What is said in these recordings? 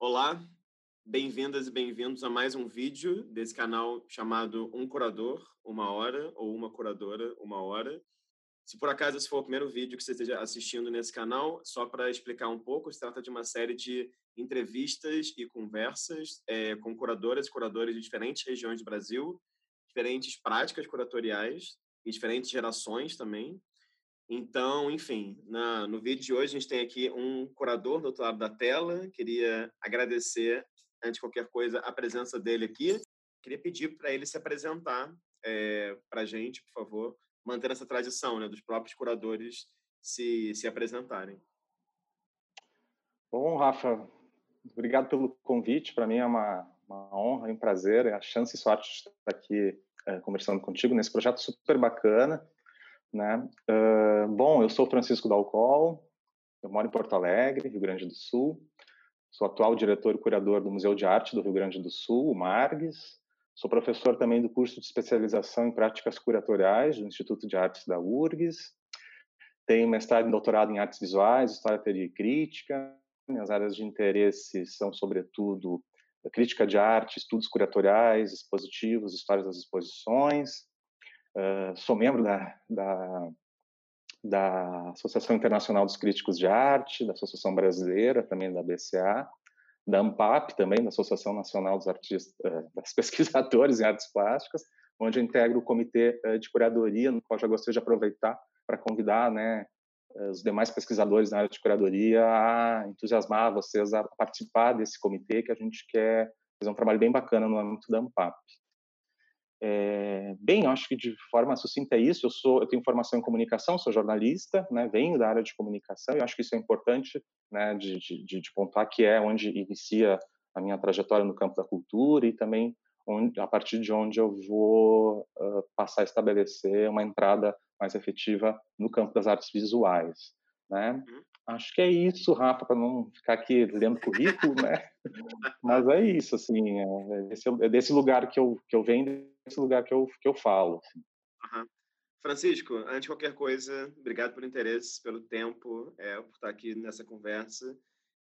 Olá, bem-vindas e bem-vindos a mais um vídeo desse canal chamado Um Curador, Uma Hora, ou Uma Curadora, Uma Hora. Se por acaso esse for o primeiro vídeo que você esteja assistindo nesse canal, só para explicar um pouco, se trata de uma série de entrevistas e conversas é, com curadoras e curadores de diferentes regiões do Brasil, diferentes práticas curatoriais e diferentes gerações também. Então, enfim, na, no vídeo de hoje a gente tem aqui um curador do outro lado da tela. Queria agradecer, antes de qualquer coisa, a presença dele aqui. Queria pedir para ele se apresentar é, para a gente, por favor, manter essa tradição né, dos próprios curadores se, se apresentarem. Bom, Rafa, obrigado pelo convite. Para mim é uma, uma honra e um prazer, é a chance e sorte de estar aqui é, conversando contigo nesse projeto super bacana. Né? Uh, bom, eu sou Francisco Dalcol, eu moro em Porto Alegre, Rio Grande do Sul. Sou atual diretor e curador do Museu de Arte do Rio Grande do Sul, o MARGS. Sou professor também do curso de especialização em práticas curatoriais do Instituto de Artes da URGS. Tenho mestrado e doutorado em artes visuais, história, teoria e crítica. Minhas áreas de interesse são, sobretudo, crítica de arte, estudos curatoriais, expositivos, histórias das exposições, Uh, sou membro da, da, da, Associação Internacional dos Críticos de Arte, da Associação Brasileira, também da BCA, da AMPAP, também, da Associação Nacional dos Artistas, uh, das Pesquisadores em Artes Plásticas, onde eu integro o comitê uh, de curadoria, no qual já gostaria de aproveitar para convidar né, os demais pesquisadores na área de curadoria a entusiasmar vocês a participar desse comitê, que a gente quer fazer um trabalho bem bacana no âmbito da AMPAP. É, bem, acho que de forma sucinta é isso. Eu sou, eu tenho formação em comunicação, sou jornalista, né, venho da área de comunicação e acho que isso é importante, né, de, de, de pontuar que é onde inicia a minha trajetória no campo da cultura e também onde, a partir de onde eu vou uh, passar a estabelecer uma entrada mais efetiva no campo das artes visuais, né? Uhum. Acho que é isso, Rafa, para não ficar aqui lendo currículo, né? Mas é isso, assim, é, esse, é desse lugar que eu, que eu venho, desse lugar que eu, que eu falo. Assim. Uhum. Francisco, antes de qualquer coisa, obrigado pelo interesse, pelo tempo, é, por estar aqui nessa conversa.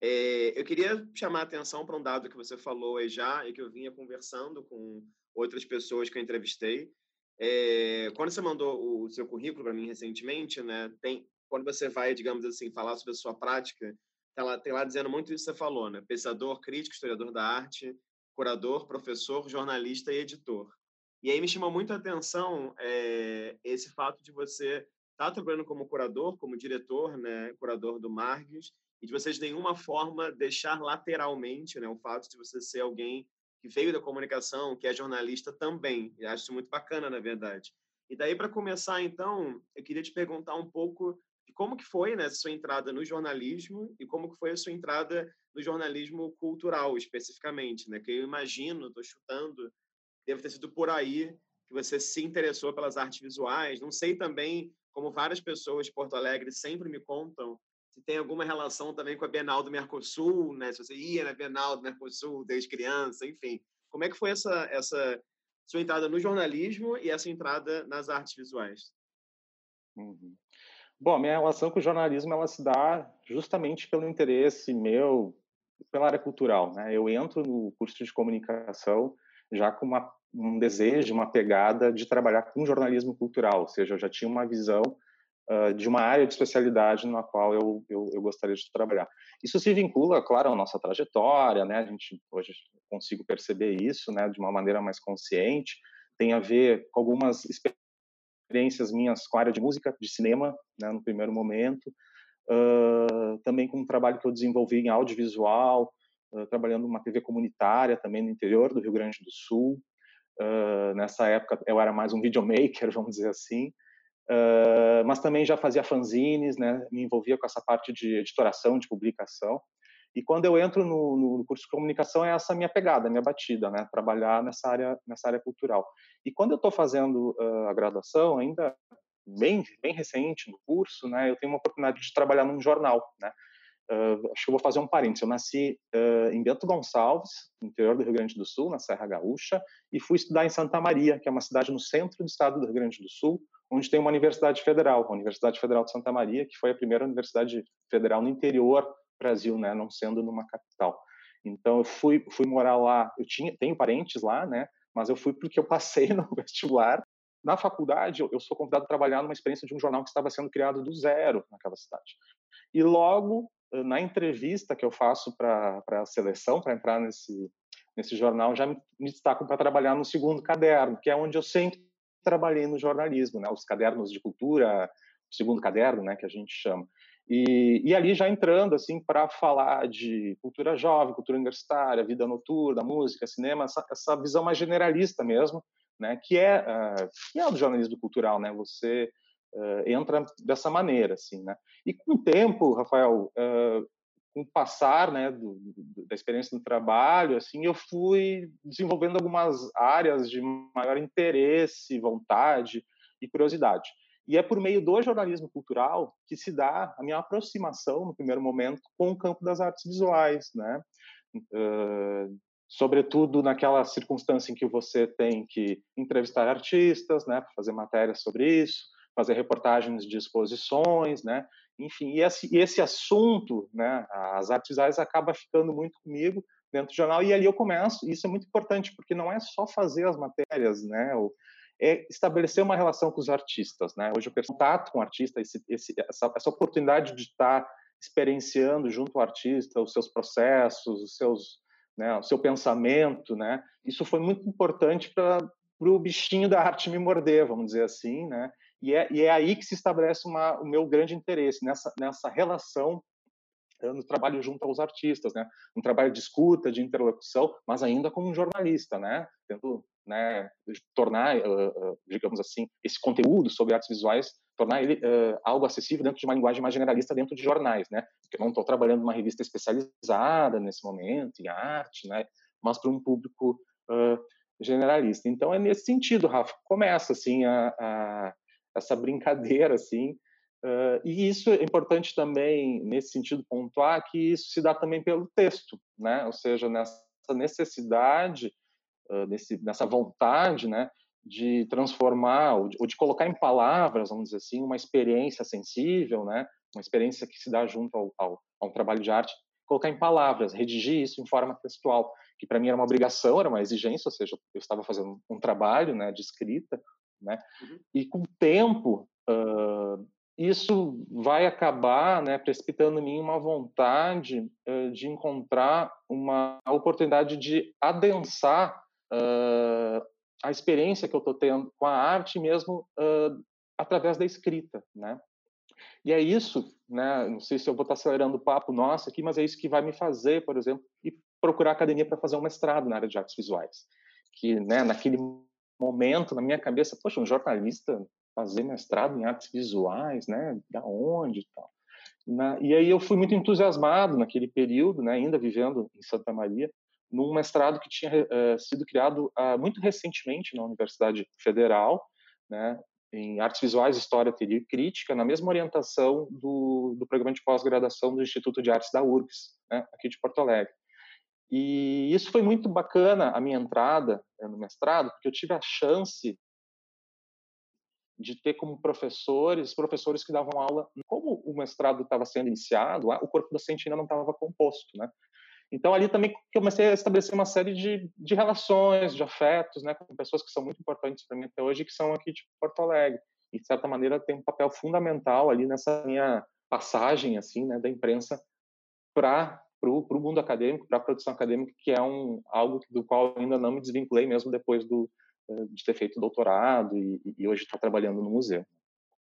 É, eu queria chamar a atenção para um dado que você falou aí já e que eu vinha conversando com outras pessoas que eu entrevistei. É, quando você mandou o seu currículo para mim recentemente, né, tem, quando você vai, digamos assim, falar sobre a sua prática, tem lá, tem lá dizendo muito isso que você falou, né? Pensador, crítico, historiador da arte, curador, professor, jornalista e editor. E aí me chamou muito a atenção é, esse fato de você estar tá trabalhando como curador, como diretor, né, curador do Margues, e de você de nenhuma forma deixar lateralmente né, o fato de você ser alguém que veio da comunicação, que é jornalista também. E acho isso muito bacana, na verdade. E daí, para começar, então, eu queria te perguntar um pouco como que foi né, a sua entrada no jornalismo e como que foi a sua entrada no jornalismo cultural, especificamente, né? Que eu imagino, estou chutando, deve ter sido por aí que você se interessou pelas artes visuais. Não sei também, como várias pessoas de Porto Alegre sempre me contam, se tem alguma relação também com a Bienal do Mercosul, né? Se você ia na Bienal do Mercosul desde criança, enfim. Como é que foi essa, essa sua entrada no jornalismo e essa entrada nas artes visuais? Uhum. Bom, minha relação com o jornalismo ela se dá justamente pelo interesse meu pela área cultural. Né? Eu entro no curso de comunicação já com uma, um desejo, uma pegada de trabalhar com jornalismo cultural, ou seja, eu já tinha uma visão uh, de uma área de especialidade na qual eu, eu, eu, gostaria de trabalhar. Isso se vincula, claro, à nossa trajetória, né? A gente hoje consigo perceber isso, né, de uma maneira mais consciente. Tem a ver com algumas experiências minhas com a área de música, de cinema, né, no primeiro momento, uh, também com um trabalho que eu desenvolvi em audiovisual, uh, trabalhando numa TV comunitária também no interior do Rio Grande do Sul. Uh, nessa época eu era mais um videomaker, vamos dizer assim, mas também já fazia fanzines, né, me envolvia com essa parte de editoração, de publicação. E quando eu entro no, no, curso de comunicação, é essa minha pegada, minha batida, né? Trabalhar nessa área, nessa área cultural. E quando eu estou fazendo uh, a graduação, ainda bem, bem recente no curso, né? Eu tenho uma oportunidade de trabalhar num jornal, né? Uh, acho que eu vou fazer um parênteses. Eu nasci uh, em Bento Gonçalves, interior do Rio Grande do Sul, na Serra Gaúcha, e fui estudar em Santa Maria, que é uma cidade no centro do estado do Rio Grande do Sul, onde tem uma universidade federal, a Universidade Federal de Santa Maria, que foi a primeira universidade federal no interior Brasil, né, não sendo numa capital. Então eu fui fui morar lá, eu tinha tenho parentes lá, né? Mas eu fui porque eu passei no vestibular. Na faculdade, eu, sou convidado a trabalhar numa experiência de um jornal que estava sendo criado do zero naquela cidade. E logo na entrevista que eu faço para a seleção para entrar nesse nesse jornal já me, me destaco para trabalhar no segundo caderno, que é onde eu sempre trabalhei no jornalismo, né? Os cadernos de cultura, segundo caderno, né? Que a gente chama. E, e ali já entrando assim para falar de cultura jovem, cultura universitária, vida noturna, música, cinema, essa, essa visão mais generalista mesmo, né? Que é uh, que é do jornalismo cultural, né? Você uh, entra dessa maneira, assim, né? E com o tempo, Rafael, uh, com o passar né, do, do, da experiência no trabalho, assim, eu fui desenvolvendo algumas áreas de maior interesse, vontade e curiosidade. E é por meio do jornalismo cultural que se dá a minha aproximação, no primeiro momento, com o campo das artes visuais, né? Uh, sobretudo naquela circunstância em que você tem que entrevistar artistas, né, fazer matérias sobre isso, fazer reportagens de exposições, né? Enfim, e esse, esse assunto, né, as artes visuais acaba ficando muito comigo dentro do jornal e ali eu começo. Isso é muito importante porque não é só fazer as matérias, né? Ou, é estabelecer uma relação com os artistas, né? Hoje percebo contato com o artista, esse, esse, essa, essa oportunidade de estar experienciando junto ao artista os seus processos, os seus, né, o seu pensamento, né? Isso foi muito importante para o bichinho da arte me morder, vamos dizer assim, né? E é, e é aí que se estabelece uma, o meu grande interesse, nessa, nessa relação eh, no trabalho junto aos artistas, né? Um trabalho de escuta, de interlocução, mas ainda como um jornalista, né? Tendo, né, tornar, uh, digamos assim, esse conteúdo sobre artes visuais, tornar ele uh, algo acessível dentro de uma linguagem mais generalista dentro de jornais, né? Porque eu não estou trabalhando numa revista especializada nesse momento em arte, né? Mas para um público generalista. Então é nesse sentido, Rafa, começa assim a, a essa brincadeira assim. E isso é importante também nesse sentido pontuar que isso se dá também pelo texto, né? Ou seja, nessa necessidade, nessa vontade, né, de transformar ou de, ou de, colocar em palavras, vamos dizer assim, uma experiência sensível, né? Uma experiência que se dá junto ao, ao, a um trabalho de arte, colocar em palavras, redigir isso em forma textual, que para mim era uma obrigação, era uma exigência, ou seja, eu estava fazendo um trabalho, né, de escrita né? Uhum. E com o tempo, uh, isso vai acabar né, precipitando em mim uma vontade uh, de encontrar uma oportunidade de adensar uh, a experiência que eu estou tendo com a arte mesmo através da escrita, né? E é isso, né? Não sei se eu vou estar acelerando o papo nosso aqui, mas é isso que vai me fazer, por exemplo, ir procurar academia para fazer um mestrado na área de artes visuais, que, né, naquele momento na minha cabeça, poxa, um jornalista fazer mestrado em artes visuais, né? Da onde e tal. Na, e aí eu fui muito entusiasmado naquele período, né, ainda vivendo em Santa Maria, num mestrado que tinha uh, sido criado uh, muito recentemente na Universidade Federal, né, em artes visuais, história, teoria e crítica, na mesma orientação do, do programa de pós-graduação do Instituto de Artes da URGS, né, aqui de Porto Alegre. E isso foi muito bacana, a minha entrada eh, no mestrado, porque eu tive a chance de ter como professores, professores que davam aula, como o mestrado estava sendo iniciado, o corpo docente ainda não estava composto, né? Então, ali também comecei a estabelecer uma série de, de relações, de afetos, né, com pessoas que são muito importantes para mim até hoje, que são aqui de Porto Alegre. E, de certa maneira, tem um papel fundamental ali nessa minha passagem, assim, né, da imprensa para para o mundo acadêmico, para a produção acadêmica, que é um algo do qual ainda não me desvinculei mesmo depois do, eh, de ter feito doutorado e, e hoje estar trabalhando no museu.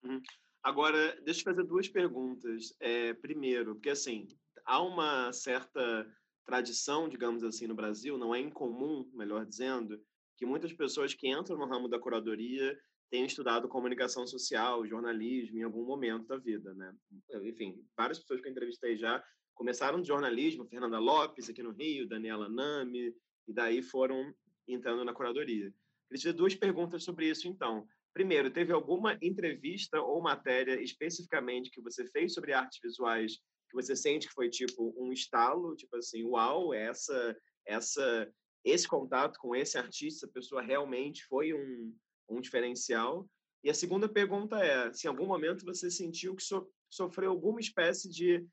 Uhum. Agora, deixa eu fazer duas perguntas. É, primeiro, porque assim, há uma certa tradição, digamos assim, no Brasil, não é incomum, melhor dizendo, que muitas pessoas que entram no ramo da curadoria tenham estudado comunicação social, jornalismo em algum momento da vida, né? Enfim, várias pessoas que eu entrevistei já começaram no jornalismo, Fernanda Lopes aqui no Rio, Daniela Nami, e daí foram entrando na curadoria. Queria te duas perguntas sobre isso, então. Primeiro, teve alguma entrevista ou matéria especificamente que você fez sobre artes visuais que você sente que foi tipo um estalo, tipo assim, uau, essa, essa, esse contato com esse artista, a pessoa realmente foi um, um diferencial? E a segunda pergunta é, se em algum momento você sentiu que so, sofreu alguma espécie de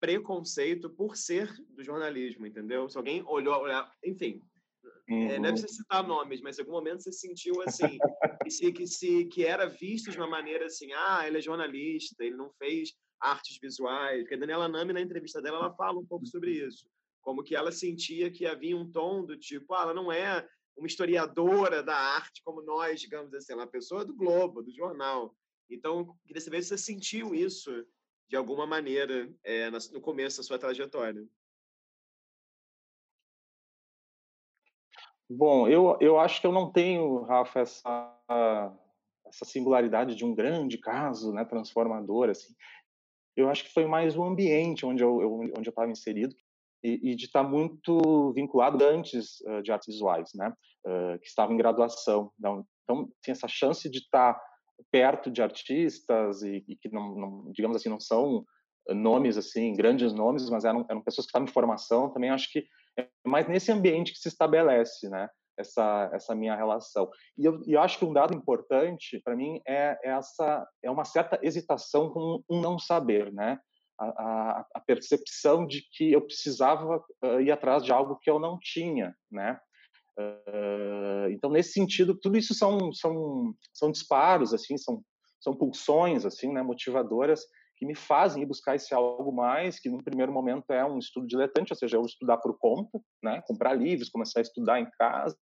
preconceito por ser do jornalismo, entendeu? Se alguém olhou, olhar, enfim, Uhum. É, não é uhum. citar nomes, mas em algum momento você sentiu assim que, se, que, se, que era visto de uma maneira assim, ah, ele é jornalista, ele não fez artes visuais. Porque a Daniela Nami, na entrevista dela, ela fala um pouco sobre isso. Como que ela sentia que havia um tom do tipo, ah, ela não é uma historiadora da arte como nós, digamos assim, ela é uma pessoa do Globo, do jornal. Então, queria saber se você sentiu isso de alguma maneira é, no começo da sua trajetória. Bom, eu, eu acho que eu não tenho, Rafa, essa, essa singularidade de um grande caso né, transformador. Assim. Eu acho que foi mais o ambiente onde eu, onde eu estava inserido e, e, de estar tá muito vinculado antes uh, de artes visuais, né, uh, que estava em graduação. Então, então, tinha essa chance de estar tá perto de artistas e, e que, não, não, digamos assim, não são nomes assim grandes nomes, mas eram, eram pessoas que estavam em formação. Também acho que é mais nesse ambiente que se estabelece, né? Essa, essa minha relação. E eu, eu acho que um dado importante para mim é, essa é uma certa hesitação com um não saber, né? A, a, a percepção de que eu precisava uh, ir atrás de algo que eu não tinha, né? Uh, então nesse sentido tudo isso são são são disparos assim são são pulsões assim né motivadoras que me fazem ir buscar esse algo mais, que no primeiro momento é um estudo diletante, ou seja, eu estudar por conta, né, comprar livros, começar a estudar em casa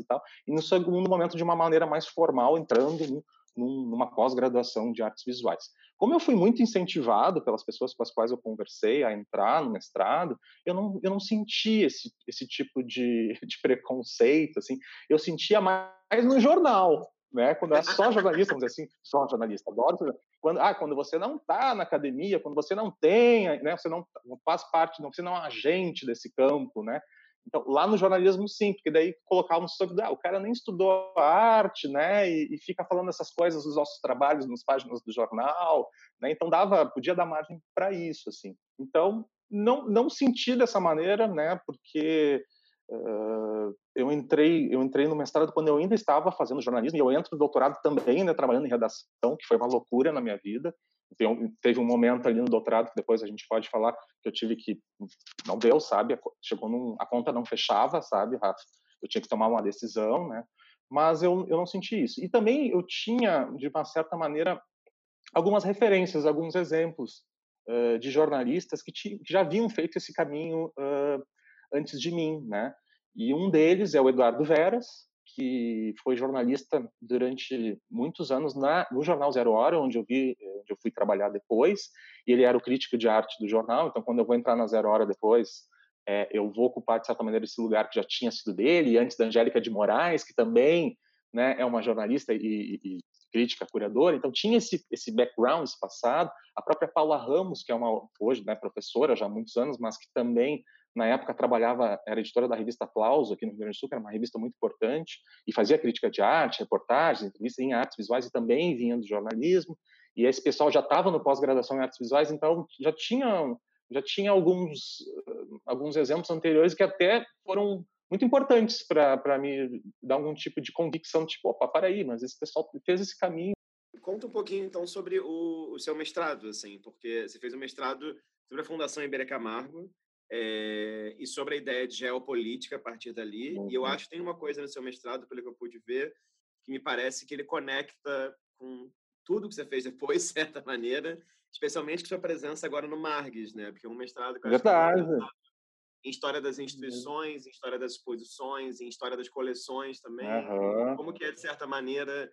e tal, e no segundo momento de uma maneira mais formal, entrando numa pós-graduação de artes visuais. Como eu fui muito incentivado pelas pessoas com as quais eu conversei a entrar no mestrado, eu não, eu não senti esse, esse tipo de, de preconceito, assim, eu sentia mais no jornal, né? Quando é só jornalista, vamos dizer assim, só jornalista, adoro. Quando, ah, quando você não está na academia, quando você não tem, né? Você não faz parte, não, você não é um agente desse campo, né? Então, lá no jornalismo, sim, porque daí colocavam sobre, ah, o cara nem estudou arte, né, e, e, fica falando essas coisas dos nossos trabalhos nas páginas do jornal, né, então dava, podia dar margem para isso, assim. Então, não, não senti dessa maneira, né, porque Uh, eu entrei eu entrei no mestrado quando eu ainda estava fazendo jornalismo e eu entro no doutorado também né, trabalhando em redação que foi uma loucura na minha vida teve um momento ali no doutorado que depois a gente pode falar que eu tive que não deu sabe? Chegou num, a conta não fechava sabe Rafa? Eu tinha que tomar uma decisão né? Mas eu eu não senti isso. E também eu tinha de uma certa maneira algumas referências alguns exemplos uh, de jornalistas que, que, já haviam feito esse caminho uh, antes de mim, né? E um deles é o Eduardo Veras, que foi jornalista durante muitos anos na, no jornal Zero Hora, onde eu vi, onde eu fui trabalhar depois. E ele era o crítico de arte do jornal. Então, quando eu vou entrar na Zero Hora depois, é, eu vou ocupar de certa maneira esse lugar que já tinha sido dele. E antes da Angélica de Moraes, que também né, é uma jornalista e, e, crítica, curadora. Então tinha esse esse background, esse passado. A própria Paula Ramos, que é uma hoje né, professora já há muitos anos, mas que também na época trabalhava, era editora da revista Aplauso aqui no Rio Grande do Sul, que era uma revista muito importante, e fazia crítica de arte, reportagens, entrevistas em artes visuais e também vinha do jornalismo. E esse pessoal já estava no pós-graduação em artes visuais, então já tinha já tinha alguns alguns exemplos anteriores que até foram muito importantes para me dar algum tipo de convicção, tipo, opa, para aí, mas esse pessoal fez esse caminho. Conta um pouquinho então sobre o, o seu mestrado, assim, porque você fez um mestrado sobre a Fundação Iberê Camargo, é, e sobre a ideia de geopolítica a partir dali. Uhum. E eu uhum. acho que tem uma coisa no seu mestrado, pelo que eu pude ver, que me parece que ele conecta com tudo que você fez depois, de certa maneira, especialmente com sua presença agora no Margues, né? Porque é um mestrado que eu Verdade. acho que em história das uhum. instituições, em história das exposições, em história das coleções também. Uhum. Como que é, de certa maneira,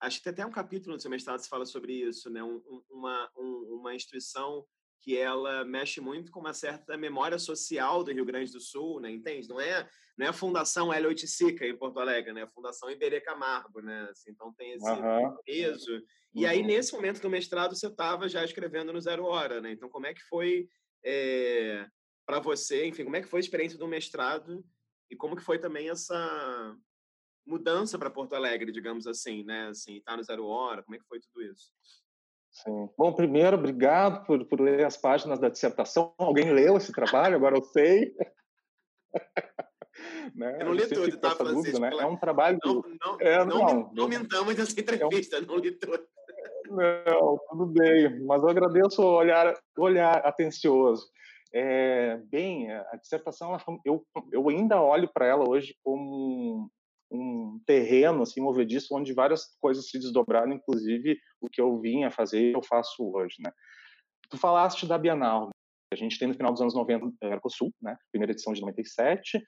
acho que tem até um capítulo no seu mestrado que fala sobre isso, né? Um, uma, um, uma instituição que ela mexe muito com uma certa memória social do Rio Grande do Sul, né? Entende? Não é, não é a Fundação Hélio Oiticica em Porto Alegre, né? É a Fundação Iberê Camargo, né? Assim, então tem esse uhum. peso. E aí, nesse momento do mestrado, você estava já escrevendo no Zero Hora, né? Então, como é que foi é, para você, enfim, como é que foi a experiência do mestrado e como que foi também essa mudança para Porto Alegre, digamos assim, né? Assim, tá no Zero Hora, como é que foi tudo isso? Sim. Bom, primeiro, obrigado por, por ler as páginas da dissertação. Alguém leu esse trabalho? Agora eu sei. né? Eu não li tudo, tá, Francisco? Dúvida, né? É um trabalho... Não, não, é, não, não, mentamos nessa entrevista, não, não li tudo. Não, tudo bem, mas eu agradeço o olhar, olhar atencioso. É, bem, a dissertação, eu, eu ainda olho para ela hoje como um terreno assim movediço onde várias coisas se desdobraram, inclusive o que eu vim a fazer eu faço hoje, né? Tu falaste da Bienal, a gente tem no final dos anos 90 Mercosul, né? Primeira edição de 97.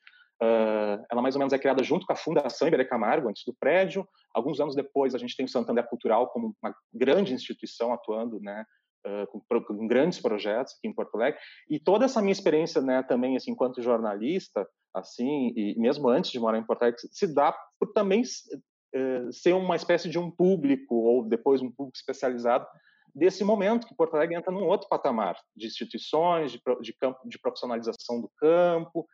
Uh, ela mais ou menos é criada junto com a Fundação Iberê Camargo, antes do prédio. Alguns anos depois, a gente tem o Santander Cultural como uma grande instituição atuando, né? Uh, com, com, grandes projetos aqui em Porto Alegre. E toda essa minha experiência, né, também, assim, enquanto jornalista, assim, e mesmo antes de morar em Porto Alegre, se dá por também uh, ser uma espécie de um público, ou depois um público especializado, desse momento que Porto Alegre entra num outro patamar de instituições, de, de, campo, de profissionalização do campo,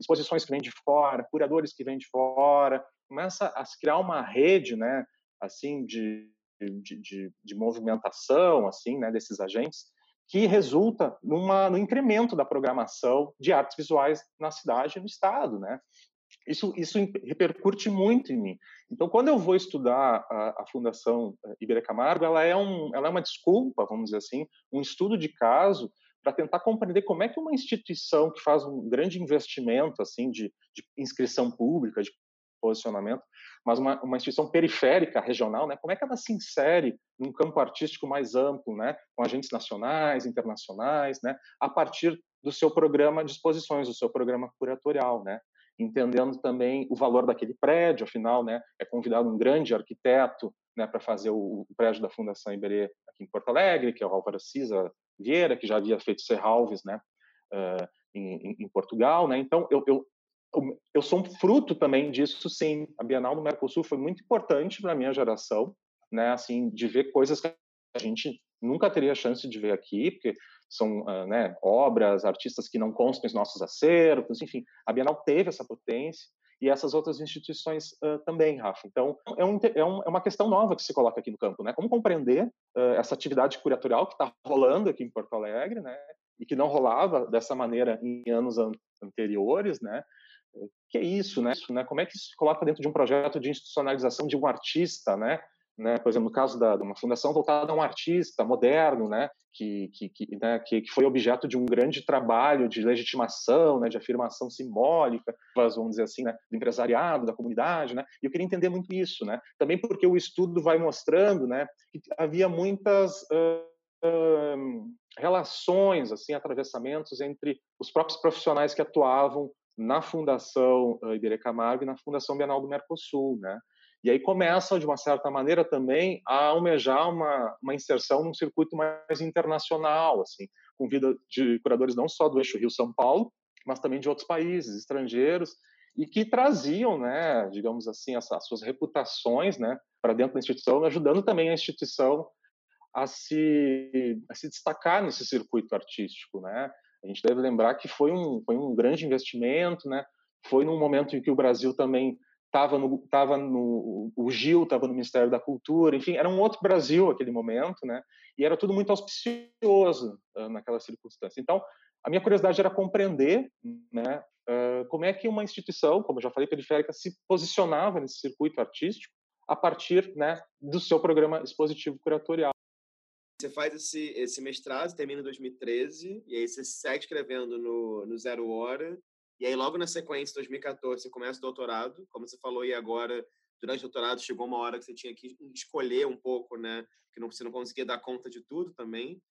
exposições que vêm de fora, curadores que vêm de fora, começa a se criar uma rede, né, assim, de, de, de, de movimentação, assim, né, desses agentes, que resulta numa, no incremento da programação de artes visuais na cidade e no estado, né? Isso, isso repercute muito em mim. Então, quando eu vou estudar a, a Fundação eh, Iberê Camargo, ela é, um, ela é uma desculpa, vamos dizer assim, um estudo de caso para tentar compreender como é que uma instituição que faz um grande investimento assim de, de inscrição pública, de posicionamento, mas uma, uma, instituição periférica, regional, né? Como é que ela se insere num campo artístico mais amplo, né? Com agentes nacionais, internacionais, né? A partir do seu programa de exposições, do seu programa curatorial, né? Entendendo também o valor daquele prédio, afinal, né? É convidado um grande arquiteto, né? Para fazer o, o, prédio da Fundação Iberê aqui em Porto Alegre, que é o Álvaro Cisa Vieira, que já havia feito Serralves, né? Uh, em, em, Portugal, né? Então eu, eu eu sou um fruto também disso, sim. A Bienal do Mercosul foi muito importante para a minha geração, né? Assim, de ver coisas que a gente nunca teria chance de ver aqui, porque são uh, né, obras, artistas que não constam em nossos acervos, enfim. A Bienal teve essa potência e essas outras instituições uh, também, Rafa. Então, é, um, é, um, é, uma questão nova que se coloca aqui no campo, né? Como compreender uh, essa atividade curatorial que está rolando aqui em Porto Alegre, né? E que não rolava dessa maneira em anos an anteriores, né? Que é isso, né? Isso, né? Como é que se coloca dentro de um projeto de institucionalização de um artista, né? Né, por exemplo, no caso da, de uma fundação voltada a um artista moderno, né, que, que, que, né, que, que foi objeto de um grande trabalho de legitimação, né, de afirmação simbólica, vamos dizer assim, né, do empresariado, da comunidade, né, e eu queria entender muito isso, né, também porque o estudo vai mostrando, né, que havia muitas uh, uh, relações, assim, atravessamentos entre os próprios profissionais que atuavam na Fundação uh, Iberê Camargo e na Fundação Bienal do Mercosul, né? E aí começa, de uma certa maneira, também a almejar uma, uma inserção num circuito mais internacional, assim, com vida de curadores não só do eixo Rio-São Paulo, mas também de outros países, estrangeiros, e que traziam, né, digamos assim, as, as suas reputações, né, para dentro da instituição, ajudando também a instituição a se, a se destacar nesse circuito artístico, né? A gente deve lembrar que foi um, foi um grande investimento, né? Foi num momento em que o Brasil também estava no, tava no o Gil estava no Ministério da Cultura, enfim, era um outro Brasil aquele momento, né? E era tudo muito auspicioso uh, naquela circunstância. Então, a minha curiosidade era compreender, né, uh, como é que uma instituição, como eu já falei, periférica, se posicionava nesse circuito artístico a partir, né, do seu programa expositivo curatorial. Você faz esse, esse mestrado, termina em 2013, e aí você segue escrevendo no, no Zero Hora, e aí logo na sequência, 2014, você começa o doutorado, como você falou, e agora, durante o doutorado, chegou uma hora que você tinha que escolher um pouco, né? Que não, você não conseguia dar conta de tudo também.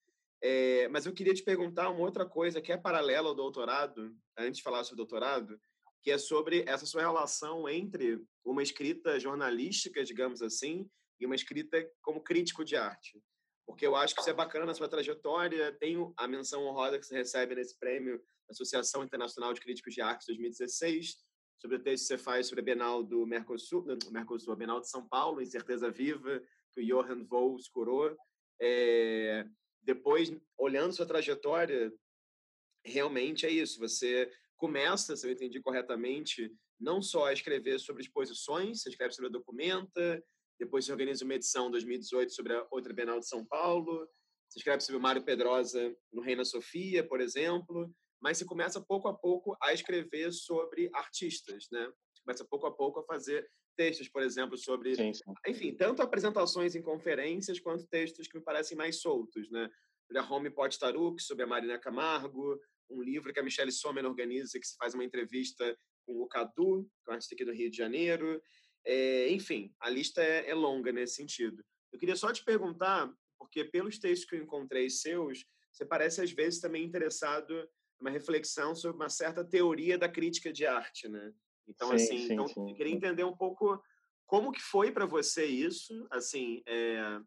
É, mas eu queria te perguntar uma outra coisa que é paralela ao doutorado, antes de falar sobre o doutorado, que é sobre essa sua relação entre uma escrita jornalística, digamos assim, e uma escrita como crítico de arte porque eu acho que isso é bacana na sua trajetória. Tem a menção honrosa que você recebe nesse prêmio da Associação Internacional de Críticos de Arte 2016, sobre o texto que você faz sobre a Bienal do Mercosul, do Mercosul a Bienal de São Paulo, Incerteza Viva, que o Johan Vols curou. É, depois, olhando sua trajetória, realmente é isso. Você começa, se eu entendi corretamente, não só a escrever sobre exposições, você escreve sobre a documenta, depois se organiza uma edição 2018 sobre a outra Bienal de São Paulo. Você escreve sobre o Mário Pedrosa no Reina Sofia, por exemplo. Mas você começa pouco a pouco a escrever sobre artistas, né? Começa pouco a pouco a fazer textos, por exemplo, sobre, sim, sim. enfim, tanto apresentações em conferências quanto textos que me parecem mais soltos, né? Sobre a Home Taruk, sobre a Marina Camargo, um livro que a Michelle Sommer organiza, que se faz uma entrevista com o Cadu, que é um artista aqui do Rio de Janeiro. É, enfim, a lista é, é longa nesse sentido. Eu queria só te perguntar, porque pelos textos que eu encontrei seus, você parece às vezes também interessado uma reflexão sobre uma certa teoria da crítica de arte, né? Então, sim, assim, sim, então, sim, eu queria entender um pouco como que foi para você isso, assim, é,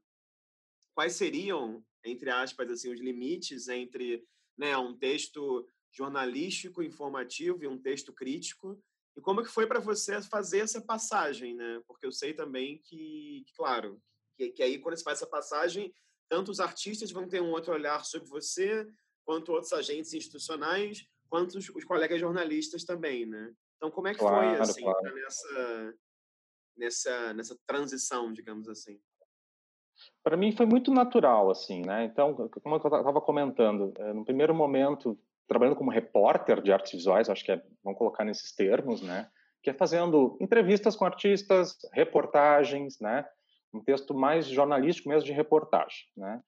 quais seriam, entre aspas, assim, os limites entre né, um texto jornalístico, informativo e um texto crítico, e como que foi para você fazer essa passagem, né? Porque eu sei também que, que claro, que, que aí quando você faz essa passagem, tanto os artistas vão ter um outro olhar sobre você, quanto outros agentes institucionais, quanto os, os colegas jornalistas também, né? Então, como é que claro, foi, assim, claro. nessa, nessa, nessa transição, digamos assim? Para mim foi muito natural, assim, né? Então, como eu estava comentando, eh, no primeiro momento, trabalhando como repórter de artes visuais, acho que é, vamos colocar nesses termos, né? Que é fazendo entrevistas com artistas, reportagens, né? Um texto mais jornalístico mesmo de reportagem, né?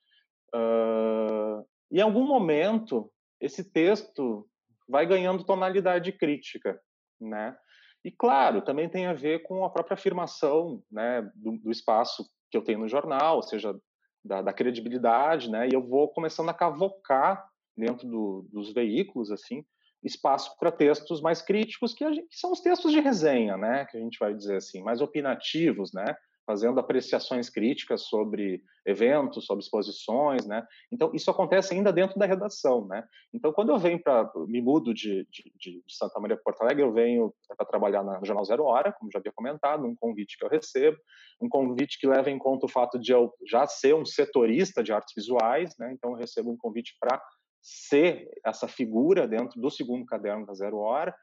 Uh, em algum momento, esse texto vai ganhando tonalidade crítica, né? E claro, também tem a ver com a própria afirmação, né, do, do espaço que eu tenho no jornal, ou seja, da, da, credibilidade, né? E eu vou começando a cavocar dentro do, dos veículos, assim, espaço para textos mais críticos, que, gente, que, são os textos de resenha, né? Que a gente vai dizer assim, mais opinativos, né? fazendo apreciações críticas sobre eventos, sobre exposições, né? Então isso acontece ainda dentro da redação, né? Então quando eu venho para me mudo de, de, de, Santa Maria para Porto Alegre, eu venho para trabalhar no Jornal Zero Hora, como já havia comentado, um convite que eu recebo, um convite que leva em conta o fato de eu já ser um setorista de artes visuais, né? Então eu recebo um convite para ser essa figura dentro do segundo caderno da Zero Hora.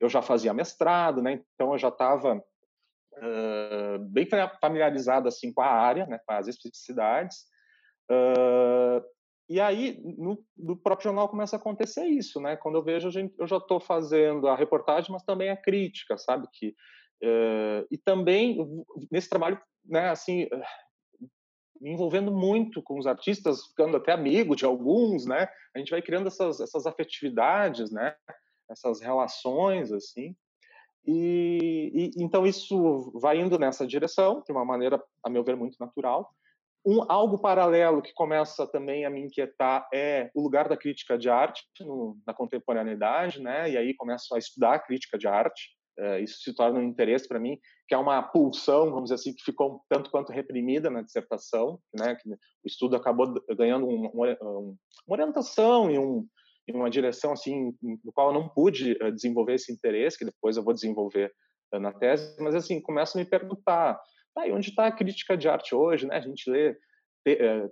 Eu já fazia mestrado, né? Então eu já estava uh, bem familiarizado assim com a área, né, com as especificidades. Uh, e aí, no, no, próprio jornal começa a acontecer isso, né? Quando eu vejo, eu já estou fazendo a reportagem, mas também a crítica, sabe? Que, uh, e também, nesse trabalho, né, assim, me envolvendo muito com os artistas, ficando até amigo de alguns, né? A gente vai criando essas, essas afetividades, né? Essas relações, assim. E, e, então isso vai indo nessa direção, de uma maneira, a meu ver, muito natural. Um, algo paralelo que começa também a me inquietar é o lugar da crítica de arte no, na contemporaneidade, né? E aí começo a estudar a crítica de arte. É, isso se torna um interesse para mim, que é uma pulsão, vamos dizer assim, que ficou tanto quanto reprimida na dissertação, né? Que o estudo acabou ganhando um, um, uma orientação e um, uma direção assim no qual eu não pude uh, desenvolver esse interesse que depois eu vou desenvolver uh, na tese mas assim começo a me perguntar tá, e onde está a crítica de arte hoje né a gente lê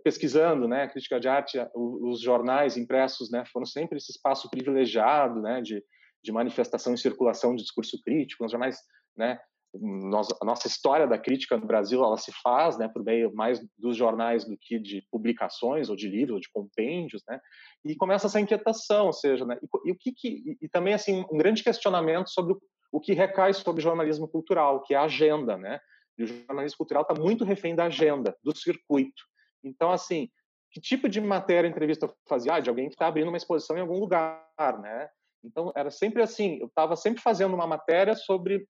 pesquisando né a crítica de arte os jornais impressos né foram sempre esse espaço privilegiado né de, de manifestação e circulação de discurso crítico os jornais né nós, a nossa história da crítica no Brasil ela se faz né por meio mais dos jornais do que de publicações ou de livros ou de compêndios né e começa essa inquietação ou seja né e, e o que, que e, também assim um grande questionamento sobre o, o que recai sobre jornalismo cultural que é a agenda né e o jornalismo cultural está muito refém da agenda do circuito. Então assim que tipo de matéria entrevista fazia? Ah, de alguém que está abrindo uma exposição em algum lugar né então era sempre assim eu estava sempre fazendo uma matéria sobre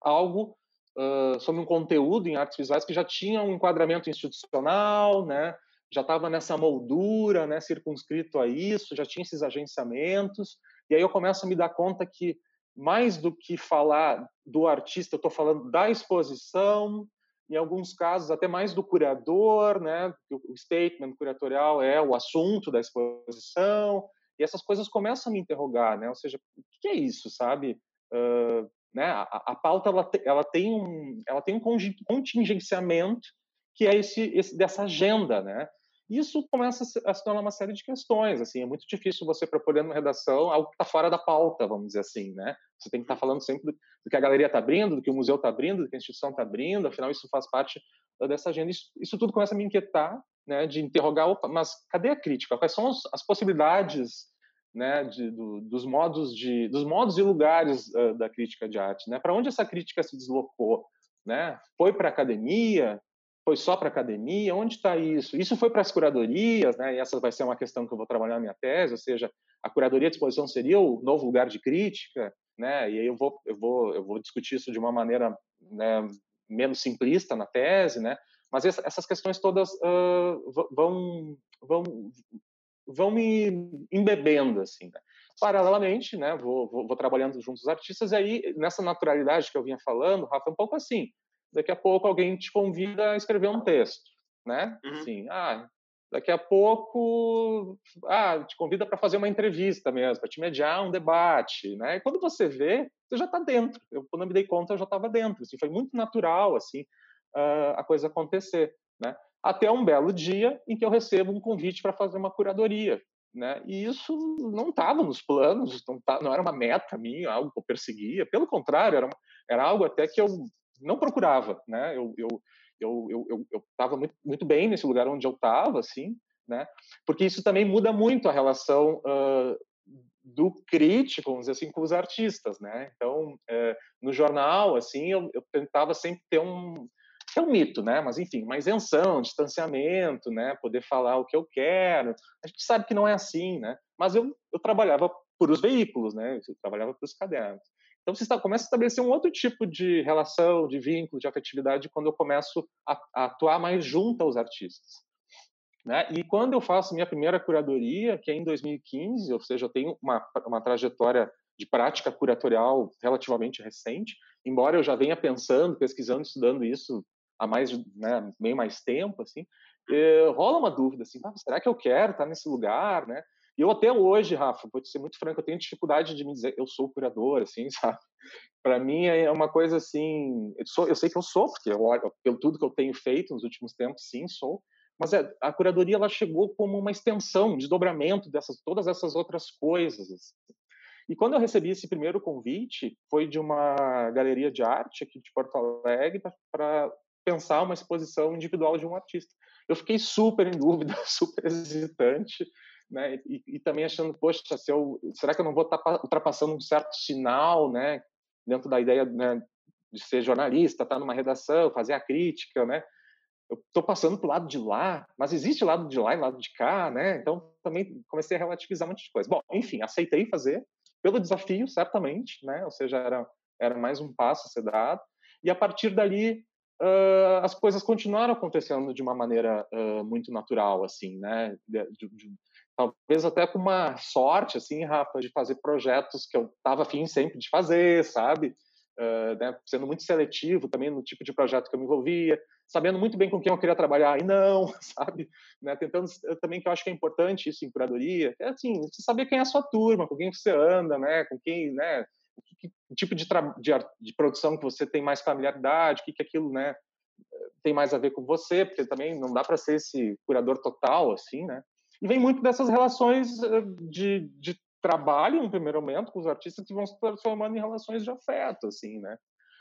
algo uh, sobre um conteúdo em artes visuais que já tinha um enquadramento institucional, né? já estava nessa moldura, né, circunscrito a isso, já tinha esses agenciamentos, e aí eu começo a me dar conta que mais do que falar do artista, eu estou falando da exposição, em alguns casos até mais do curador, né? O statement curatorial é o assunto da exposição, e essas coisas começam a me interrogar, né? Ou seja, o que é isso, sabe? Uh, né? A, a pauta ela, te, ela, tem um, ela tem um contingenciamento que é esse, esse dessa agenda, né? Isso começa a se tornar uma série de questões. Assim, é muito difícil você propor numa redação algo que está fora da pauta, vamos dizer assim, né? Você tem que estar tá falando sempre do, do, que a galeria está abrindo, do que o museu está abrindo, do que a instituição está abrindo. Afinal, isso faz parte dessa agenda. Isso, isso, tudo começa a me inquietar, né? De interrogar, opa, mas cadê a crítica? Quais são as, as possibilidades né, de, do, dos modos de dos modos e lugares uh, da crítica de arte, né? Para onde essa crítica se deslocou, né? Foi para academia? Foi só para academia? Onde está isso? Isso foi para as curadorias, né? E essa vai ser uma questão que eu vou trabalhar na minha tese, ou seja, a curadoria de exposição seria o novo lugar de crítica, né? E aí eu vou eu vou eu vou discutir isso de uma maneira né, menos simplista na tese, né? Mas essas questões todas uh, vão vão vão me embebendo assim. Né? Paralelamente, né? Vou, vou, vou trabalhando junto os artistas e aí nessa naturalidade que eu vinha falando, Rafa, é um pouco assim. Daqui a pouco alguém te convida a escrever um texto, né? Uhum. Assim, ah, daqui a pouco, ah, te convida para fazer uma entrevista mesmo, para te mediar um debate, né? E quando você vê, você já está dentro. Eu, quando eu me dei conta, eu já estava dentro. Assim, foi muito natural, assim, uh, a coisa acontecer, né? Até um belo dia em que eu recebo um convite para fazer uma curadoria, né? E isso não estava nos planos, não, tá, não, era uma meta minha, algo que eu perseguia. Pelo contrário, era, era algo até que eu não procurava, né? Eu, eu, eu eu eu estava muito, muito bem nesse lugar onde eu estava, assim, né? Porque isso também muda muito a relação uh, do crítico, vamos dizer assim, com os artistas, né? Então, no jornal, assim, eu, eu tentava sempre ter um é um mito, né? Mas enfim, uma isenção, distanciamento, né? Poder falar o que eu quero. A gente sabe que não é assim, né? Mas eu, eu trabalhava por os veículos, né? Eu trabalhava para os cadernos. Então você está, começa a estabelecer um outro tipo de relação, de vínculo, de afetividade quando eu começo a, a atuar mais junto aos artistas. Né? E quando eu faço minha primeira curadoria, que é em 2015, ou seja, eu tenho uma, uma trajetória de prática curatorial relativamente recente, embora eu já venha pensando, pesquisando, estudando isso há mais, né, meio mais tempo, assim, eh, rola uma dúvida, assim, ah, será que eu quero estar nesse lugar, né? E eu até hoje, Rafa, vou te ser muito franco, eu tenho dificuldade de me dizer eu sou curador, assim, sabe? Para mim é uma coisa assim, eu, sou, eu sei que eu sou, porque eu, pelo tudo que eu tenho feito nos últimos tempos, sim, sou. Mas é, a curadoria ela chegou como uma extensão, um desdobramento dessas todas essas outras coisas. Assim. E quando eu recebi esse primeiro convite, foi de uma galeria de arte aqui de Porto Alegre para pensar uma exposição individual de um artista. Eu fiquei super em dúvida, super hesitante, né? E, e, também achando, poxa, se eu, será que eu não vou estar ultrapassando um certo sinal, né? Dentro da ideia né, de ser jornalista, estar numa redação, fazer a crítica, né? Eu estou passando para o lado de lá, mas existe lado de lá e lado de cá, né? Então também comecei a relativizar um monte de coisa. Bom, enfim, aceitei fazer pelo desafio, certamente, né? Ou seja, era era mais um passo a ser dado. E a partir dali uh, as coisas continuaram acontecendo de uma maneira uh, muito natural, assim, né? De, de, talvez até com uma sorte, assim, Rafa, de fazer projetos que eu estava afim sempre de fazer, sabe? Uh, né, sendo muito seletivo também no tipo de projeto que eu me envolvia, sabendo muito bem com quem eu queria trabalhar e não, sabe? Né, tentando também que eu acho que é importante isso em curadoria, é assim, você saber quem é a sua turma, com quem você anda, né? Com quem, né? Que, que tipo de, de, de, produção que você tem mais familiaridade, o que, que aquilo, né? Tem mais a ver com você, porque também não dá para ser esse curador total, assim, né? E vem muito dessas relações eh, de, de trabalho, no primeiro momento, com os artistas que vão se transformando em relações de afeto, assim, né?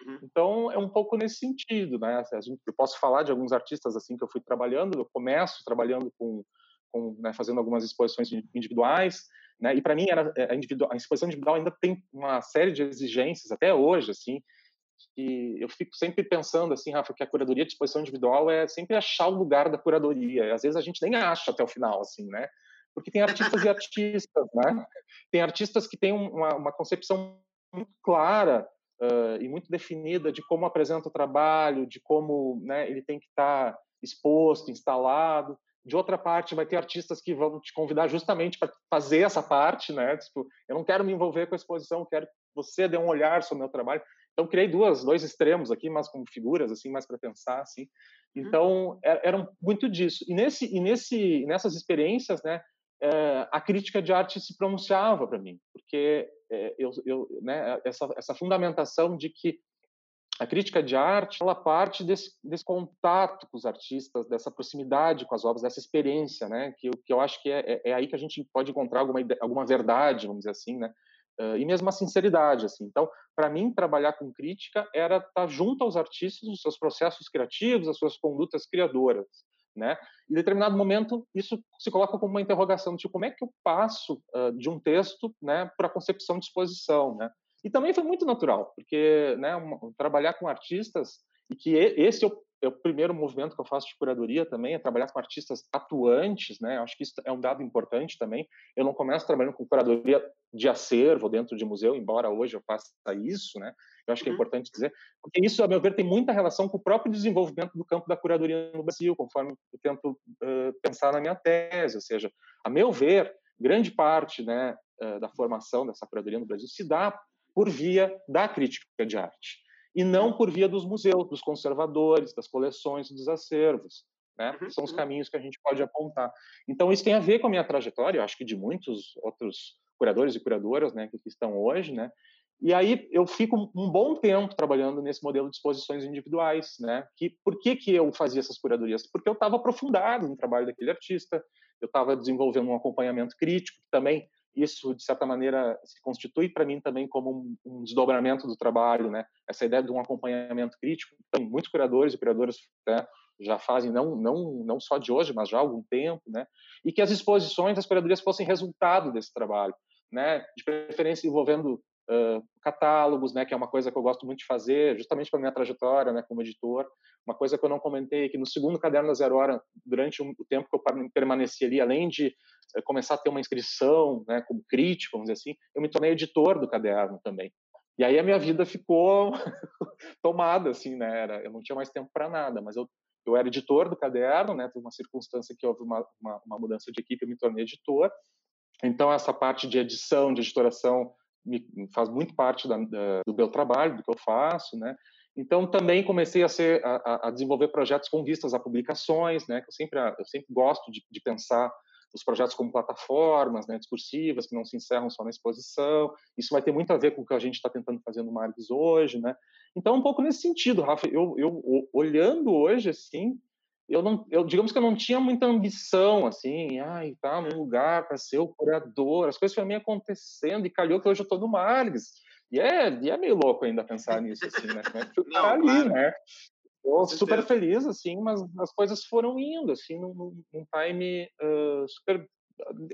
Uhum. Então, é um pouco nesse sentido, né? Eu posso falar de alguns artistas, assim, que eu fui trabalhando, eu começo trabalhando com, com né, fazendo algumas exposições individuais, né? E para mim, era, eh, a, individual, a exposição individual ainda tem uma série de exigências, até hoje, assim, que eu fico sempre pensando assim, Rafa, que a curadoria de exposição individual é sempre achar o lugar da curadoria. Às vezes a gente nem acha até o final, assim, né? Porque tem artistas e artistas, né? Tem artistas que têm uma, uma concepção muito clara uh, e muito definida de como apresenta o trabalho, de como né, ele tem que estar tá exposto, instalado. De outra parte, vai ter artistas que vão te convidar justamente para fazer essa parte, né? Tipo, eu não quero me envolver com a exposição, quero que você dê um olhar sobre o meu trabalho. Então criei duas, dois extremos aqui, mas como figuras assim, mais para pensar assim. Uhum. Então eram muito disso. E nesse e nesse nessas experiências, né, é, a crítica de arte se pronunciava para mim, porque é, eu, eu né, essa essa fundamentação de que a crítica de arte ela parte desse, desse contato com os artistas, dessa proximidade com as obras, dessa experiência, né? Que, que eu acho que é, é, é aí que a gente pode encontrar alguma, alguma verdade, vamos dizer assim, né? Uh, e mesmo a sinceridade, assim. Então, para mim, trabalhar com crítica era estar tá junto aos artistas, os seus processos criativos, as suas condutas criadoras, né? Em determinado momento, isso se coloca como uma interrogação, tipo, como é que eu passo uh, de um texto, né, para a concepção de exposição, né? E também foi muito natural, porque, né, um, trabalhar com artistas e que esse é o, é o, primeiro movimento que eu faço de curadoria também, é trabalhar com artistas atuantes, né? Acho que isso é um dado importante também. Eu não começo trabalhando com curadoria de acervo dentro de museu, embora hoje eu faça isso, né? Eu acho que é uhum. importante dizer, porque isso, a meu ver, tem muita relação com o próprio desenvolvimento do campo da curadoria no Brasil, conforme eu tento uh, pensar na minha tese. Ou seja, a meu ver, grande parte né, uh, da formação dessa curadoria no Brasil se dá por via da crítica de arte e não por via dos museus, dos conservadores, das coleções, dos acervos. Né? Uhum. São os caminhos que a gente pode apontar. Então, isso tem a ver com a minha trajetória, eu acho que de muitos outros curadores e curadoras né, que estão hoje, né? E aí eu fico um bom tempo trabalhando nesse modelo de exposições individuais, né? Que por que que eu fazia essas curadorias? Porque eu estava aprofundado no trabalho daquele artista, eu estava desenvolvendo um acompanhamento crítico, que também isso de certa maneira se constitui para mim também como um, desdobramento do trabalho, né? Essa ideia de um acompanhamento crítico, então, muitos curadores e curadoras né, já fazem não não não só de hoje, mas já há algum tempo, né? E que as exposições, as curadorias fossem resultado desse trabalho, né? De preferência envolvendo uh, catálogos, né, que é uma coisa que eu gosto muito de fazer, justamente pela minha trajetória, né, como editor. Uma coisa que eu não comentei, que no segundo caderno da Zero Hora, durante o tempo que eu permaneci ali, além de uh, começar a ter uma inscrição, né, como crítico, vamos dizer assim, eu me tornei editor do caderno também. E aí a minha vida ficou tomada, assim, né, era, eu não tinha mais tempo para nada, mas eu eu era editor do caderno, né? Teve uma circunstância que houve uma, uma, uma mudança de equipe, eu me tornei editor. Então essa parte de edição, de editoração, me, faz muito parte da, da, do meu trabalho, do que eu faço, né? Então também comecei a, ser, a, a, desenvolver projetos com vistas a publicações, né? Que eu sempre eu sempre gosto de, de pensar os projetos como plataformas, né, discursivas que não se encerram só na exposição. Isso vai ter muito a ver com o que a gente está tentando fazer no Marques hoje, né? Então um pouco nesse sentido, Rafa, eu, eu olhando hoje assim, eu não, eu digamos que eu não tinha muita ambição assim, ai, tá num lugar para ser o curador, as coisas foram meio acontecendo e calhou que hoje eu tô no Margs. E é, e é meio louco ainda pensar nisso assim, né? É não, ali, claro. né? Tô super feliz assim, mas as coisas foram indo assim num, num time uh, super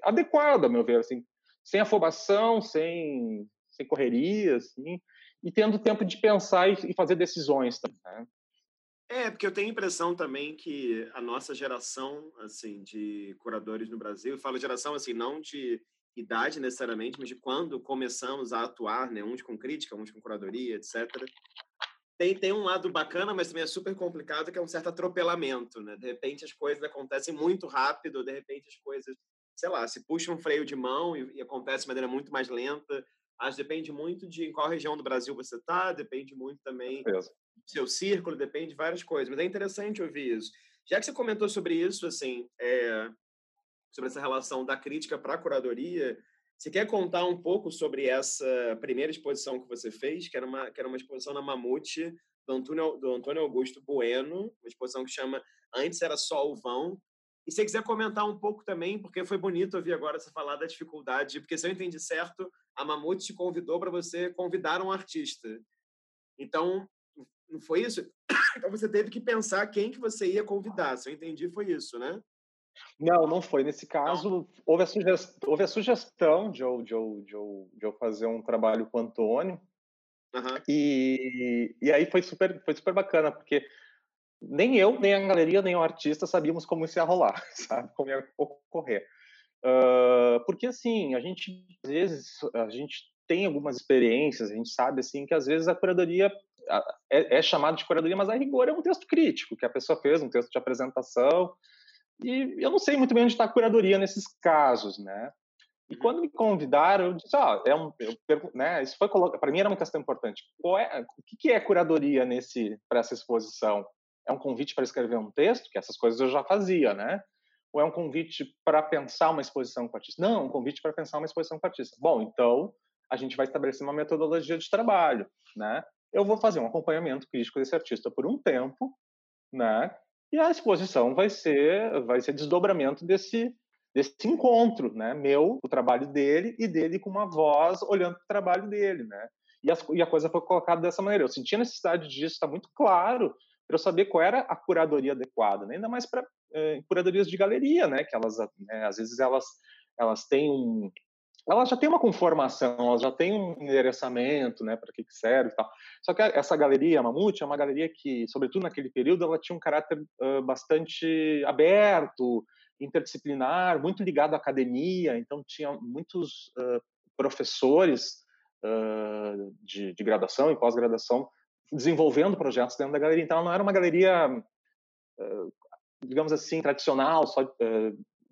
adequado, a meu ver, assim, sem afobação, sem sem correria, assim, e tendo tempo de pensar e, e fazer decisões também. Né? É, porque eu tenho a impressão também que a nossa geração, assim, de curadores no Brasil, falo geração, assim, não de idade necessariamente, mas de quando começamos a atuar, né, uns com crítica, uns com curadoria, etc. Tem, tem um lado bacana, mas também é super complicado, que é um certo atropelamento, né? De repente as coisas acontecem muito rápido, de repente as coisas, sei lá, se puxa um freio de mão e, e acontece de maneira muito mais lenta. Acho depende muito de em qual região do Brasil você está, depende muito também seu círculo, depende de várias coisas. Mas é interessante ouvir isso. Já que você comentou sobre isso, assim, é, sobre essa relação da crítica para a curadoria, você quer contar um pouco sobre essa primeira exposição que você fez, que era uma, que era uma exposição na Mamute, do Antônio, do Antônio Augusto Bueno, uma exposição que chama Antes Era Só o Vão. E se você quiser comentar um pouco também, porque foi bonito ouvir agora você falar da dificuldade, porque se eu entendi certo, a Mamute te convidou para você convidar um artista. Então, não foi isso? Então você teve que pensar quem que você ia convidar. Se eu entendi, foi isso, né? Não, não foi. Nesse caso, houve a, sugestão, houve a sugestão de eu, de, eu, de, eu, de eu fazer um trabalho com o Antônio. Uhum. E, e aí foi super, foi super bacana, porque nem eu, nem a galeria, nem o artista sabíamos como isso ia rolar, sabe? Como ia ocorrer. Uh, porque, assim, a gente, às vezes, a gente tem algumas experiências, a gente sabe, assim, que às vezes a curadoria é, é chamado de curadoria, mas a rigor é um texto crítico que a pessoa fez, um texto de apresentação. E eu não sei muito bem onde está a curadoria nesses casos, né? E quando me convidaram, eu disse, ó, oh, é um, né, isso foi para mim era uma questão importante. É, o que, é curadoria nesse para essa exposição? É um convite para escrever um texto, que essas coisas eu já fazia, né? Ou é um convite para pensar uma exposição com artista? Não, é um convite para pensar uma exposição com artista. Bom, então a gente vai estabelecer uma metodologia de trabalho, né? Eu vou fazer um acompanhamento crítico desse artista por um tempo, né? E a exposição vai ser vai ser desdobramento desse desse encontro, né? Meu, o trabalho dele e dele com uma voz olhando para o trabalho dele, né? E, as, e a coisa foi colocada dessa maneira. Eu senti a necessidade disso, está muito claro para eu saber qual era a curadoria adequada, né? ainda mais para eh, curadorias de galeria, né? Que elas, né, às vezes elas elas têm um ela já tem uma conformação, ela já tem um endereçamento, né, para que, que serve e tal. Só que essa galeria, Mamute, é uma galeria que, sobretudo naquele período, ela tinha um caráter uh, bastante aberto, interdisciplinar, muito ligado à academia, então tinha muitos uh, professores uh, de, de, graduação e pós-graduação desenvolvendo projetos dentro da galeria. Então, ela não era uma galeria, digamos assim, tradicional, só,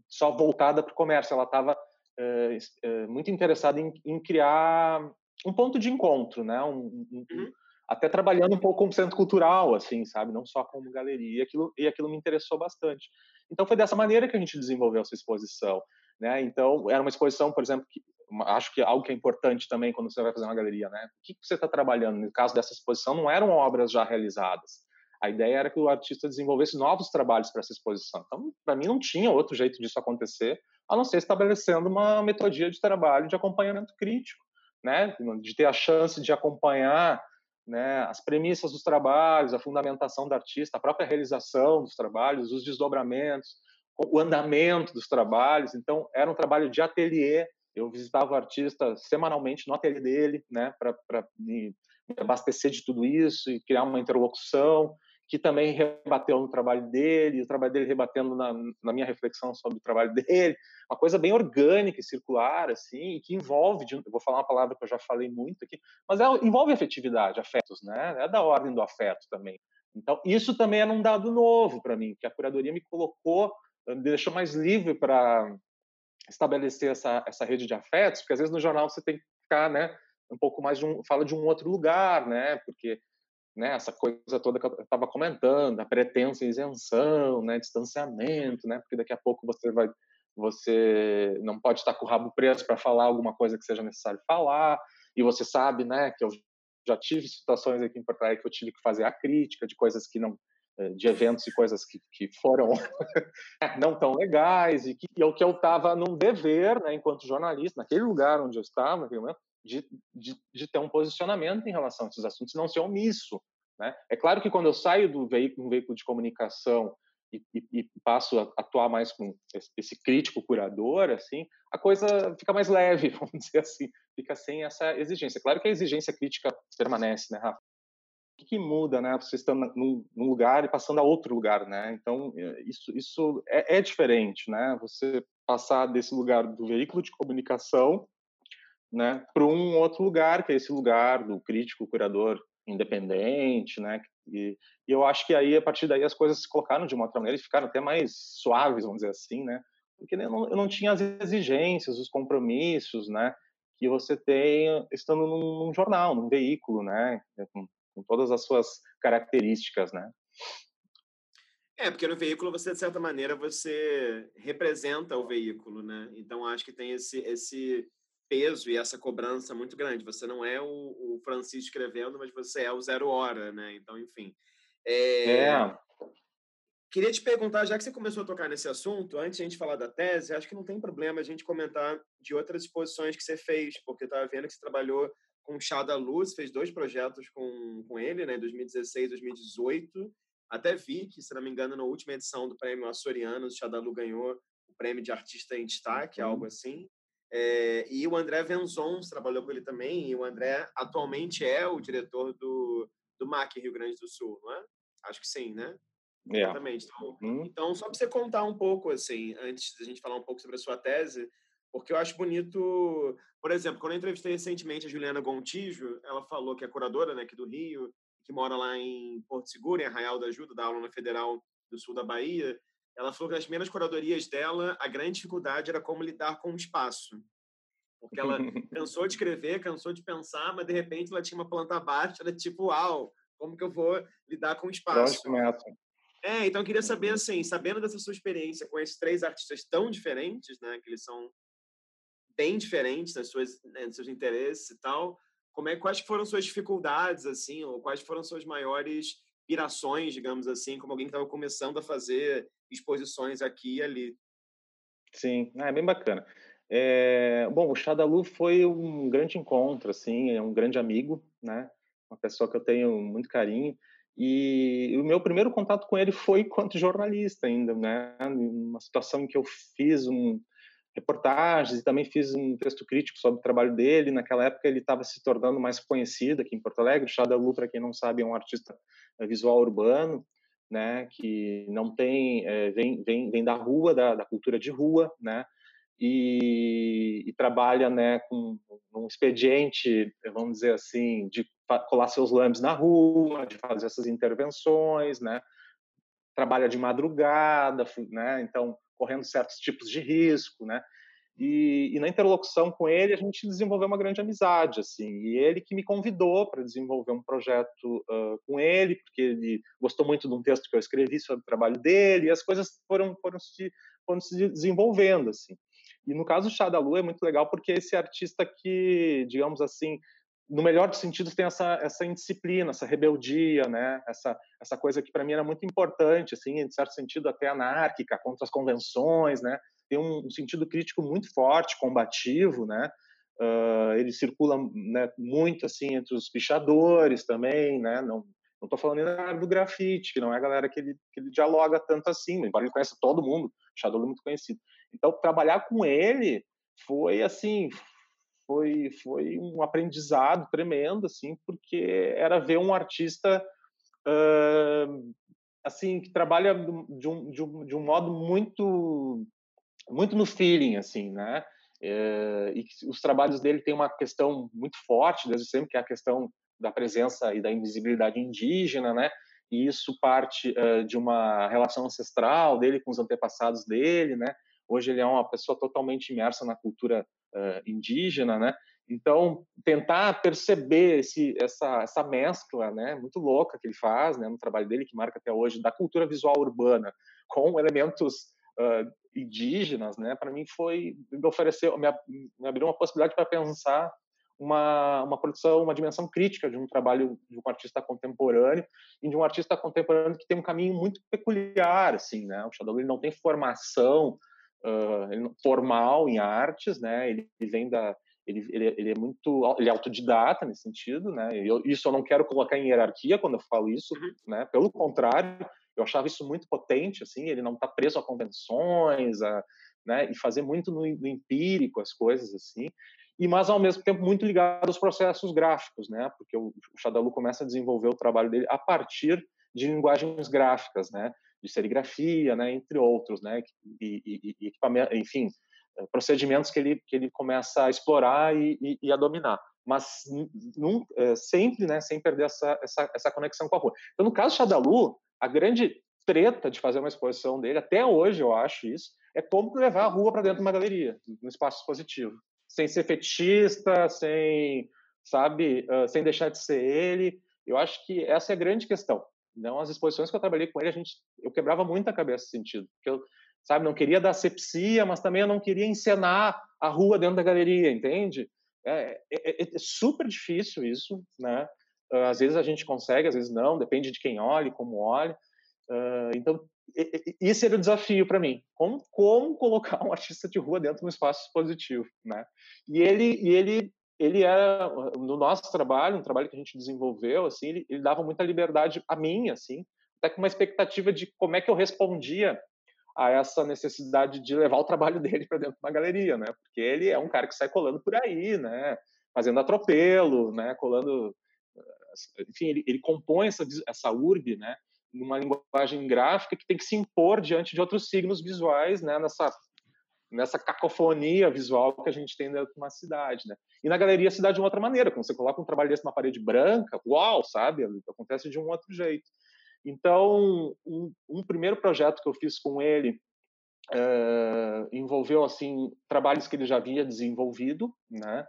só voltada para o comércio, ela estava uh, muito interessado em, em, criar um ponto de encontro, né? Um, um, uhum. Até trabalhando um pouco como centro cultural, assim, sabe? Não só como galeria. E aquilo, e aquilo me interessou bastante. Então foi dessa maneira que a gente desenvolveu essa exposição, né? Então era uma exposição, por exemplo, que acho que algo que é importante também quando você vai fazer uma galeria, né? O que você está trabalhando? No caso dessa exposição, não eram obras já realizadas. A ideia era que o artista desenvolvesse novos trabalhos para essa exposição. Então, para mim, não tinha outro jeito disso acontecer a não ser estabelecendo uma metodia de trabalho de acompanhamento crítico, né? de ter a chance de acompanhar né, as premissas dos trabalhos, a fundamentação do artista, a própria realização dos trabalhos, os desdobramentos, o andamento dos trabalhos. Então, era um trabalho de ateliê. Eu visitava o artista semanalmente no ateliê dele, né, para me abastecer de tudo isso e criar uma interlocução que também rebateu no trabalho dele, o trabalho dele rebatendo na, na, minha reflexão sobre o trabalho dele, uma coisa bem orgânica e circular, assim, que envolve, eu vou falar uma palavra que eu já falei muito aqui, mas é, envolve afetividade, afetos, né? É da ordem do afeto também. Então, isso também era um dado novo para mim, que a curadoria me colocou, me deixou mais livre para estabelecer essa, essa rede de afetos, porque às vezes no jornal você tem que ficar, né, um pouco mais de um, fala de um outro lugar, né, porque né, essa coisa toda que eu estava comentando, a pretensa isenção, né, distanciamento, né, porque daqui a pouco você vai, você não pode estar com o rabo preso para falar alguma coisa que seja necessário falar, e você sabe, né, que eu já tive situações aqui em Porto Alegre que eu tive que fazer a crítica de coisas que não, eh, de eventos e coisas que, que foram não tão legais e que o que eu estava num dever, né, enquanto jornalista, naquele lugar onde eu estava, naquele momento, de, de, de, ter um posicionamento em relação a esses assuntos, não ser omisso. Né? É claro que quando eu saio do veículo, um veículo de comunicação e, e, e, passo a atuar mais com esse crítico curador, assim, a coisa fica mais leve, vamos dizer assim, fica sem essa exigência. Claro que a exigência crítica permanece, né, Rafa? O que, muda, né? Você está num, num, lugar e passando a outro lugar, né? Então, é, isso, isso é, é diferente, né? Você passar desse lugar do veículo de comunicação né, para um outro lugar, que é esse lugar do crítico, curador independente, né? E, e, eu acho que aí a partir daí as coisas se colocaram de uma outra maneira e ficaram até mais suaves, vamos dizer assim, né? Porque eu não, eu não tinha as exigências, os compromissos, né? Que você tem estando num, num jornal, num veículo, né? Com, com todas as suas características, né? É, porque no veículo você, de certa maneira, você representa o veículo, né? Então, acho que tem esse, esse peso e essa cobrança muito grande. Você não é o, o Francisco escrevendo, mas você é o zero hora, né? Então, enfim. É... é... Queria te perguntar, já que você começou a tocar nesse assunto, antes de a gente falar da tese, acho que não tem problema a gente comentar de outras exposições que você fez, porque eu estava vendo que você trabalhou com o Chá da Luz, fez dois projetos com, com ele, né, em 2016 e 2018. Até vi que, se não me engano, na última edição do prêmio Açoriano, o Chá da Luz ganhou o prêmio de artista em destaque, uhum. algo assim. É, e o André Venzons trabalhou com ele também, e o André atualmente é o diretor do, do MAC Rio Grande do Sul, não é? Acho que sim, né? É. Exatamente. Então, hum. então só para você contar um pouco, assim, antes da gente falar um pouco sobre a sua tese, porque eu acho bonito, por exemplo, quando eu entrevistei recentemente a Juliana Gontijo, ela falou que é curadora né, aqui do Rio, que mora lá em Porto Seguro, em Arraial da Ajuda, da aula na Federal do Sul da Bahia, ela falou que nas primeiras curadorias dela, a grande dificuldade era como lidar com o espaço. Porque ela cansou de escrever, cansou de pensar, mas de repente ela tinha uma planta baixa, era tipo, uau, como que eu vou lidar com o espaço? É, então eu queria saber, assim, sabendo dessa sua experiência com esses três artistas tão diferentes, né, que eles são bem diferentes nas suas, né, nos seus interesses e tal, como é, quais foram suas dificuldades, assim, ou quais foram suas maiores pirações, digamos assim, como alguém que estava começando a fazer exposições aqui e ali. Sim, é bem bacana. É, bom, o Chadalu foi um grande encontro, assim, é um grande amigo, né? Uma pessoa que eu tenho muito carinho. E o meu primeiro contato com ele foi enquanto jornalista ainda, né? Uma situação em que eu fiz um reportagens e também fiz um texto crítico sobre o trabalho dele. Naquela época ele estava se tornando mais conhecido aqui em Porto Alegre. Chá da Lu, para quem não sabe, é um artista eh, visual urbano, né, que não tem é, vem, vem vem da rua, da, da cultura de rua, né, e, e, trabalha né com um expediente, vamos dizer assim, de colar seus lambes na rua, de fazer essas intervenções, né, trabalha de madrugada, né, então correndo certos tipos de risco, né? E, e, na interlocução com ele a gente desenvolveu uma grande amizade assim e ele que me convidou para desenvolver um projeto uh, com ele porque ele gostou muito de um texto que eu escrevi sobre o trabalho dele e as coisas foram foram se foram se desenvolvendo assim e no caso do Chá da Lua é muito legal porque esse artista que digamos assim no melhor dos sentidos tem essa essa indisciplina essa rebeldia né? Essa essa coisa que para mim era muito importante assim em certo sentido até anárquica contra as convenções né? Tem um, um sentido crítico muito forte combativo né? Uh, ele circula né, muito assim entre os pichadores também né? Não não estou falando ainda do grafite, que não é a galera que ele, que ele dialoga tanto assim, embora ele conheça todo mundo, Shadow é muito conhecido. Então, trabalhar com ele foi assim, foi foi um aprendizado tremendo assim porque era ver um artista uh, assim que trabalha de um, de um, de um modo muito muito no feeling assim né? É, e os trabalhos dele têm uma questão muito forte desde sempre que é a questão da presença e da invisibilidade indígena né? E isso parte uh, de uma relação ancestral dele com os antepassados dele né? Hoje ele é uma pessoa totalmente imersa na cultura uh, indígena, né? Então, tentar perceber esse, essa, essa mescla né, muito louca que ele faz né, no trabalho dele, que marca até hoje, da cultura visual urbana com elementos uh, indígenas, né, para mim foi, me ofereceu, me, abriu uma possibilidade para pensar uma, uma produção, uma dimensão crítica de um trabalho de um artista contemporâneo e de um artista contemporâneo que tem um caminho muito peculiar, assim, né? O Shadow ele não tem formação uh, formal em artes, né? Ele, ele vem da ele, ele, ele, é muito ele é autodidata nesse sentido, né? Eu, isso eu não quero colocar em hierarquia quando eu falo isso, uhum. né? Pelo contrário, eu achava isso muito potente, assim. Ele não está preso a convenções, a, né? E fazer muito no, no empírico as coisas assim. E mas ao mesmo tempo muito ligado aos processos gráficos, né? Porque o, Chadalu começa a desenvolver o trabalho dele a partir de linguagens gráficas, né? De serigrafia, né, entre outros, né, e, e, e enfim, eh, procedimentos que ele que ele começa a explorar e, e, e a dominar, mas num, é, sempre, né, sem perder essa, essa, essa conexão com a rua. Então, no caso do Chadalu, a grande treta de fazer uma exposição dele, até hoje eu acho isso, é como levar a rua para dentro de uma galeria, no espaço expositivo, sem ser fetichista, sem, sabe, sem deixar de ser ele. Eu acho que essa é a grande questão. Então, as exposições que eu trabalhei com ele, a gente, eu quebrava muito a cabeça nesse sentido. Porque eu, sabe, não queria dar sepsia, mas também eu não queria encenar a rua dentro da galeria, entende? É, é, é, é super difícil isso, né? Ah, às vezes a gente consegue, às vezes não, depende de quem olhe, como olhe. Uh, então, esse era o desafio para mim. Como, como colocar um artista de rua dentro de um espaço expositivo, né? E ele, e ele ele era no nosso trabalho, um trabalho que a gente desenvolveu, assim, ele, ele, dava muita liberdade a mim, assim, até com uma expectativa de como é que eu respondia a essa necessidade de levar o trabalho dele para dentro de uma galeria, né? Porque ele é um cara que sai colando por aí, né? Fazendo atropelo, né? Colando, enfim, ele, ele compõe essa essa urbe, né? Numa linguagem gráfica que tem que se impor diante de outros signos visuais, né? Nessa nessa cacofonia visual que a gente tem dentro de uma cidade, né? E na galeria dá de uma outra maneira, quando você coloca um trabalho desse na parede branca, uau, sabe? Acontece de um outro jeito. Então, um, um primeiro projeto que eu fiz com ele é, envolveu assim trabalhos que ele já havia desenvolvido, né?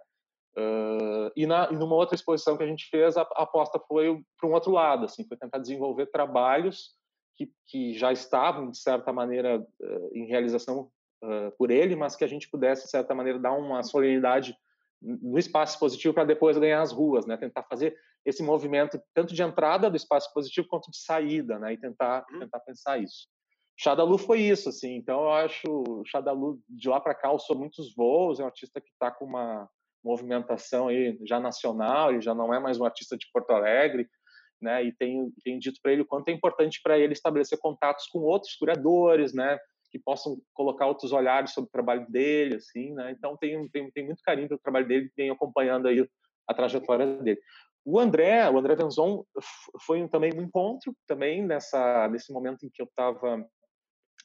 Uh, e, na, e numa outra exposição que a gente fez, a, a aposta foi para um outro lado, assim, foi tentar desenvolver trabalhos que, que já estavam de certa maneira uh, em realização uh, por ele, mas que a gente pudesse, de certa maneira, dar uma solenidade no espaço positivo para depois ganhar as ruas, né? Tentar fazer esse movimento tanto de entrada do espaço positivo quanto de saída, né? E tentar uhum. tentar pensar isso. Shadalu foi isso, assim. Então eu acho Shadalu de lá para cá alçou muitos voos. É um artista que está com uma movimentação aí já nacional. Ele já não é mais um artista de Porto Alegre, né? E tenho, tenho dito para ele o quanto é importante para ele estabelecer contatos com outros curadores, né? Que possam colocar outros olhares sobre o trabalho dele, assim, né? Então tem tem, tem muito carinho pelo trabalho dele, vem acompanhando aí a trajetória dele. O André, o André Venzon foi também um encontro também nessa nesse momento em que eu estava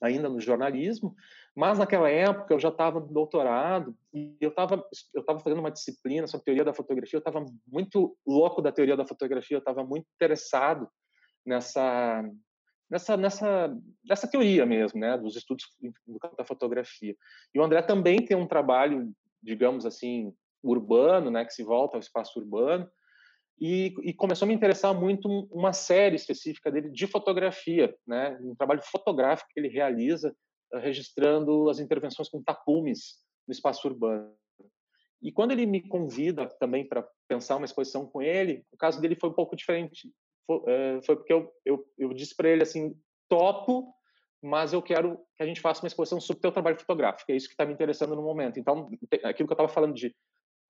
ainda no jornalismo, mas naquela época eu já estava no doutorado e eu estava eu estava fazendo uma disciplina sobre teoria da fotografia, eu estava muito louco da teoria da fotografia, eu estava muito interessado nessa nessa nessa nessa teoria mesmo, né, dos estudos do da fotografia. E o André também tem um trabalho, digamos assim, urbano, né, que se volta ao espaço urbano, e, e, começou a me interessar muito uma série específica dele de fotografia, né? um trabalho fotográfico que ele realiza uh, registrando as intervenções com tapumes no espaço urbano. E quando ele me convida também para pensar uma exposição com ele, o caso dele foi um pouco diferente. Foi, uh, foi porque eu, eu, eu disse para ele assim, topo, mas eu quero que a gente faça uma exposição sobre o teu trabalho fotográfico. É isso que está me interessando no momento. Então, aquilo que eu estava falando de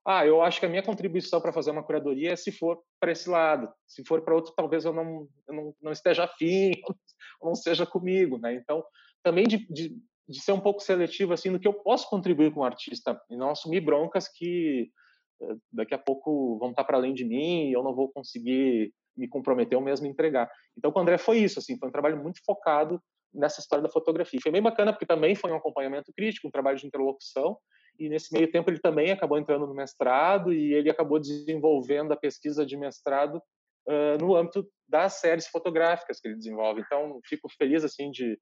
ah, eu acho que a minha contribuição para fazer uma curadoria é se for para esse lado. Se for para outro, talvez eu não, eu não, não esteja afim, ou não seja comigo, né? Então, também de, de, de, ser um pouco seletivo, assim, no que eu posso contribuir com o artista, e não assumir broncas que eh, daqui a pouco vão estar para além de mim eu não vou conseguir me comprometer ou mesmo entregar. Então, com o André foi isso, assim, foi um trabalho muito focado nessa história da fotografia. Foi bem bacana porque também foi um acompanhamento crítico, um trabalho de interlocução, e nesse meio tempo ele também acabou entrando no mestrado e ele acabou desenvolvendo a pesquisa de mestrado uh, no âmbito das séries fotográficas que ele desenvolve. Então, fico feliz assim de,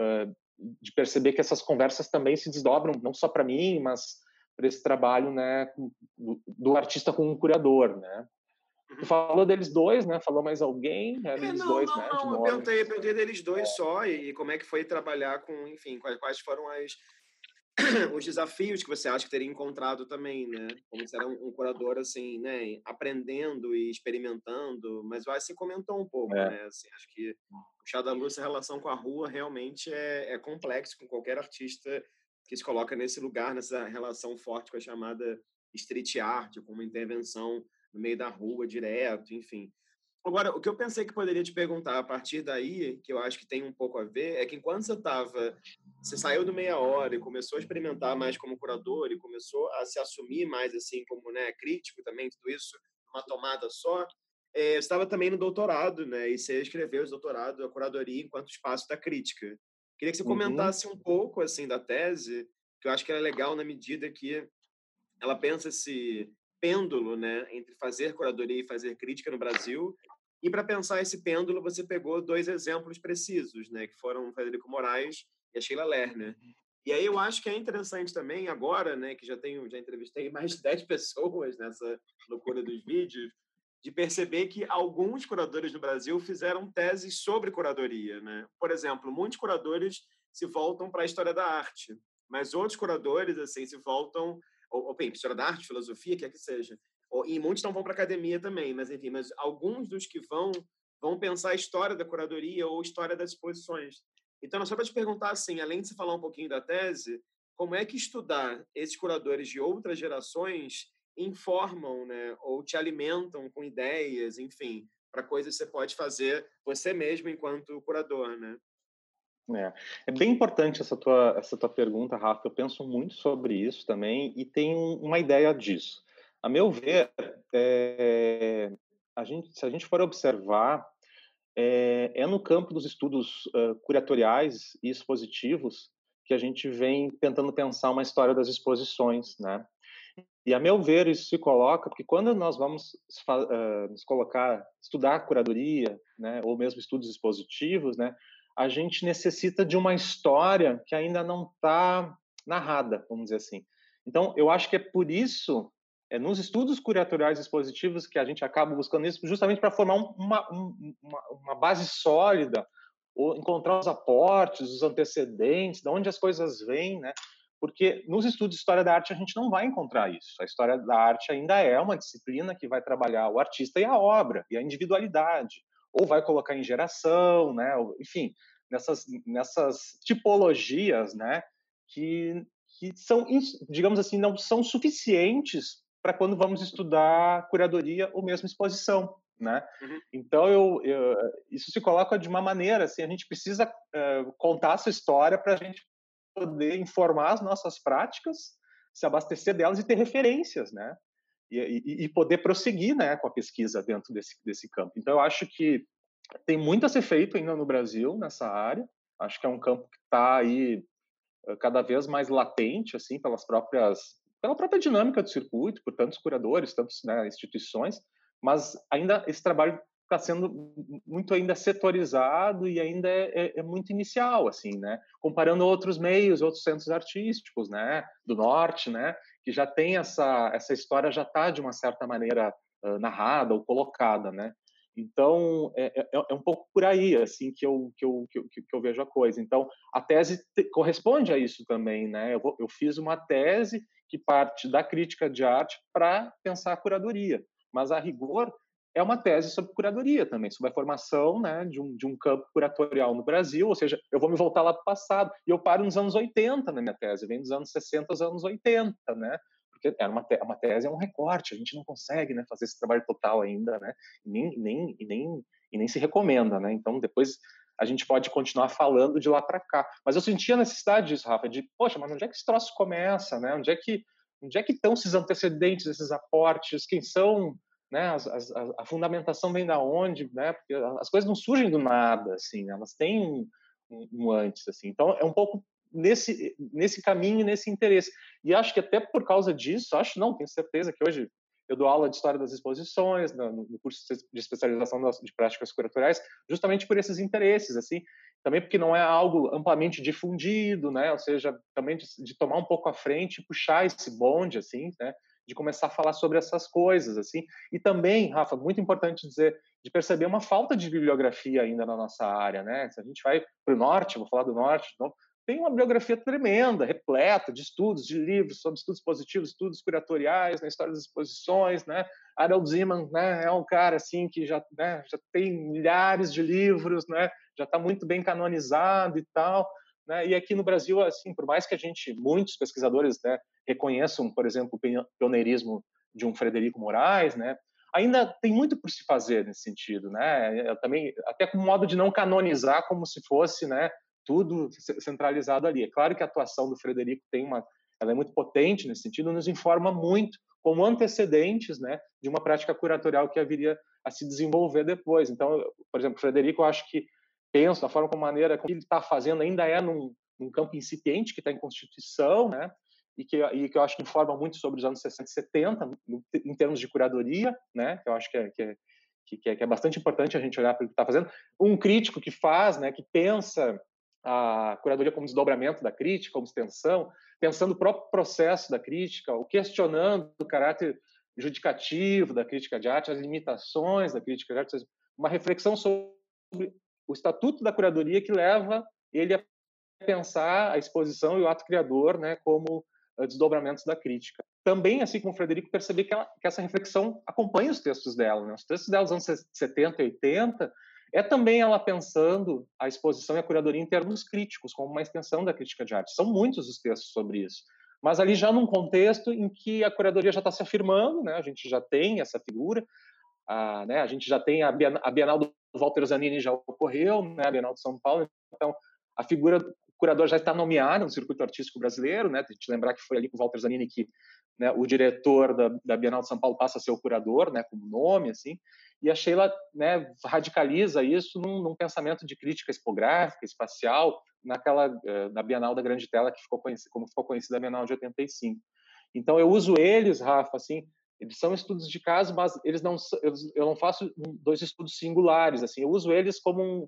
uh, de perceber que essas conversas também se desdobram, não só para mim, mas para esse trabalho né, do, do, artista com o curador, né? Tu falou deles dois, né? Falou mais alguém? É, é, não, dois, não, né? Não, eu perguntei, eu perguntei deles dois é. só e como é que foi trabalhar com, enfim, quais, quais foram as, os desafios que você acha que teria encontrado também, né? Como se era um, curador, assim, né? Aprendendo e experimentando, mas eu acho que você comentou um pouco, é. né? Assim, acho que o Chá da Luz, a relação com a rua, realmente é, é complexo com qualquer artista que se coloca nesse lugar, nessa relação forte com a chamada street art, com uma intervenção no meio da rua, direto, enfim. Agora, o que eu pensei que poderia te perguntar a partir daí, que eu acho que tem um pouco a ver, é que enquanto você estava, você saiu do meia hora e começou a experimentar mais como curador e começou a se assumir mais assim como né, crítico também, tudo isso uma tomada só, é, você estava também no doutorado, né? E você escreveu o doutorado, a curadoria enquanto espaço da crítica. Queria que você uhum. comentasse um pouco assim da tese, que eu acho que ela é legal na medida que ela pensa esse pêndulo, né, entre fazer curadoria e fazer crítica no Brasil e para pensar esse pêndulo, você pegou dois exemplos precisos, né, que foram o Frederico Moraes e a Sheila Lerner. E aí eu acho que é interessante também agora, né, que já tenho já entrevistei mais de 10 pessoas nessa loucura dos vídeos, de perceber que alguns curadores no Brasil fizeram teses sobre curadoria, né? Por exemplo, muitos curadores se voltam para a história da arte, mas outros curadores assim se voltam ou, ou bem, história da arte, filosofia, quer que seja, e muitos não vão para academia também, mas enfim, mas alguns dos que vão vão pensar a história da curadoria ou história das exposições. Então, só para te perguntar assim, além de você falar um pouquinho da tese, como é que estudar esses curadores de outras gerações informam, né, ou te alimentam com ideias, enfim, para coisas que você pode fazer você mesmo enquanto curador, né? É, é bem importante essa tua, essa tua pergunta, Rafa. Eu penso muito sobre isso também e tenho uma ideia disso. A meu ver, é, a gente, se a gente for observar, é, é no campo dos estudos uh, curatoriais e expositivos que a gente vem tentando pensar uma história das exposições, né? E a meu ver isso se coloca porque quando nós vamos uh, nos colocar estudar curadoria, né, ou mesmo estudos expositivos, né, a gente necessita de uma história que ainda não está narrada, vamos dizer assim. Então, eu acho que é por isso é nos estudos curatoriais expositivos que a gente acaba buscando isso justamente para formar uma, uma, uma, base sólida, ou encontrar os aportes, os antecedentes, de onde as coisas vêm, né? Porque nos estudos de história da arte a gente não vai encontrar isso. A história da arte ainda é uma disciplina que vai trabalhar o artista e a obra, e a individualidade, ou vai colocar em geração, né? Enfim, nessas, nessas tipologias, né? Que, que são, digamos assim, não são suficientes para quando vamos estudar curadoria ou mesmo exposição, né? Uhum. Então eu, eu, isso se coloca de uma maneira assim, a gente precisa uh, contar essa história para a gente poder informar as nossas práticas, se abastecer delas e ter referências, né? E, e, poder prosseguir, né, com a pesquisa dentro desse, desse campo. Então, eu acho que tem muito a ser feito ainda no Brasil nessa área. Acho que é um campo que está aí eh, cada vez mais latente, assim, pelas próprias, pela própria dinâmica do circuito, por tantos curadores, tantas né, instituições, mas ainda esse trabalho está sendo muito ainda setorizado e ainda é, é, é, muito inicial, assim, né? Comparando outros meios, outros centros artísticos, né? Do norte, né? Que já tem essa essa história já está de uma certa maneira uh, narrada ou colocada, né? Então é, é, é, um pouco por aí, assim, que eu que eu, que eu, que eu vejo a coisa. Então a tese te, corresponde a isso também, né? Eu, vou, eu fiz uma tese que parte da crítica de arte para pensar a curadoria, mas a rigor é uma tese sobre curadoria também, sobre a formação né, de, um, de um campo curatorial no Brasil, ou seja, eu vou me voltar lá para o passado, e eu paro nos anos 80 na minha tese, vem dos anos 60 aos anos 80, né? Porque é uma, te uma tese é um recorte, a gente não consegue né, fazer esse trabalho total ainda, né? E nem, nem, e nem, e nem se recomenda, né? Então, depois a gente pode continuar falando de lá para cá. Mas eu sentia a necessidade disso, Rafa, de, poxa, mas onde é que esse troço começa, né? Onde é que, onde é que estão esses antecedentes, esses aportes, quem são né? As, as, a, fundamentação vem da onde, né? Porque as coisas não surgem do nada, assim, né? elas têm um, um, antes, assim. Então é um pouco nesse nesse caminho, nesse interesse. E acho que até por causa disso, acho não, tenho certeza que hoje eu dou aula de história das exposições no curso de especialização de práticas curatoriais, justamente por esses interesses, assim. Também porque não é algo amplamente difundido, né? Ou seja, também de, de tomar um pouco à frente, puxar esse bonde, assim, né? De começar a falar sobre essas coisas, assim. E também, Rafa, muito importante dizer, de perceber uma falta de bibliografia ainda na nossa área, né? Se a gente vai para o norte, vou falar do norte, então, tem uma bibliografia tremenda, repleta de estudos, de livros sobre estudos positivos, estudos curatoriais, na né, história das exposições, né? Harold Zeman, né, é um cara assim que já, né, já tem milhares de livros, né? Já está muito bem canonizado e tal. Né? E aqui no Brasil, assim, por mais que a gente, muitos pesquisadores, né, reconheçam, por exemplo, o pioneirismo de um Frederico Moraes, né, ainda tem muito por se fazer nesse sentido, né? também até com modo de não canonizar como se fosse, né, tudo centralizado ali. É claro que a atuação do Frederico tem uma, ela é muito potente nesse sentido, nos informa muito como antecedentes, né, de uma prática curatorial que haveria a se desenvolver depois. Então, por exemplo, Frederico, eu acho que penso, da forma como maneira como ele está fazendo ainda é num, num, campo incipiente que está em constituição, né? E que, e que eu acho que informa muito sobre os anos 60 e 70 no, em termos de curadoria, né? Que eu acho que é, que é, que é, que é bastante importante a gente olhar para o que está fazendo. Um crítico que faz, né? Que pensa a curadoria como desdobramento da crítica, como extensão, pensando o próprio processo da crítica, o questionando o caráter judicativo da crítica de arte, as limitações da crítica de arte, uma reflexão sobre o estatuto da curadoria que leva ele a pensar a exposição e o ato criador né, como uh, desdobramentos da crítica. Também, assim como o Frederico, percebi que, ela, que essa reflexão acompanha os textos dela. Né? Os textos dela dos anos 70 e 80 é também ela pensando a exposição e a curadoria em termos críticos, como uma extensão da crítica de arte. São muitos os textos sobre isso. Mas ali já num contexto em que a curadoria já está se afirmando, né? a gente já tem essa figura, a, né, a gente já tem a Bienal do Walter Zanini já ocorreu, né, Bienal de São Paulo, então a figura do curador já está nomeada no circuito artístico brasileiro, né, tem que lembrar que foi ali com o Walter Zanini que né, o diretor da, da, Bienal de São Paulo passa a ser o curador, né, como nome, assim, e a Sheila né, radicaliza isso num, num, pensamento de crítica expográfica, espacial, naquela uh, na Bienal da Grande Tela que ficou conhecida, como ficou conhecida a Bienal de 85. Então eu uso eles, Rafa, assim, eles são estudos de caso, mas eles não eu não faço dois estudos singulares assim. Eu uso eles como um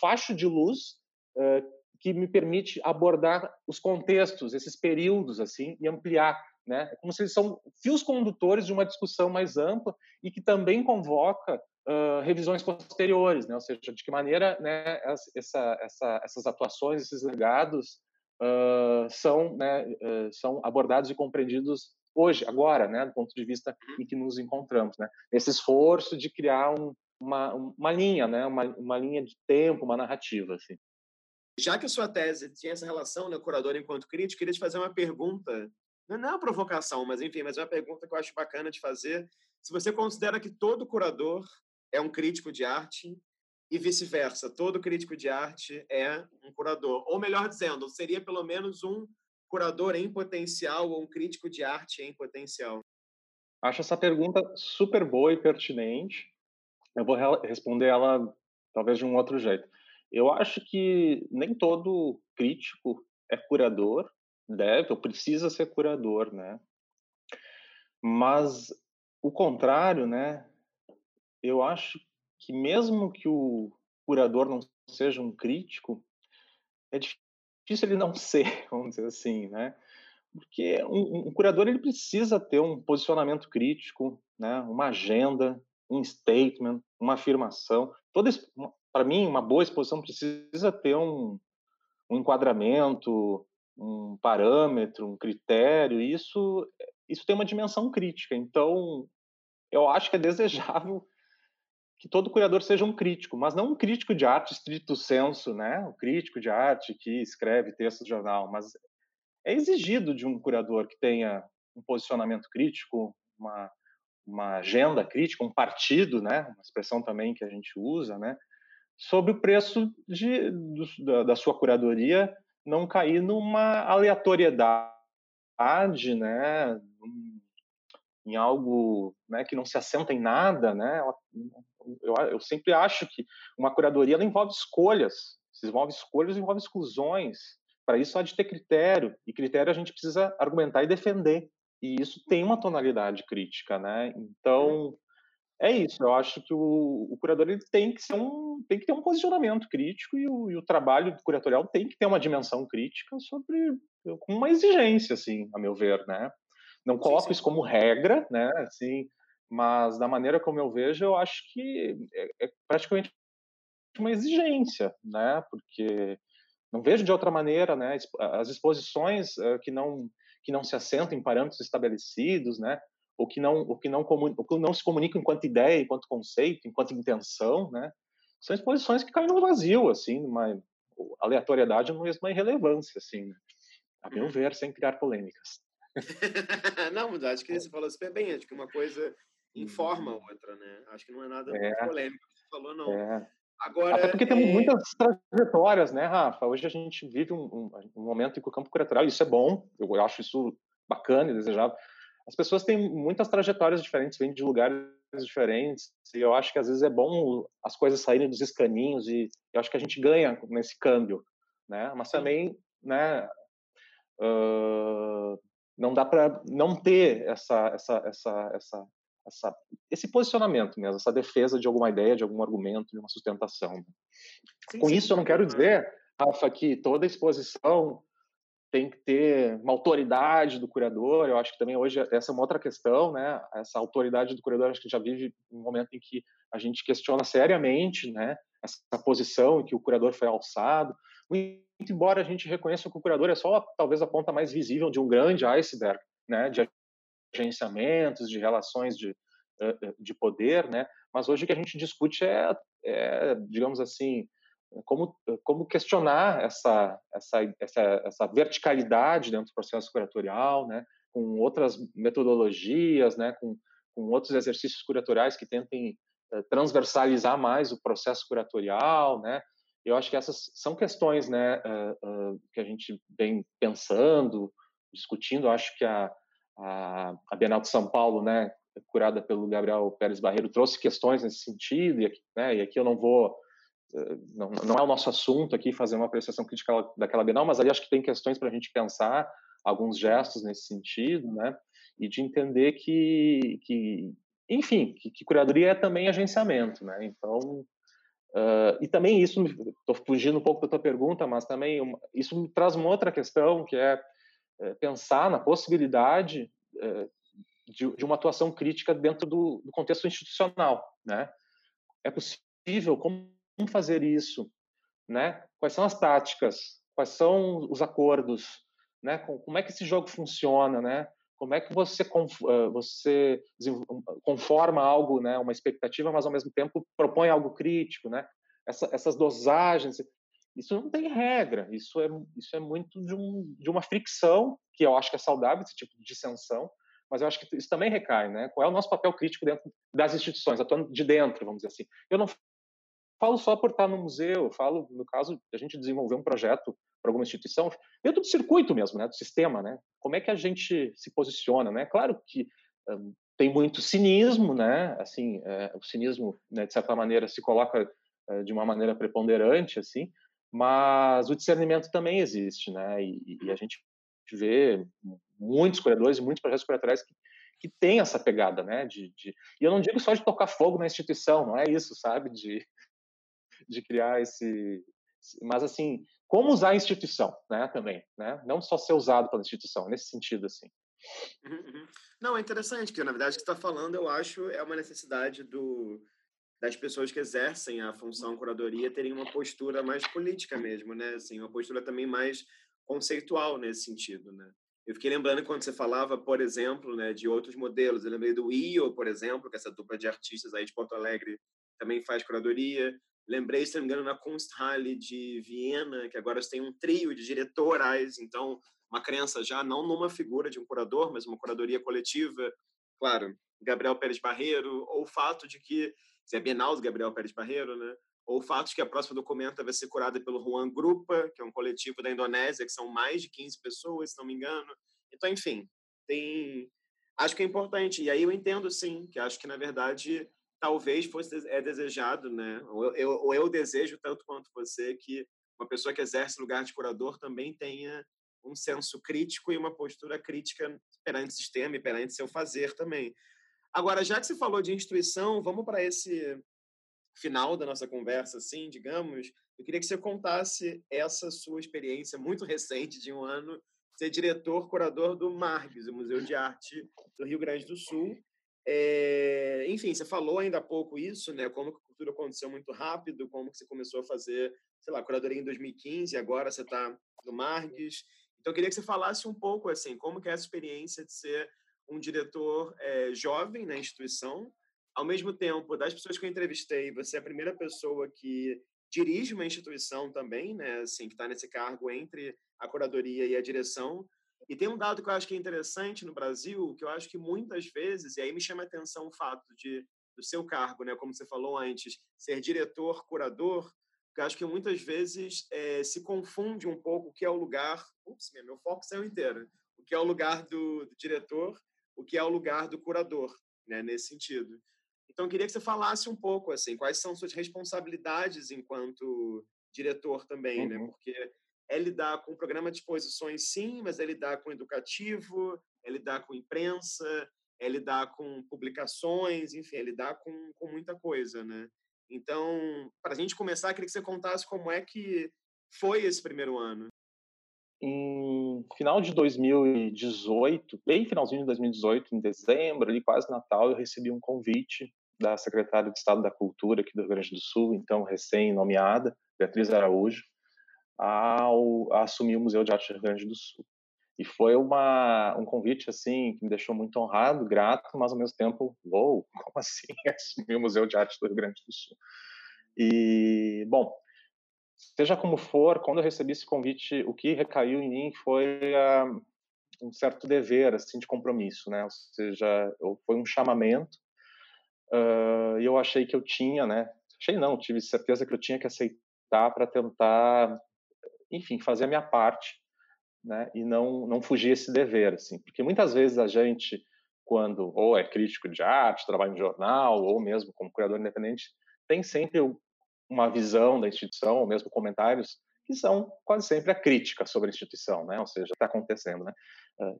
facho de luz uh, que me permite abordar os contextos, esses períodos assim e ampliar, né? É como se eles são fios condutores de uma discussão mais ampla e que também convoca uh, revisões posteriores, né? Ou seja, de que maneira, né, essa, essa, essas atuações, esses legados uh, são, né, são abordados e compreendidos hoje, agora, né, do ponto de vista em que nos encontramos, né? Esse esforço de criar um, uma, uma linha, né, uma, uma linha de tempo, uma narrativa, assim. Já que a sua tese tinha essa relação, né, curador enquanto crítico, queria te fazer uma pergunta, não é uma provocação, mas enfim, mas é uma pergunta que eu acho bacana de fazer. Se você considera que todo curador é um crítico de arte e vice-versa. Todo crítico de arte é um curador. Ou melhor dizendo, seria pelo menos um curador em potencial ou um crítico de arte em potencial. Acho essa pergunta super boa e pertinente. Eu vou responder ela talvez de um outro jeito. Eu acho que nem todo crítico é curador, deve ou precisa ser curador, né? Mas o contrário, né? Eu acho que mesmo que o curador não seja um crítico, é difícil ele não ser, vamos dizer assim, né? Porque um, um curador ele precisa ter um posicionamento crítico, né? Uma agenda, um statement, uma afirmação. Toda para mim uma boa exposição precisa ter um, um enquadramento, um parâmetro, um critério. Isso isso tem uma dimensão crítica. Então eu acho que é desejável que todo curador seja um crítico, mas não um crítico de arte estrito senso, né? Um crítico de arte que escreve texto de jornal, mas é exigido de um curador que tenha um posicionamento crítico, uma, uma agenda crítica, um partido, né? Uma expressão também que a gente usa, né? Sobre o preço de, do, da, da sua curadoria não cair numa aleatoriedade, né? em algo né, que não se assenta em nada, né? Eu, eu sempre acho que uma curadoria ela envolve escolhas, se envolve escolhas, envolve exclusões. Para isso há de ter critério e critério a gente precisa argumentar e defender. E isso tem uma tonalidade crítica, né? Então é isso. Eu acho que o, o curador ele tem que ser um, tem que ter um posicionamento crítico e o, e o trabalho curatorial tem que ter uma dimensão crítica sobre com uma exigência, assim, a meu ver, né? Não coloco sim, sim. isso como regra, né? Assim, mas da maneira como eu vejo, eu acho que é, é praticamente uma exigência, né? Porque não vejo de outra maneira, né? As exposições uh, que não que não se assentam em parâmetros estabelecidos, né? Ou que não, ou que não, ou que não se comunicam enquanto ideia, enquanto conceito, enquanto intenção, né? São exposições que caem no vazio, assim, uma aleatoriedade não é uma irrelevância, assim, né? a meu uhum. ver, sem criar polêmicas. não, mas acho que você falou super bem. Acho que uma coisa informa a uhum. outra, né? Acho que não é nada é. polêmico que você falou, não. É. Agora, Até porque é... temos muitas trajetórias, né, Rafa? Hoje a gente vive um, um, um momento em que o campo curatorial, isso é bom, eu acho isso bacana e desejável. As pessoas têm muitas trajetórias diferentes, vêm de lugares diferentes, e eu acho que às vezes é bom as coisas saírem dos escaninhos, e eu acho que a gente ganha nesse câmbio, né? Mas também, né, uh, não dá para não ter essa, essa, essa, essa, essa, esse posicionamento mesmo, essa defesa de alguma ideia, de algum argumento, de uma sustentação. Sim, Com sim, isso, eu não quero dizer, Rafa, que toda exposição tem que ter uma autoridade do curador. Eu acho que também hoje essa é uma outra questão, né? Essa autoridade do curador, acho que já vive um momento em que a gente questiona seriamente, né? Essa posição em que o curador foi alçado. Muito embora a gente reconheça que o curador é só talvez a ponta mais visível de um grande iceberg, né, de agenciamentos, de relações de, de poder, né, mas hoje o que a gente discute é, é digamos assim, como, como questionar essa, essa, essa, essa verticalidade dentro do processo curatorial, né, com outras metodologias, né, com, com outros exercícios curatoriais que tentem transversalizar mais o processo curatorial, né, eu acho que essas são questões né, uh, uh, que a gente vem pensando, discutindo. Eu acho que a, a, Bienal de São Paulo, né, curada pelo Gabriel Pérez Barreiro, trouxe questões nesse sentido. E aqui, né, e aqui eu não vou. Não, não é o nosso assunto aqui fazer uma apreciação crítica daquela Bienal, mas ali acho que tem questões para a gente pensar, alguns gestos nesse sentido, né? E de entender que, que enfim, que, que curadoria é também agenciamento, né? Então, Uh, e também isso, estou fugindo um pouco da tua pergunta, mas também uma, isso me traz uma outra questão, que é pensar na possibilidade é, de, uma atuação crítica dentro do, do, contexto institucional. Né? É possível? Como fazer isso? Né? Quais são as táticas? Quais são os acordos? Né? Como é que esse jogo funciona? Né? como é que você você conforma algo, né, uma expectativa, mas ao mesmo tempo propõe algo crítico, né? Essa, essas dosagens, isso não tem regra. Isso é isso é muito de, um, de uma fricção que eu acho que é saudável esse tipo de dissensão, mas eu acho que isso também recai, né? Qual é o nosso papel crítico dentro das instituições, atuando de dentro, vamos dizer assim. Eu não falo só por estar no museu, eu falo, no caso, a gente desenvolver um projeto para alguma instituição, dentro do circuito mesmo, né, do sistema, né? Como é que a gente se posiciona, né? Claro que um, tem muito cinismo, né? Assim, é, o cinismo, né, de certa maneira, se coloca é, de uma maneira preponderante, assim, mas o discernimento também existe, né? E, e a gente vê muitos curadores e muitos projetos curatoriais que, que têm essa pegada, né? De, de, e eu não digo só de tocar fogo na instituição, não é isso, sabe? De, de criar esse, mas assim, como usar a instituição, né? Também, né? Não só ser usado pela instituição, nesse sentido, assim. Uhum, uhum. Não, é interessante, que na verdade o que está falando, eu acho, é uma necessidade do, das pessoas que exercem a função curadoria terem uma postura mais política mesmo, né? Assim, uma postura também mais conceitual nesse sentido, né? Eu fiquei lembrando quando você falava, por exemplo, né, de outros modelos. Eu lembrei do IO, por exemplo, que essa dupla de artistas aí de Porto Alegre também faz curadoria. Lembrei, se não me engano, na Kunsthalle de Viena, que agora tem um trio de diretorais, então uma crença já não numa figura de um curador, mas uma curadoria coletiva. Claro, Gabriel Pérez Barreiro, ou o fato de que se é Bienal do Gabriel Pérez Barreiro, né? Ou o fato de que a próxima documenta vai ser curada pelo Juan Grupa, que é um coletivo da Indonésia, que são mais de 15 pessoas, se não me engano. Então, enfim, tem acho que é importante. E aí eu entendo sim, que acho que na verdade talvez fosse é desejado, né? Ou eu, ou eu desejo tanto quanto você que uma pessoa que exerce lugar de curador também tenha um senso crítico e uma postura crítica perante o sistema e perante seu fazer também. Agora, já que você falou de instituição, vamos para esse final da nossa conversa, assim, digamos. Eu queria que você contasse essa sua experiência muito recente, de um ano, ser diretor, curador do MARGS, o Museu de Arte do Rio Grande do Sul. É, enfim, você falou ainda há pouco isso, né? Como a cultura aconteceu muito rápido, como que você começou a fazer, sei lá, curadoria em 2015, agora você está no Margues. Então, eu queria que você falasse um pouco, assim, como que é essa experiência de ser um diretor é, jovem na instituição. Ao mesmo tempo, das pessoas que eu entrevistei, você é a primeira pessoa que dirige uma instituição também, né? Assim, que está nesse cargo entre a curadoria e a direção. E tem um dado que eu acho que é interessante no Brasil, que eu acho que muitas vezes, e aí me chama a atenção o fato de do seu cargo, né, como você falou antes, ser diretor, curador, que eu acho que muitas vezes é, se confunde um pouco o que é o lugar. Ups, meu foco saiu inteiro. O que é o lugar do, do diretor o que é o lugar do curador, né, nesse sentido. Então, eu queria que você falasse um pouco, assim, quais são suas responsabilidades enquanto diretor também, né, uhum. né? Porque é lidar com o programa de exposições, sim, mas é lidar com educativo, é lidar com imprensa, é lidar com publicações, enfim, é lidar com, com muita coisa, né? Então, para a gente começar, eu queria que você contasse como é que foi esse primeiro ano. Em final de 2018, bem finalzinho de 2018, em dezembro, ali quase Natal, eu recebi um convite da secretária de Estado da Cultura aqui do Rio Grande do Sul, então recém-nomeada, Beatriz Araújo, ao, a assumir o Museu de Arte do Rio Grande do Sul. E foi uma, um convite assim que me deixou muito honrado, grato, mas ao mesmo tempo, uou, como assim assumir o Museu de Arte do Rio Grande do Sul? E, bom, seja como for, quando eu recebi esse convite, o que recaiu em mim foi uh, um certo dever, assim, de compromisso, né? Ou seja, foi um chamamento uh, e eu achei que eu tinha, né? Achei não, tive certeza que eu tinha que aceitar para tentar, enfim, fazer a minha parte, né? E não não fugir esse dever, assim, porque muitas vezes a gente quando ou é crítico de arte, trabalha em jornal, ou mesmo como criador independente, tem sempre uma visão da instituição, ou mesmo comentários, que são quase sempre a crítica sobre a instituição, né? Ou seja, está acontecendo, né?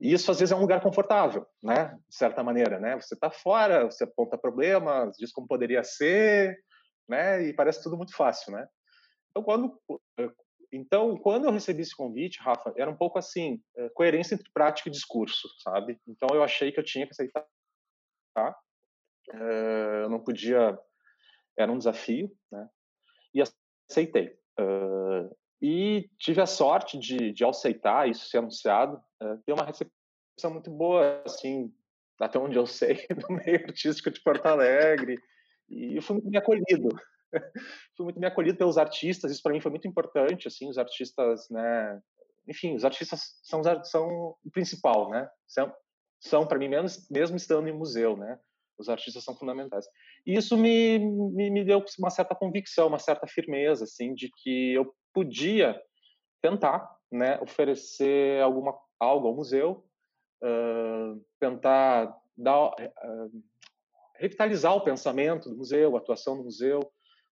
E isso às vezes é um lugar confortável, né? De certa maneira, né? Você está fora, você aponta problemas, diz como poderia ser, né? E parece tudo muito fácil, né? Então quando então quando eu recebi esse convite, Rafa, era um pouco assim coerência entre prática e discurso, sabe? Então eu achei que eu tinha que aceitar, tá? Eu não podia, era um desafio, né? E aceitei. Uh, e tive a sorte de, de aceitar isso ser anunciado, uh, ter uma recepção muito boa, assim, até onde eu sei, no meio artístico de Porto Alegre, e eu fui muito bem acolhido. fui muito bem acolhido pelos artistas, isso para mim foi muito importante, assim, os artistas, né, enfim, os artistas são, são o principal, né, são, são para mim, mesmo, mesmo estando em museu, né, os artistas são fundamentais. E isso me, me, me deu uma certa convicção, uma certa firmeza, assim, de que eu podia tentar, né, oferecer alguma algo ao museu, uh, tentar dar, uh, revitalizar o pensamento do museu, a atuação do museu,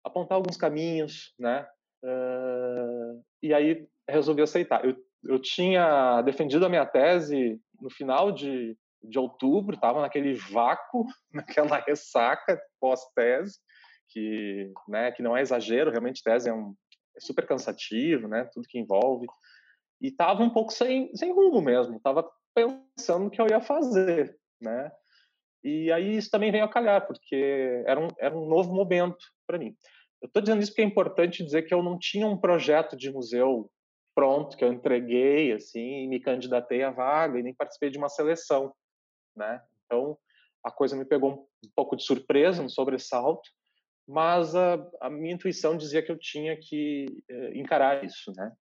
apontar alguns caminhos, né? Uh, e aí resolvi aceitar. Eu, eu tinha defendido a minha tese no final de, de outubro, estava naquele vácuo, naquela ressaca pós-tese, que, né, que não é exagero, realmente tese é, um, é super cansativo, né, tudo que envolve, e estava um pouco sem, sem rumo mesmo, estava pensando o que eu ia fazer, né, e aí isso também veio a calhar, porque era um, era um novo momento para mim. Eu estou dizendo isso porque é importante dizer que eu não tinha um projeto de museu pronto, que eu entreguei, assim, e me candidatei à vaga e nem participei de uma seleção, né? Então, a coisa me pegou um pouco de surpresa, um sobressalto, mas a, a minha intuição dizia que eu tinha que eh, encarar isso, né?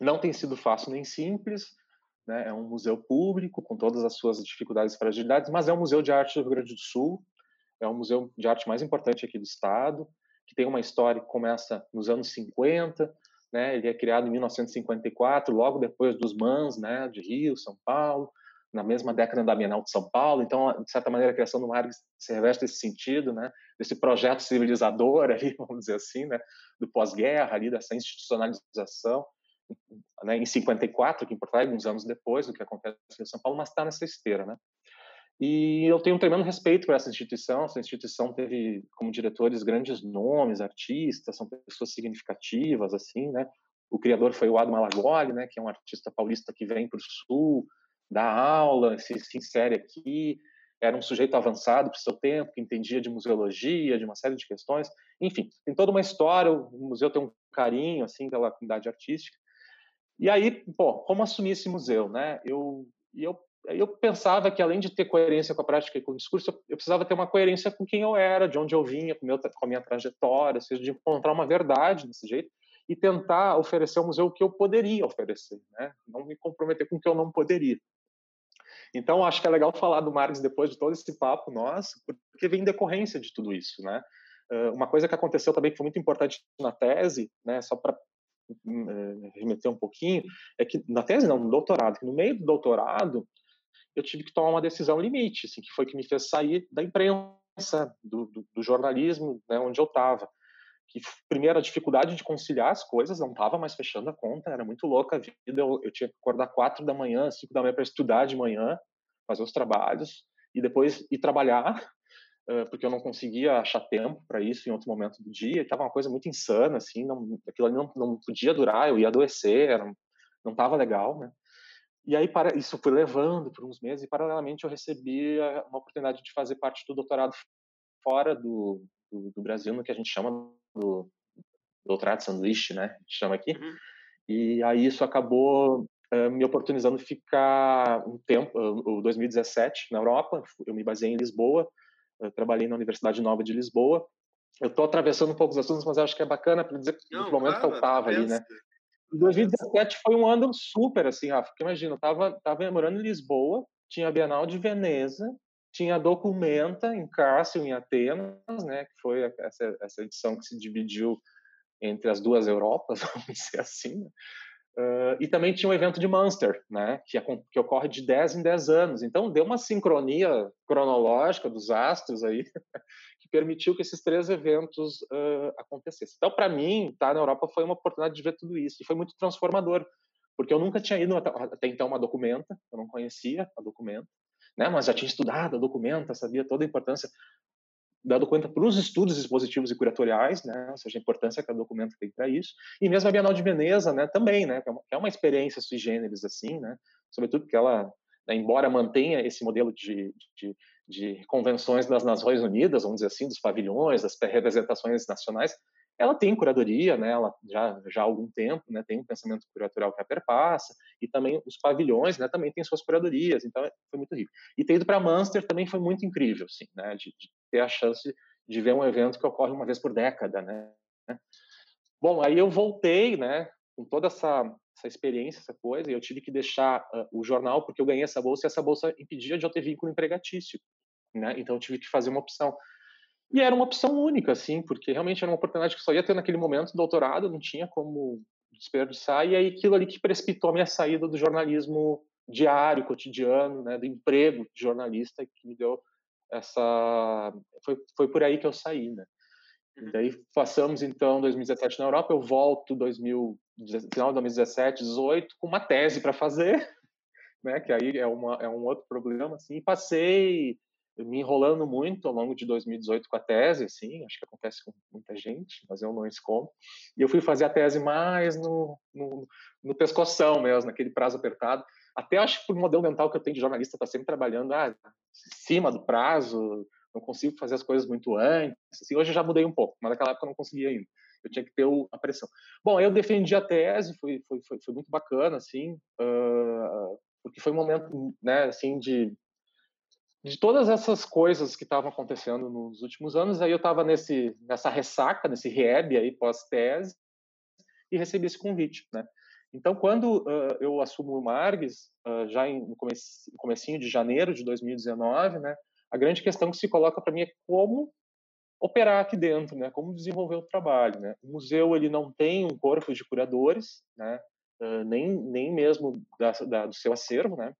Não tem sido fácil nem simples, né? É um museu público com todas as suas dificuldades e fragilidades, mas é um museu de arte do Rio Grande do Sul, é o museu de arte mais importante aqui do estado, que tem uma história que começa nos anos 50, né? Ele é criado em 1954, logo depois dos MANs, né? De Rio, São Paulo, na mesma década da Bienal de São Paulo. Então, de certa maneira, a criação do Marx se reveste esse sentido, né? Desse projeto civilizador ali, vamos dizer assim, né? Do pós-guerra ali, dessa institucionalização. Né, em 54, aqui em Porto Alegre, alguns anos depois do que acontece em São Paulo, mas está nessa esteira, né? E eu tenho um tremendo respeito por essa instituição. Essa instituição teve como diretores grandes nomes, artistas, são pessoas significativas, assim, né? O criador foi o Ado Malagoli, né? Que é um artista paulista que vem para o Sul, dá aula, se, se insere aqui. Era um sujeito avançado para o seu tempo, que entendia de museologia, de uma série de questões. Enfim, tem toda uma história. O museu tem um carinho, assim, pela comunidade artística. E aí, pô, como assumir esse museu, né? Eu, eu eu pensava que além de ter coerência com a prática e com o discurso, eu precisava ter uma coerência com quem eu era, de onde eu vinha, com, meu, com a minha trajetória, ou seja, de encontrar uma verdade desse jeito e tentar oferecer ao museu o que eu poderia oferecer, né? Não me comprometer com o que eu não poderia. Então, acho que é legal falar do Marx depois de todo esse papo nosso, porque vem decorrência de tudo isso, né? Uma coisa que aconteceu também que foi muito importante na tese, né, só para hum, eh, remeter um pouquinho, é que na tese não, no doutorado, que no meio do doutorado eu tive que tomar uma decisão limite, assim, que foi que me fez sair da imprensa, do, do, do jornalismo, né, onde eu estava. Que primeiro a dificuldade de conciliar as coisas, não estava mais fechando a conta, era muito louca a vida. Eu, eu tinha que acordar quatro da manhã, cinco da manhã para estudar de manhã, fazer os trabalhos e depois ir trabalhar, porque eu não conseguia achar tempo para isso em outro momento do dia. Estava uma coisa muito insana, assim, não, aquilo ali não, não podia durar, eu ia adoecer, era, não estava legal, né? E aí para, isso foi levando por uns meses e paralelamente eu recebi uma oportunidade de fazer parte do doutorado fora do, do, do Brasil, no que a gente chama do doutorado sanduíche, né? A gente chama aqui. Uhum. E aí isso acabou uh, me oportunizando ficar um tempo, uh, 2017 na Europa. Eu me baseei em Lisboa, trabalhei na Universidade Nova de Lisboa. Eu estou atravessando um pouco os assuntos, mas acho que é bacana para dizer Não, momento que eu estava ali, né? 2017 foi um ano super, assim, Rafa. Porque imagina, eu tava, tava morando em Lisboa, tinha a Bienal de Veneza, tinha a Documenta em Cássio, em Atenas, né? Que foi essa, essa edição que se dividiu entre as duas Europas, vamos dizer assim. Né? Uh, e também tinha um evento de Munster, né, que, que, ocorre de 10 em 10 anos. Então, deu uma sincronia cronológica dos astros aí, que permitiu que esses três eventos uh, acontecessem. Então, para mim, estar tá, na Europa foi uma oportunidade de ver tudo isso, e foi muito transformador, porque eu nunca tinha ido até, até então uma documenta, eu não conhecia a documenta, né, mas já tinha estudado a documenta, sabia toda a importância dado conta para os estudos expositivos e curatoriais, né, ou seja, a importância que o documento tem para isso, e mesmo a Bienal de Veneza, né, também, né, que é uma, é uma experiência sui generis, assim, né, sobretudo porque ela, né, embora mantenha esse modelo de, de, de, convenções das Nações Unidas, vamos dizer assim, dos pavilhões, das representações nacionais, ela tem curadoria, né? Ela já já há algum tempo, né? Tem um pensamento curatorial que a perpassa e também os pavilhões, né? Também tem suas curadorias. Então foi muito rico. E ter ido para Munster também foi muito incrível, assim, né? De, de, ter a chance de ver um evento que ocorre uma vez por década, né? Bom, aí eu voltei, né? Com toda essa essa experiência, essa coisa, e eu tive que deixar uh, o jornal porque eu ganhei essa bolsa e essa bolsa impedia de eu ter vínculo empregatício, né? Então eu tive que fazer uma opção E era uma opção única, assim, porque realmente era uma oportunidade que só ia ter naquele momento, doutorado, não tinha como desperdiçar, e aí aquilo ali que precipitou a minha saída do jornalismo diário, cotidiano, né, do emprego de jornalista, que me deu essa... Foi, foi por aí que eu saí, né. E daí passamos, então, 2017 na Europa, eu volto 2000, final de 2017, 2018, com uma tese para fazer, né, que aí é, uma, é um outro problema, assim, e passei me enrolando muito ao longo de 2018 com a tese, assim, acho que acontece com muita gente, mas eu não escondo. E eu fui fazer a tese mais no, no, no pescoção mesmo, naquele prazo apertado. Até acho que por modelo mental que eu tenho de jornalista, tá sempre trabalhando ah, cima do prazo, não consigo fazer as coisas muito antes. Assim, hoje eu já mudei um pouco, mas naquela época eu não conseguia ainda. Eu tinha que ter o, a pressão. Bom, eu defendi a tese, foi, foi, foi, foi muito bacana, assim, uh, porque foi um momento, né, assim, de de todas essas coisas que estavam acontecendo nos últimos anos, aí eu estava nesse nessa ressaca, nesse rehab aí pós-tese e recebi esse convite, né? Então, quando uh, eu assumo o Margues, uh, já em, no comecinho de janeiro de 2019, né, a grande questão que se coloca para mim é como operar aqui dentro, né, como desenvolver o trabalho, né. O museu ele não tem um corpo de curadores, né, uh, nem nem mesmo da, da, do seu acervo, né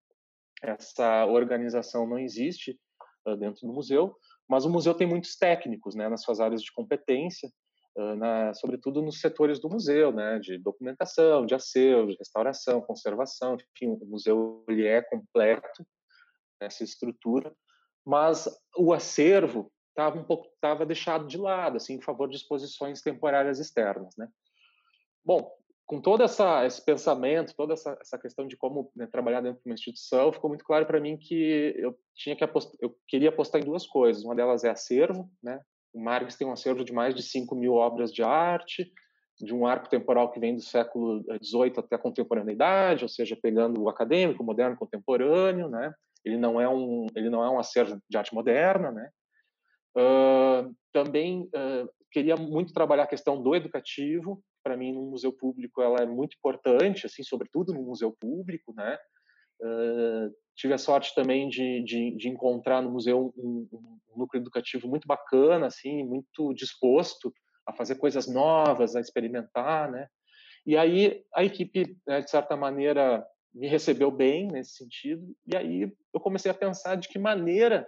essa organização não existe uh, dentro do museu, mas o museu tem muitos técnicos, né, nas suas áreas de competência, uh, na, sobretudo nos setores do museu, né, de documentação, de acervo, de restauração, conservação, enfim, o museu ele é completo nessa estrutura, mas o acervo estava um pouco estava deixado de lado, assim, em favor de exposições temporárias externas, né. Bom, com todo essa, esse pensamento, toda essa, essa questão de como né, trabalhar dentro de uma instituição, ficou muito claro para mim que eu tinha que apostar, eu queria apostar em duas coisas. Uma delas é acervo, né? O Marx tem um acervo de mais de 5 mil obras de arte, de um arco temporal que vem do século XVIII até a contemporaneidade, ou seja, pegando o acadêmico, o moderno, contemporâneo, né? Ele não é um, ele não é um acervo de arte moderna, né? Uh, também uh, queria muito trabalhar a questão do educativo, para mim no museu público ela é muito importante, assim, sobretudo no museu público, né? Uh, tive a sorte também de, de, de encontrar no museu um, um, núcleo educativo muito bacana, assim, muito disposto a fazer coisas novas, a experimentar, né? E aí a equipe, né, de certa maneira, me recebeu bem nesse sentido. E aí eu comecei a pensar de que maneira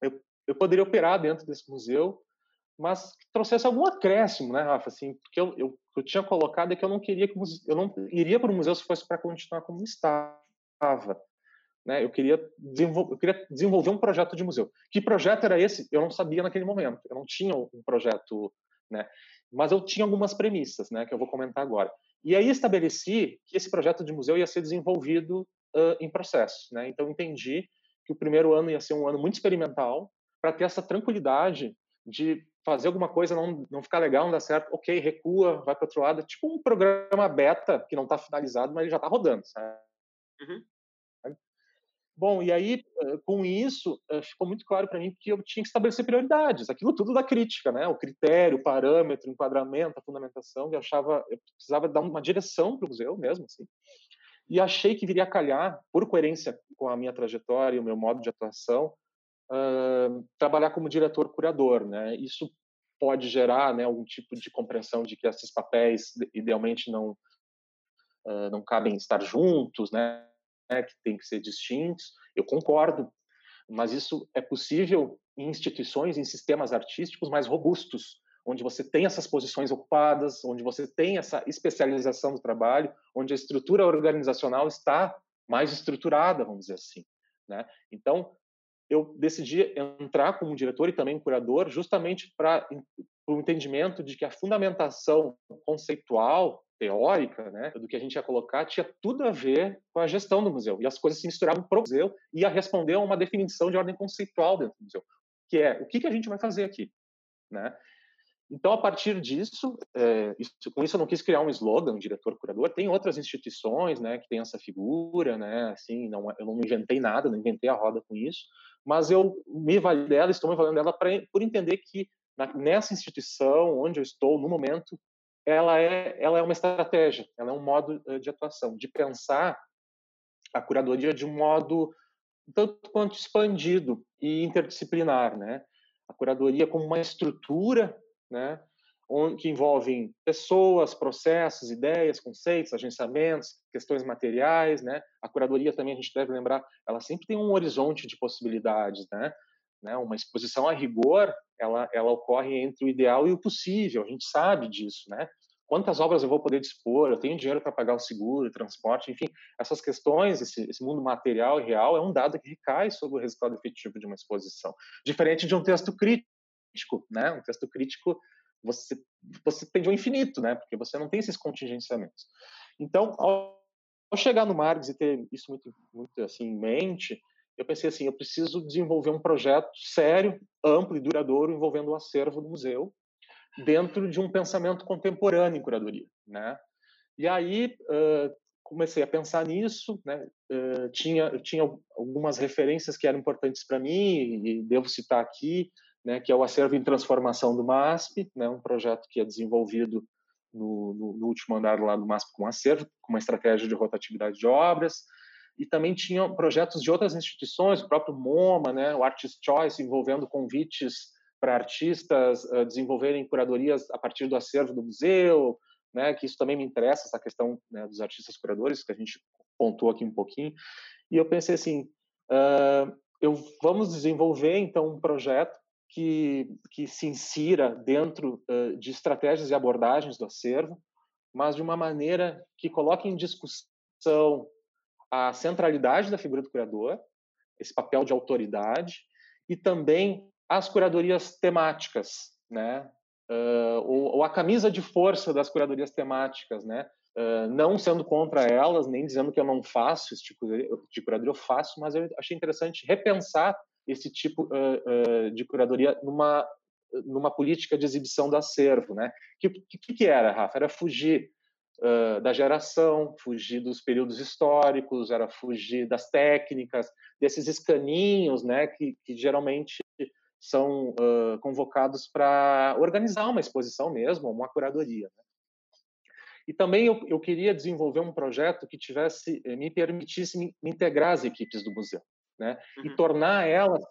eu, eu poderia operar dentro desse museu mas que trouxesse algum acréscimo, né, Rafa? Assim, porque eu, eu, eu tinha colocado é que eu não queria que eu não iria para o museu se fosse para continuar como estava, né? Eu queria desenvolver, eu queria desenvolver um projeto de museu. Que projeto era esse? Eu não sabia naquele momento. Eu não tinha um projeto, né? Mas eu tinha algumas premissas, né? Que eu vou comentar agora. E aí estabeleci que esse projeto de museu ia ser desenvolvido uh, em processo, né? Então entendi que o primeiro ano ia ser um ano muito experimental para ter essa tranquilidade de fazer alguma coisa não, não ficar legal, não dá certo, ok, recua, vai para outro lado. É tipo um programa beta que não está finalizado, mas ele já está rodando, sabe? Uhum. Bom, e aí, com isso, ficou muito claro para mim que eu tinha que estabelecer prioridades, aquilo tudo da crítica, né? O critério, o parâmetro, o enquadramento, a fundamentação, eu achava, eu precisava dar uma direção para o museu mesmo, assim. E achei que viria a calhar, por coerência com a minha trajetória e o meu modo de atuação, trabalhar como diretor-curador, né? Isso pode gerar, né, algum tipo de compreensão de que esses papéis idealmente não uh, não cabem estar juntos, né? Que tem que ser distintos. Eu concordo, mas isso é possível em instituições, em sistemas artísticos mais robustos, onde você tem essas posições ocupadas, onde você tem essa especialização do trabalho, onde a estrutura organizacional está mais estruturada, vamos dizer assim. Né? Então, eu decidi entrar como diretor e também curador justamente para o entendimento de que a fundamentação conceitual, teórica, né, do que a gente ia colocar, tinha tudo a ver com a gestão do museu. E as coisas se misturavam para o museu e ia responder a uma definição de ordem conceitual dentro do museu, que é o que, que a gente vai fazer aqui. Né? Então, a partir disso, é, isso, com isso eu não quis criar um slogan, diretor-curador. Tem outras instituições, né, que tem essa figura, né, assim, não, eu não inventei nada, não inventei a roda com isso mas eu me valho dela, estou me valendo dela pra, por entender que na, nessa instituição onde eu estou no momento, ela é ela é uma estratégia, ela é um modo uh, de atuação, de pensar a curadoria de um modo tanto quanto expandido e interdisciplinar, né? a curadoria como uma estrutura, né, que envolvem pessoas, processos, ideias, conceitos, agenciamentos, questões materiais, né? A curadoria também a gente deve lembrar, ela sempre tem um horizonte de possibilidades, né? né? Uma exposição a rigor, ela ela ocorre entre o ideal e o possível. A gente sabe disso, né? Quantas obras eu vou poder dispor? Eu tenho dinheiro para pagar o seguro, o transporte, enfim, essas questões, esse, esse mundo material e real é um dado que recai sobre o resultado efetivo de uma exposição, diferente de um texto crítico, né? Um texto crítico você você tende ao infinito, né? Porque você não tem esses contingenciamentos. Então, ao, ao chegar no Marx e ter isso muito, muito assim em mente, eu pensei assim, eu preciso desenvolver um projeto sério, amplo e duradouro envolvendo o acervo do museu dentro de um pensamento contemporâneo em curadoria, né? E aí uh, comecei a pensar nisso, né? Uh, tinha tinha algumas referências que eram importantes para mim e devo citar aqui né, que é o Acervo em Transformação do MASP, né, um projeto que é desenvolvido no, no, no, último andar lá do MASP com acervo, com uma estratégia de rotatividade de obras, e também tinha projetos de outras instituições, o próprio MoMA, né, o Artist Choice, envolvendo convites para artistas uh, desenvolverem curadorias a partir do acervo do museu, né, que isso também me interessa, essa questão né, dos artistas curadores, que a gente pontuou aqui um pouquinho, e eu pensei assim, uh, eu, vamos desenvolver então um projeto que, que se insira dentro uh, de estratégias e abordagens do acervo, mas de uma maneira que coloque em discussão a centralidade da figura do curador, esse papel de autoridade, e também as curadorias temáticas, né? Uh, ou, ou, a camisa de força das curadorias temáticas, né? Uh, não sendo contra elas, nem dizendo que eu não faço esse tipo de curadoria, eu faço, mas eu achei interessante repensar esse tipo uh, uh, de curadoria numa numa política de exibição do acervo, né? Que que, que era, Rafa? Era fugir uh, da geração, fugir dos períodos históricos, era fugir das técnicas, desses escaninhos, né? Que, que geralmente são convocados para organizar uma exposição mesmo, uma curadoria. Né? E também eu, eu, queria desenvolver um projeto que tivesse eh, me permitisse me integrar as equipes do museu né? Uhum. E tornar elas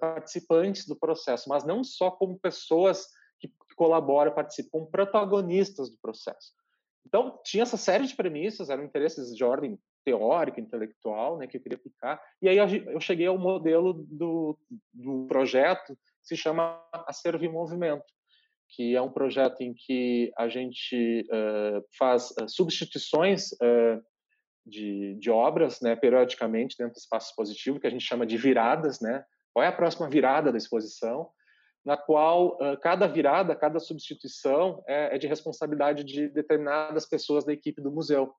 participantes do processo, mas não só como pessoas que colaboram, participam, como protagonistas do processo. Então, tinha essa série de premissas, eram interesses de ordem teórica, intelectual, né, que eu queria aplicar. E aí eu cheguei ao modelo do, do projeto que se chama Acervo em Movimento, que é um projeto em que a gente uh, faz uh, substituições uh, de, de obras, né, periodicamente dentro do espaço expositivo, que a gente chama de viradas, né? Qual é a próxima virada da exposição? Na qual uh, cada virada, cada substituição é, é de responsabilidade de determinadas pessoas da equipe do museu.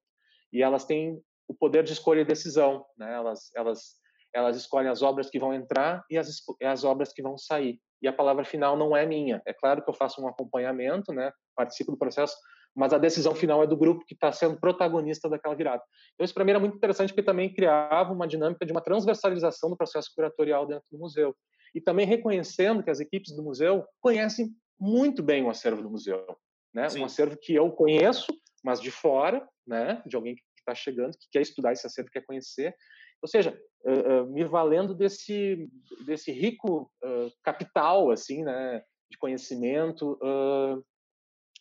E elas têm o poder de escolha e decisão, né? Elas, elas, elas escolhem as obras que vão entrar e as, as obras que vão sair. E a palavra final não é minha. É claro que eu faço um acompanhamento, né? Participo do processo, mas a decisão final é do grupo que está sendo protagonista daquela virada. Então, isso para mim era muito interessante, porque também criava uma dinâmica de uma transversalização do processo curatorial dentro do museu. E também reconhecendo que as equipes do museu conhecem muito bem o acervo do museu. Né? Um acervo que eu conheço, mas de fora, né? de alguém que está chegando, que quer estudar esse acervo, quer conhecer. Ou seja, uh, uh, me valendo desse, desse rico uh, capital assim, né? de conhecimento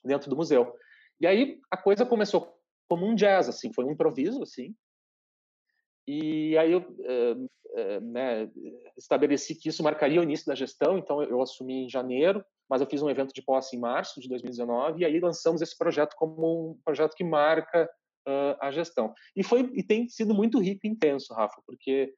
dentro do museu. E aí a coisa começou como um jazz, assim, foi um improviso, assim. E aí eu né, estabeleci que isso marcaria o início da gestão, então eu, eu assumi em janeiro, mas eu fiz um evento de posse em março de 2019 e aí lançamos esse projeto como um projeto que marca uh, a gestão. E foi e tem sido muito rico e intenso, Rafa, porque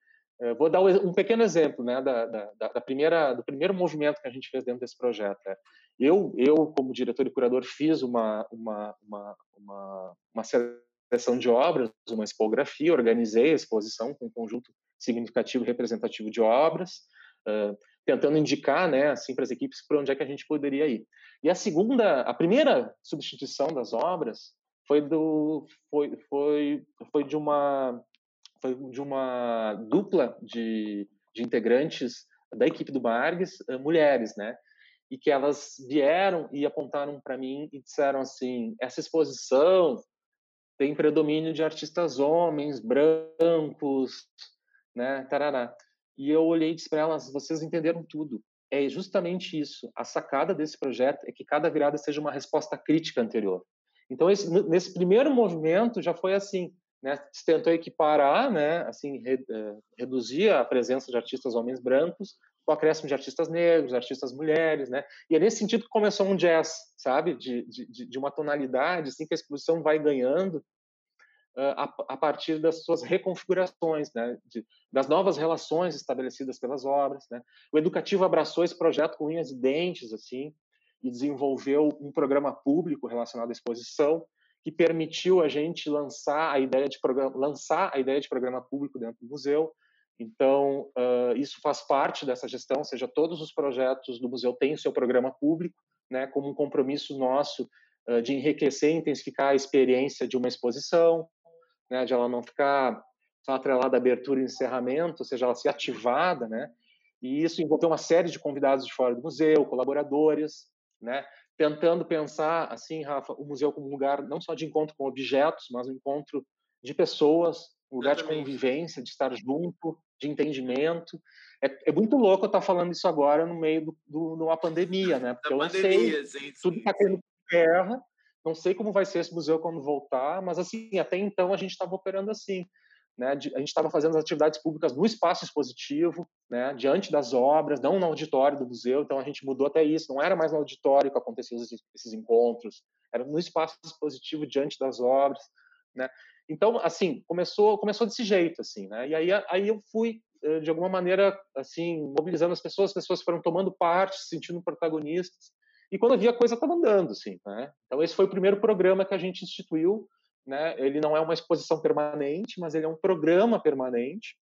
vou dar um pequeno exemplo, né, da, da, da, primeira do primeiro movimento que a gente fez dentro desse projeto. É, eu, eu como diretor e curador, fiz uma, uma, uma, uma, uma seleção de obras, uma expografia, organizei a exposição com um conjunto significativo e representativo de obras, uh, tentando indicar, né, assim, para as equipes para onde é que a gente poderia ir. E a segunda, a primeira substituição das obras foi do, foi, foi, foi de uma, foi de uma dupla de, de integrantes da equipe do Margues, uh, mulheres, né? e que elas vieram e apontaram para mim e disseram assim: essa exposição tem predomínio de artistas homens, brancos, né, tarará. E eu olhei e disse para elas: vocês entenderam tudo. é justamente isso. A sacada desse projeto é que cada virada seja uma resposta crítica anterior. Então, esse, nesse primeiro movimento já foi assim, né? Se tentou equiparar, né? Assim, re, uh, reduzir a presença de artistas homens brancos com o acréscimo de artistas negros, artistas mulheres, né? E é nesse sentido que começou um jazz, sabe? De, de, de uma tonalidade, assim, que a exposição vai ganhando a, a, partir das suas reconfigurações, né, de, das novas relações estabelecidas pelas obras. Né. O Educativo abraçou esse projeto com unhas e dentes, assim, e desenvolveu um programa público relacionado à exposição que permitiu a gente lançar a ideia de programa, lançar a ideia de programa público dentro do museu. Então, uh, isso faz parte dessa gestão, ou seja, todos os projetos do museu têm o seu programa público, né, como um compromisso nosso uh, de enriquecer e intensificar a experiência de uma exposição, né, de ela não ficar só atrelada à abertura e encerramento, ou seja, ela ser ativada, né? E isso envolveu uma série de convidados de fora do museu, colaboradores, né? Tentando pensar, assim, Rafa, o museu como um lugar não só de encontro com objetos, mas um encontro de pessoas, um lugar de convivência, de estar junto, de entendimento. É, é muito louco eu estar falando isso agora no meio de do, do, uma pandemia, né? Porque da eu pandemia, sei, sim, tudo está caindo por terra, não sei como vai ser esse museu quando voltar, mas assim, até então a gente estava operando assim. Né, a gente estava fazendo as atividades públicas no espaço expositivo, né, diante das obras, não no auditório do museu. Então a gente mudou até isso. Não era mais no auditório que aconteciam esses, esses encontros, era no espaço expositivo diante das obras, né. Então assim começou começou desse jeito assim, né. E aí aí eu fui eh, de alguma maneira assim mobilizando as pessoas, as pessoas foram tomando parte, se sentindo protagonistas. E quando eu vi a coisa estava andando, assim, né? Então esse foi o primeiro programa que a gente instituiu, né? Ele não é uma exposição permanente, mas ele é um programa permanente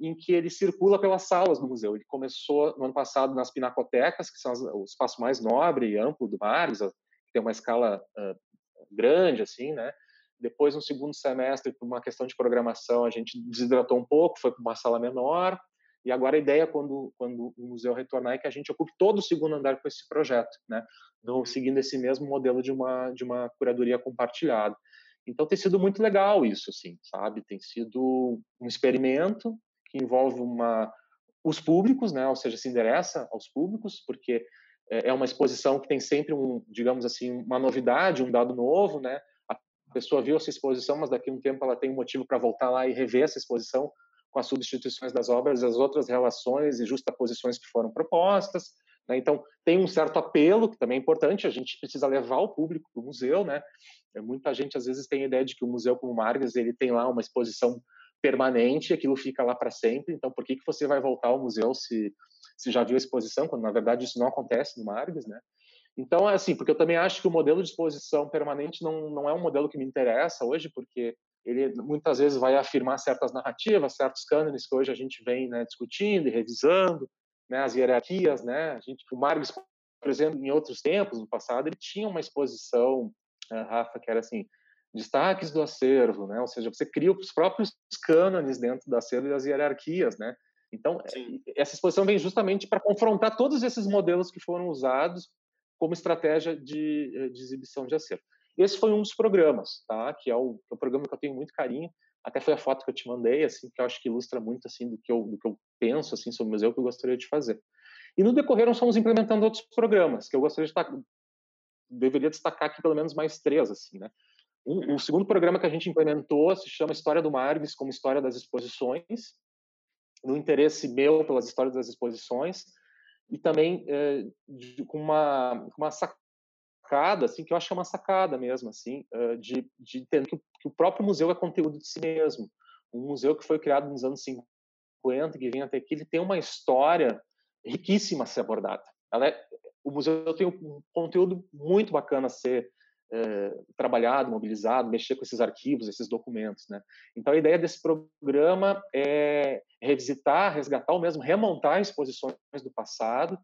em que ele circula pelas salas do museu. Ele começou no ano passado nas pinacotecas, que são o espaço mais nobre e amplo do Mares, que tem uma escala uh, grande, assim, né? Depois, no segundo semestre, por uma questão de programação, a gente desidratou um pouco, foi para uma sala menor. E agora a ideia, quando, quando o museu retornar, é que a gente ocupe todo o segundo andar com esse projeto, né? No, seguindo esse mesmo modelo de uma, de uma curadoria compartilhada. Então tem sido muito legal isso, assim, sabe? Tem sido um experimento que envolve uma os públicos, né? Ou seja, se endereça aos públicos, porque é, é uma exposição que tem sempre um, digamos assim, uma novidade, um dado novo, né? A pessoa viu essa exposição, mas daqui a um tempo ela tem um motivo para voltar lá e rever essa exposição com as substituições das obras, as outras relações e justaposições que foram propostas. Né? Então, tem um certo apelo, que também é importante, a gente precisa levar o público para o museu. Né? É, muita gente, às vezes, tem a ideia de que o museu como Margas ele tem lá uma exposição permanente, aquilo fica lá para sempre. Então, por que, que você vai voltar ao museu se, se já viu a exposição, quando, na verdade, isso não acontece no Margas, né? Então, é assim, porque eu também acho que o modelo de exposição permanente não, não é um modelo que me interessa hoje, porque ele muitas vezes vai afirmar certas narrativas, certos cânones que hoje a gente vem né, discutindo e revisando, né, as hierarquias, né? A gente, o Marx, por exemplo, em outros tempos, no passado, ele tinha uma exposição, uh, Rafa, que era assim, destaques do acervo, né? Ou seja, você cria os próprios cânones dentro do acervo e das hierarquias, né? Então, Sim. essa exposição vem justamente para confrontar todos esses modelos que foram usados como estratégia de, eh, de exibição de acervo. Esse foi um dos programas, tá? Que é o, é o programa que eu tenho muito carinho. Até foi a foto que eu te mandei, assim, que eu acho que ilustra muito assim do que eu, do que eu penso assim sobre o museu que eu gostaria de fazer. E no decorrer nós fomos implementando outros programas que eu gostaria de destacar, deveria destacar aqui pelo menos mais três, assim, né? Um, o segundo programa que a gente implementou se chama História do Marves como História das Exposições, no interesse meu pelas histórias das exposições e também é, de, com uma, uma sacada, assim, que eu acho que é uma sacada mesmo, assim, de, de entender que, que o próprio museu é conteúdo de si mesmo. Um museu que foi criado nos anos 50, que vem até aqui, ele tem uma história riquíssima a ser abordada. É, o museu tem um conteúdo muito bacana a ser é, trabalhado, mobilizado, mexer com esses arquivos, esses documentos, né? Então a ideia desse programa é revisitar, resgatar ou mesmo remontar exposições do passado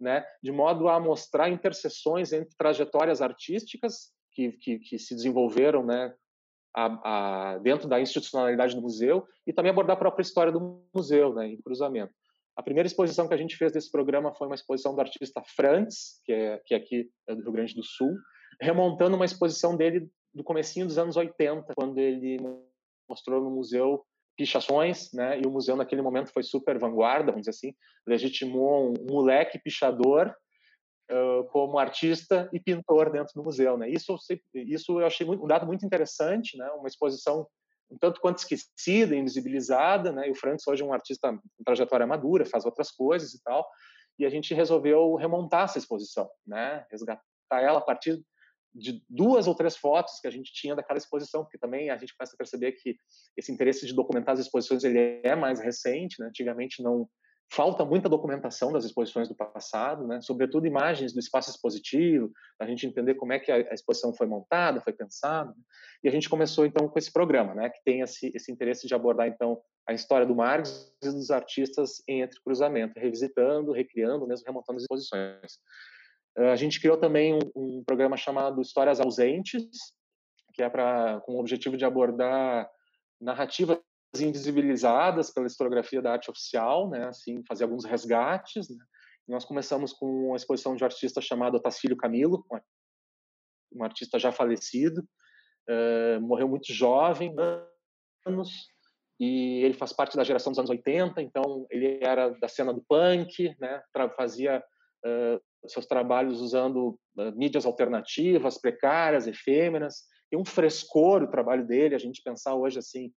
né, de modo a mostrar interseções entre trajetórias artísticas que, que, que se desenvolveram né, a, a, dentro da institucionalidade do museu e também abordar a própria história do museu né, em cruzamento. A primeira exposição que a gente fez desse programa foi uma exposição do artista Frantz, que é, que é aqui é do Rio Grande do Sul, remontando uma exposição dele do comecinho dos anos 80, quando ele mostrou no museu pichações, né? E o museu naquele momento foi super vanguarda, vamos dizer assim, legitimou um moleque pichador uh, como artista e pintor dentro do museu, né? Isso isso eu achei muito, um dado muito interessante, né? Uma exposição um tanto quanto esquecida, invisibilizada, né? E o Francis hoje é um artista com trajetória madura, faz outras coisas e tal. E a gente resolveu remontar essa exposição, né? Resgatar ela a partir de duas ou três fotos que a gente tinha daquela exposição, porque também a gente começa a perceber que esse interesse de documentar as exposições ele é mais recente, né? Antigamente não falta muita documentação das exposições do passado, né? Sobretudo imagens do espaço expositivo, a gente entender como é que a, exposição foi montada, foi pensada. Né? E a gente começou então com esse programa, né? Que tem esse, esse interesse de abordar então a história do Marx e dos artistas em entre cruzamento, revisitando, recriando, mesmo remontando as exposições. A gente criou também um, um programa chamado Histórias Ausentes, que é para com o objetivo de abordar narrativas invisibilizadas pela historiografia da arte oficial, né? Assim, fazer alguns resgates. Né? Nós começamos com uma exposição de um artista chamado Otacílio Camilo, um artista já falecido, uh, morreu muito jovem, anos, e ele faz parte da geração dos anos 80, então ele era da cena do punk, né? Fazia uh, seus trabalhos usando mídias alternativas, precárias, efêmeras. Tem um frescor o trabalho dele, a gente pensar hoje assim,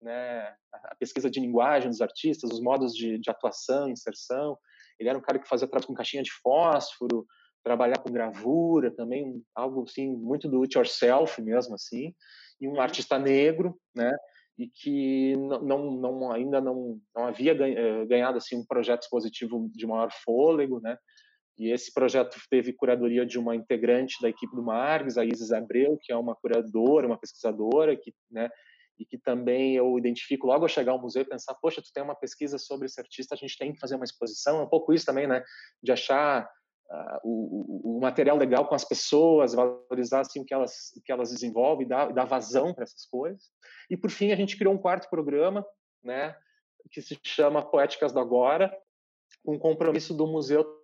né, a pesquisa de linguagem dos artistas, os modos de, de atuação, inserção. Ele era um cara que fazia trabalho com caixinha de fósforo, trabalhar com gravura também, algo assim muito do it yourself mesmo assim, e um uhum. artista negro, né? E que não, não, ainda não, não havia ganhado assim um projeto expositivo de maior fôlego, né? E esse projeto teve curadoria de uma integrante da equipe do Margs, a Isis Abreu, que é uma curadora, uma pesquisadora, que, né, e que também eu identifico logo ao chegar ao museu e pensar, poxa, tu tem uma pesquisa sobre esse artista, a gente tem que fazer uma exposição, é um pouco isso também, né, de achar uh, o, o, material legal com as pessoas, valorizar assim o que elas, o que elas desenvolvem, dar, dar vazão para essas coisas. E por fim a gente criou um quarto programa, né, que se chama Poéticas do Agora, um compromisso do museu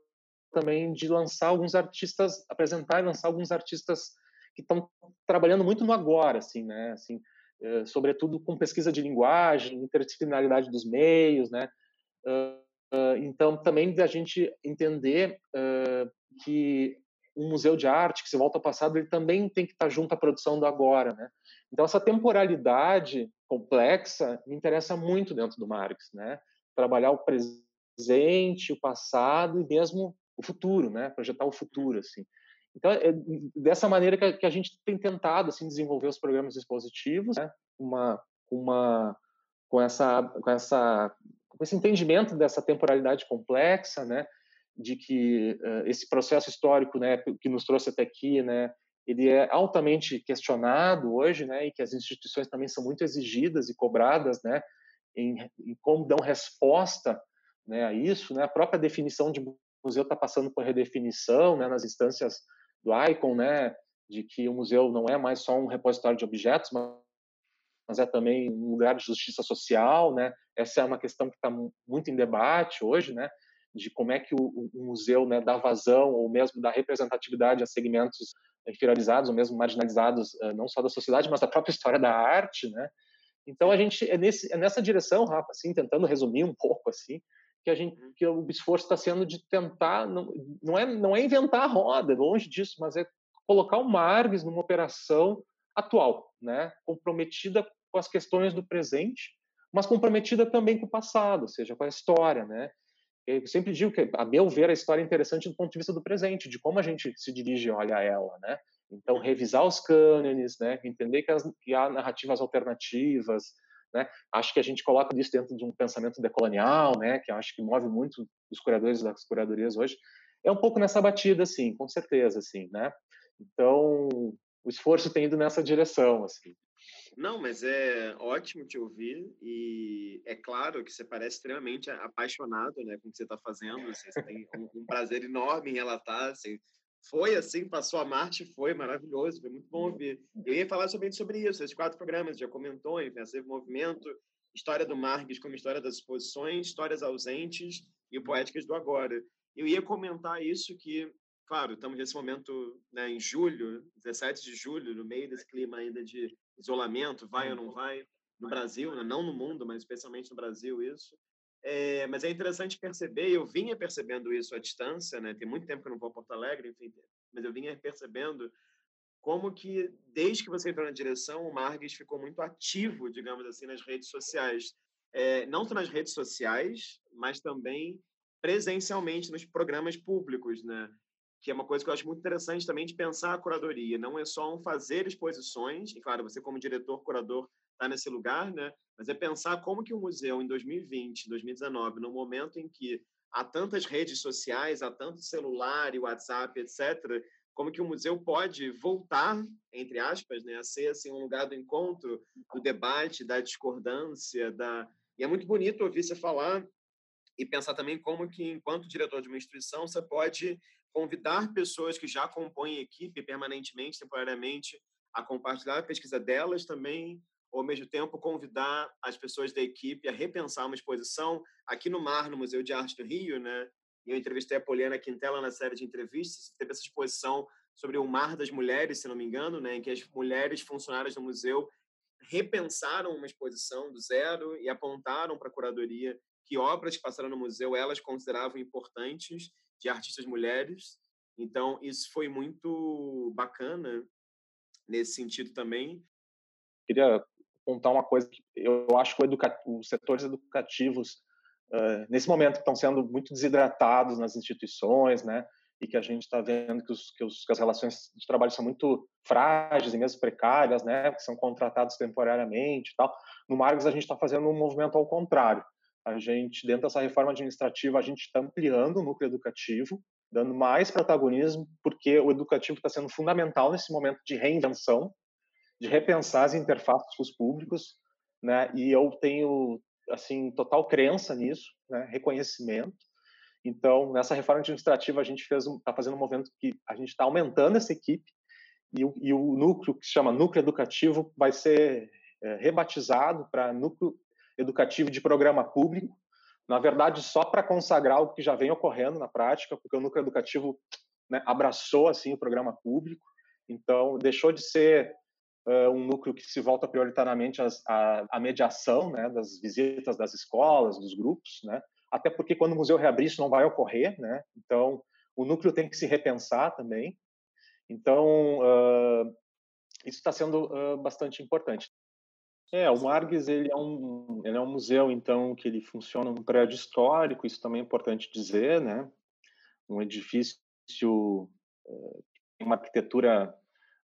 também de lançar alguns artistas, apresentar e lançar alguns artistas que estão trabalhando muito no agora, assim, né? Assim, eh, sobretudo com pesquisa de linguagem, interdisciplinaridade dos meios, né? Uh, então, também da gente entender uh, que um museu de arte que se volta ao passado, ele também tem que estar junto à produção do agora, né? Então, essa temporalidade complexa me interessa muito dentro do Marx, né? Trabalhar o presente, o passado e mesmo o futuro, né? Projetar o futuro, assim. Então, é dessa maneira que a, gente tem tentado assim desenvolver os programas expositivos, né? uma, uma, com essa, com essa, com esse entendimento dessa temporalidade complexa, né? De que uh, esse processo histórico, né, que nos trouxe até aqui, né, ele é altamente questionado hoje, né, e que as instituições também são muito exigidas e cobradas, né, em, em como dão resposta, né, a isso, né, a própria definição de museu está passando por redefinição, né, nas instâncias do ICON, né, de que o museu não é mais só um repositório de objetos, mas é também um lugar de justiça social, né? Essa é uma questão que está muito em debate hoje, né? De como é que o, o, museu né, dá vazão ou mesmo dá representatividade a segmentos inferiorizados ou mesmo marginalizados, eh, não só da sociedade, mas da própria história da arte, né? Então a gente é, nesse, é nessa direção, Rafa, assim, tentando resumir um pouco assim, que a gente uhum. que o esforço está sendo de tentar não, não é não é inventar a roda longe disso mas é colocar o Margs numa operação atual né comprometida com as questões do presente mas comprometida também com o passado ou seja com a história né eu sempre digo que a meu ver a história é interessante do ponto de vista do presente de como a gente se dirige olha ela né então revisar os cânones né entender que, as, que há narrativas alternativas né? Acho que a gente coloca isso dentro de um pensamento decolonial, né? que acho que move muito os curadores das curadorias hoje. É um pouco nessa batida, assim, com certeza, assim, né? Então, o esforço tem ido nessa direção, assim. Não, mas é ótimo te ouvir e é claro que você parece extremamente apaixonado, né, com o que você está fazendo. Assim, você tem um, um, prazer enorme em relatar, assim, foi assim, passou a Marte, foi maravilhoso, foi muito bom uhum. ouvir. Eu ia falar sobre, sobre isso, esses quatro programas, já comentou, Invencível Movimento, História do Marques como História das Exposições, Histórias Ausentes e o Poéticas do Agora. Eu ia comentar isso que, claro, estamos nesse momento né, em julho, 17 de julho, no meio desse clima ainda de isolamento, vai ou não vai, no Brasil, né? não no mundo, mas especialmente no Brasil isso. É, mas é interessante perceber, eu vinha percebendo isso à distância, né? Tem muito tempo que eu não vou a Porto Alegre, enfim, mas eu vinha percebendo como que desde que você entrou na direção, o Margues ficou muito ativo, digamos assim, nas redes sociais, é, não só nas redes sociais, mas também presencialmente nos programas públicos, né? Que é uma coisa que eu acho muito interessante também de pensar a curadoria. Não é só um fazer exposições, e claro, você como diretor, curador, está nesse lugar, né? Mas é pensar como que o museu em 2020, 2019, no momento em que há tantas redes sociais, há tanto celular e WhatsApp, etc., como que o museu pode voltar, entre aspas, né, a ser assim um lugar do encontro, do debate, da discordância, da e é muito bonito ouvir você falar e pensar também como que, enquanto diretor de uma instituição, você pode convidar pessoas que já compõem equipe permanentemente, temporariamente, a compartilhar a pesquisa delas também, ou ao mesmo tempo convidar as pessoas da equipe a repensar uma exposição aqui no Mar, no Museu de Arte do Rio, né? Eu entrevistei a Poliana Quintela na série de entrevistas, teve essa exposição sobre o Mar das Mulheres, se não me engano, né, em que as mulheres funcionárias do museu repensaram uma exposição do zero e apontaram para a curadoria que obras que passaram no museu elas consideravam importantes de artistas mulheres. Então, isso foi muito bacana nesse sentido também. Queria contar uma coisa que eu acho que os setores educativos, uh, nesse momento, estão sendo muito desidratados nas instituições, né? e que a gente está vendo que, os, que, os, que, as relações de trabalho são muito frágeis e mesmo precárias, né, que são contratados temporariamente e tal. No Margos a gente está fazendo um movimento ao contrário. A gente, dentro dessa reforma administrativa, a gente está ampliando o núcleo educativo, dando mais protagonismo, porque o educativo está sendo fundamental nesse momento de reinvenção, de repensar as interfaces com os públicos, né? E eu tenho assim total crença nisso, né? Reconhecimento. Então, nessa reforma administrativa, a gente está fazendo um movimento que a gente está aumentando essa equipe e o, e o, núcleo que se chama núcleo educativo vai ser é, rebatizado para núcleo educativo de programa público. Na verdade, só para consagrar o que já vem ocorrendo na prática, porque o núcleo educativo né, abraçou assim o programa público. Então, deixou de ser uh, um núcleo que se volta prioritariamente à, mediação né, das visitas das escolas, dos grupos, né, até porque quando o museu reabrir isso não vai ocorrer, né? Então, o núcleo tem que se repensar também. Então, uh, isso está sendo uh, bastante importante. É, o Margues ele é um ele é um museu então que ele funciona num prédio histórico, isso também é importante dizer, né? Um edifício uh, uma arquitetura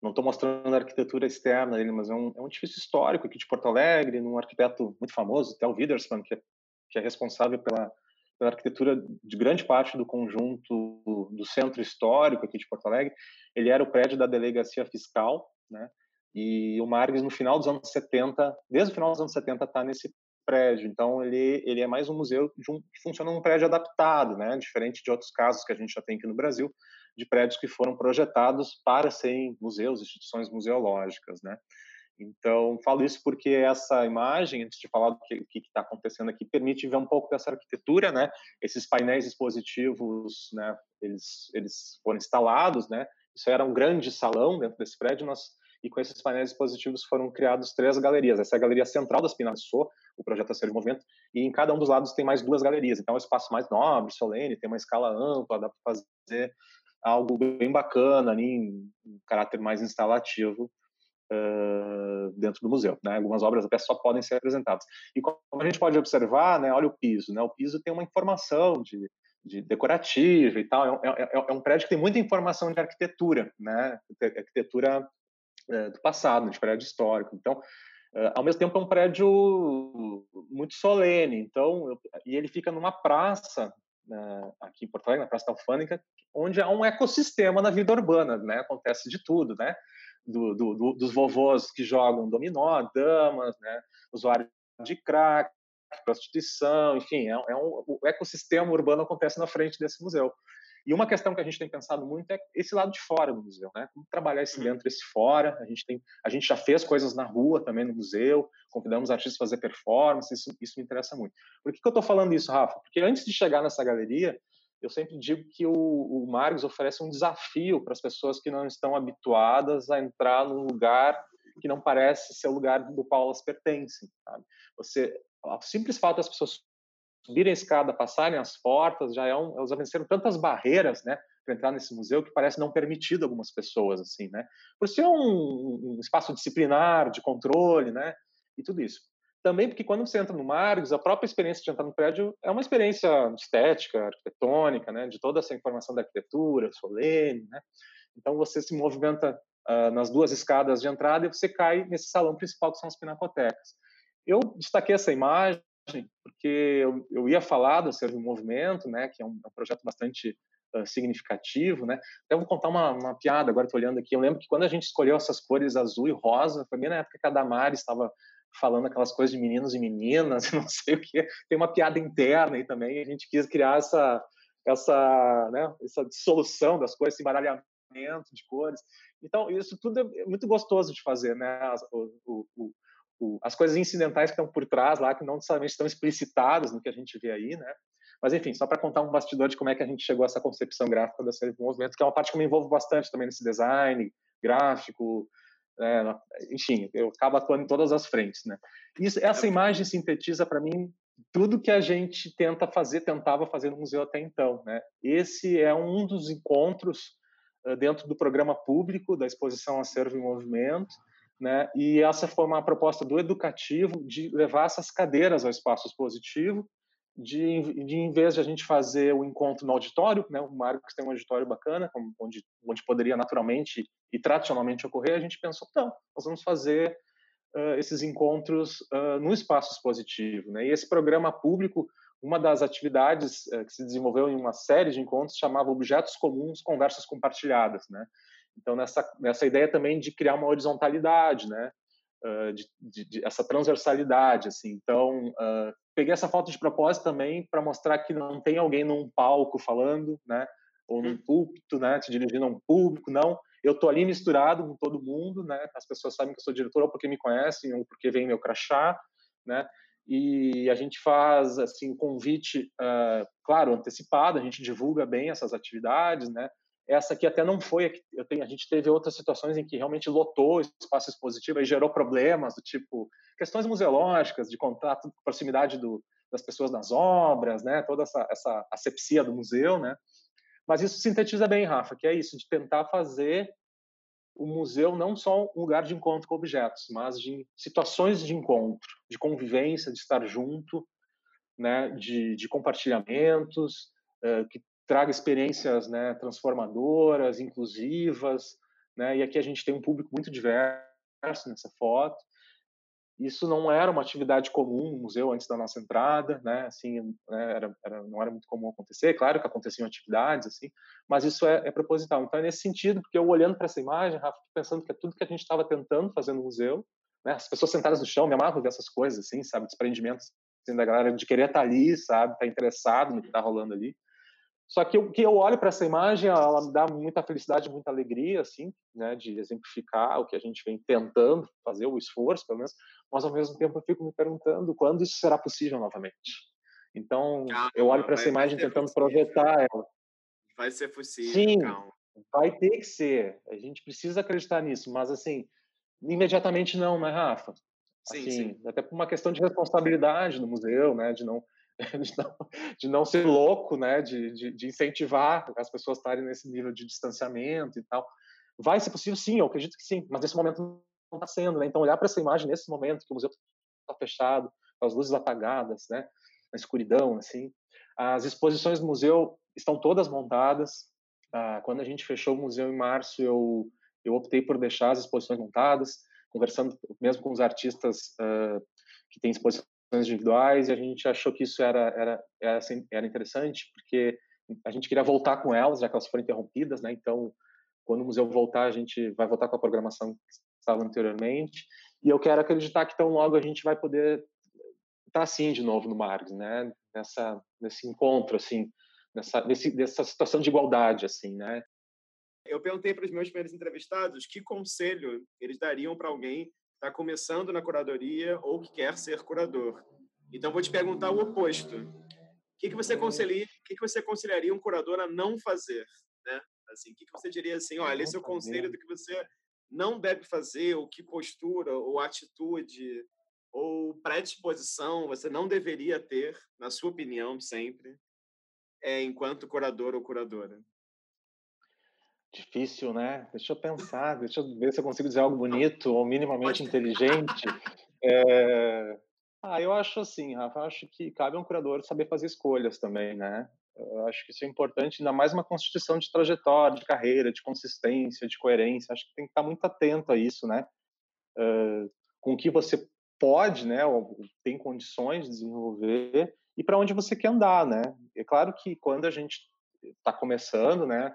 não estou mostrando a arquitetura externa dele, mas é um, é um edifício histórico aqui de Porto Alegre, num arquiteto muito famoso, Theo Widersman, que é que é responsável pela, pela arquitetura de grande parte do conjunto do centro histórico aqui de Porto Alegre. Ele era o prédio da delegacia fiscal, né? E o Marques, no final dos anos 70, desde o final dos anos 70, está nesse prédio. Então, ele, ele é mais um museu um, que funciona num prédio adaptado, né? Diferente de outros casos que a gente já tem aqui no Brasil, de prédios que foram projetados para serem museus, instituições museológicas, né? Então, falo isso porque essa imagem, antes de falar do que está acontecendo aqui, permite ver um pouco dessa arquitetura, né? Esses painéis expositivos, né? Eles, eles foram instalados, né? Isso era um grande salão dentro desse prédio, nós, e com esses painéis expositivos foram criados três galerias. Essa é a galeria central das Pinaçô, o projeto a ser de movimento, e em cada um dos lados tem mais duas galerias. Então, é um espaço mais nobre, solene, tem uma escala ampla, dá para fazer algo bem bacana ali, um caráter mais instalativo dentro do museu. Né? Algumas obras até só podem ser apresentadas. E como a gente pode observar, né, olha o piso. Né? O piso tem uma informação de, de decorativa e tal. É, é, é, é, um prédio que tem muita informação de arquitetura, né? arquitetura do passado, de prédio histórico. Então, é, ao mesmo tempo, é um prédio muito solene. Então, e ele fica numa praça né, aqui em Porto Alegre, na Praça da Alfândega, onde há um ecossistema na vida urbana, né? Acontece de tudo, né? do, do, do, dos vovôs que jogam dominó, damas, né, usuário de crack, prostituição, enfim, é, é um, o ecossistema urbano acontece na frente desse museu. E uma questão que a gente tem pensado muito é esse lado de fora do museu, né? Como trabalhar esse uhum. dentro, esse fora. A gente tem, a gente já fez coisas na rua também no museu, convidamos artistas a fazer performance, isso, isso me interessa muito. Por que, que eu estou falando isso, Rafa? Porque antes de chegar nessa galeria, eu sempre digo que o, o oferece um desafio para as pessoas que não estão habituadas a entrar num lugar que não parece ser o lugar do qual elas pertencem. Sabe? Você, o simples fato das pessoas subirem a escada, passarem as portas, já é um, elas venceram tantas barreiras, né, para entrar nesse museu que parece não permitido a algumas pessoas, assim, né, por ser um, um espaço disciplinar, de controle, né, e tudo isso. Também porque quando você entra no Margos, a própria experiência de entrar no prédio é uma experiência estética, arquitetônica, né, de toda essa informação da arquitetura, solene, né. Então você se movimenta uh, nas duas escadas de entrada e você cai nesse salão principal que são as pinacotecas. Eu destaquei essa imagem porque eu, eu ia falar do Serve Movimento, né, que é um, é um projeto bastante uh, significativo, né. Até vou contar uma, uma piada, agora estou olhando aqui. Eu lembro que quando a gente escolheu essas cores azul e rosa, foi bem na época que a Damares estava falando aquelas coisas de meninos e meninas, não sei o que. Tem uma piada interna aí também. A gente quis criar essa essa, né, essa dissolução das cores, esse embaralhamento de cores. Então, isso tudo é muito gostoso de fazer, né? O, o, o, as coisas incidentais que estão por trás lá, que não necessariamente estão explicitadas no que a gente vê aí, né? Mas, enfim, só para contar um bastidor de como é que a gente chegou a essa concepção gráfica da série de movimentos, que é uma parte que eu me envolvo bastante também nesse design gráfico, é, enfim, eu acabo atuando em todas as frentes, né? Isso, essa imagem sintetiza para mim tudo que a gente tenta fazer, tentava fazer no museu até então, né? Esse é um dos encontros uh, dentro do programa público da exposição Acervo em Movimento, né? E essa foi uma proposta do educativo de levar essas cadeiras ao espaço expositivo, de, de em vez de a gente fazer o encontro no auditório, né? O Marcos tem um auditório bacana, onde, onde poderia naturalmente e tradicionalmente ocorrer, a gente pensou, não, nós vamos fazer uh, esses encontros uh, no espaço expositivo, né? E esse programa público, uma das atividades que se desenvolveu em uma série de encontros chamava Objetos Comuns, Conversas Compartilhadas, né? Então, nessa, nessa ideia também de criar uma horizontalidade, né? Uh, de, de, de, essa transversalidade, assim. Então, uh, peguei essa foto de propósito também para mostrar que não tem alguém num palco falando, né? Ou num uhum. púlpito, né? Se dirigindo a um público, não. Eu tô ali misturado com todo mundo, né? As pessoas sabem que eu sou diretor ou porque me conhecem ou porque vem meu crachá, né? E a gente faz assim convite, uh, claro, antecipado. A gente divulga bem essas atividades, né? Essa aqui até não foi. Eu tenho, a gente teve outras situações em que realmente lotou o espaço expositivo e gerou problemas do tipo questões museológicas, de contato, proximidade do, das pessoas nas obras, né? Toda essa, essa asepsia do museu, né? Mas isso sintetiza bem, Rafa, que é isso de tentar fazer o museu não só um lugar de encontro com objetos, mas de situações de encontro, de convivência, de estar junto, né? De, de compartilhamentos, uh, que traga experiências né, transformadoras, inclusivas, né? E aqui a gente tem um público muito diverso nessa foto. Isso não era uma atividade comum no museu antes da nossa entrada, né? Assim, né, era, era, não era muito comum acontecer. Claro que aconteciam atividades assim, mas isso é, é proposital. Então é nesse sentido, porque eu olhando para essa imagem, Rafa, pensando que é tudo que a gente estava tentando fazer no museu, né? As pessoas sentadas no chão, me amarro dessas coisas, assim, sabe? Desprendimentos assim, da galera de querer estar tá ali, sabe? Estar tá interessado no que está rolando ali. Só que o que eu olho para essa imagem, ela me dá muita felicidade, muita alegria, assim, né, de exemplificar o que a gente vem tentando fazer, o esforço, pelo menos, mas ao mesmo tempo eu fico me perguntando quando isso será possível novamente. Então, calma, eu olho para essa imagem tentando possível. projetar ela. Vai ser possível, Sim, calma. vai ter que ser. A gente precisa acreditar nisso, mas assim, imediatamente não, né, Rafa? Sim, assim, sim. Até por uma questão de responsabilidade no museu, né, de não de não, de não ser louco, né? De, de, de, incentivar as pessoas a estarem nesse nível de distanciamento e tal. Vai ser possível, sim, eu acredito que sim, mas nesse momento não está sendo, né? Então, olhar para essa imagem nesse momento, que o museu está fechado, as luzes apagadas, né? Na escuridão, assim. As exposições do museu estão todas montadas. Ah, quando a gente fechou o museu em março, eu, eu optei por deixar as exposições montadas, conversando mesmo com os artistas uh, que têm exposições individuais e a gente achou que isso era era era, assim, era interessante porque a gente queria voltar com elas já que elas foram interrompidas né? Então quando o museu voltar a gente vai voltar com a programação que estava anteriormente. E eu quero acreditar que tão logo a gente vai poder estar tá assim de novo no Margs né? Nessa nesse encontro assim nessa nesse, dessa situação de igualdade assim né? Eu perguntei para os meus primeiros entrevistados que conselho eles dariam para alguém está começando na curadoria ou que quer ser curador. Então, vou te perguntar o oposto. O que, que, você, aconselharia, o que, que você aconselharia um curador a não fazer? Né? Assim, o que, que você diria assim? Olha, esse é o conselho do que você não deve fazer, ou que postura ou atitude ou predisposição você não deveria ter, na sua opinião, sempre, é, enquanto curador ou curadora? Difícil, né? Deixa eu pensar, deixa eu ver se eu consigo dizer algo bonito ou minimamente inteligente. É... Ah, eu acho assim, Rafa, acho que cabe a um curador saber fazer escolhas também, né? Eu acho que isso é importante, ainda mais uma constituição de trajetória, de carreira, de consistência, de coerência. Acho que tem que estar muito atento a isso, né? Uh, com o que você pode, né, ou tem condições de desenvolver e para onde você quer andar, né? É claro que quando a gente está começando, né,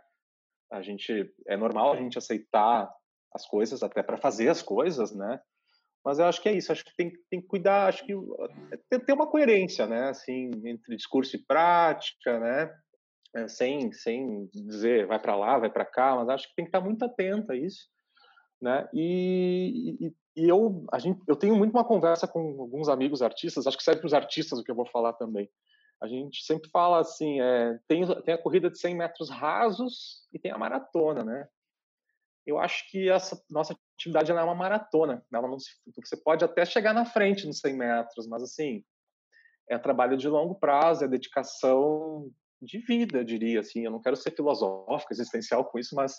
a gente é normal a gente aceitar as coisas até para fazer as coisas, né? Mas eu acho que é isso, acho que tem, tem que cuidar, acho que tem, tem uma coerência, né, assim, entre discurso e prática, né? É, sem, sem dizer vai para lá, vai para cá, mas acho que tem que estar muito atento a isso, né? E, e, e eu, a gente, eu tenho muito uma conversa com alguns amigos artistas, acho que serve para os artistas o que eu vou falar também. A gente sempre fala assim, é, tem, tem a corrida de 100 metros rasos e tem a maratona, né? Eu acho que essa nossa atividade é uma maratona. Ela não se, você pode até chegar na frente nos 100 metros, mas assim, é trabalho de longo prazo, é dedicação de vida, diria assim. Eu não quero ser filosófico, existencial com isso, mas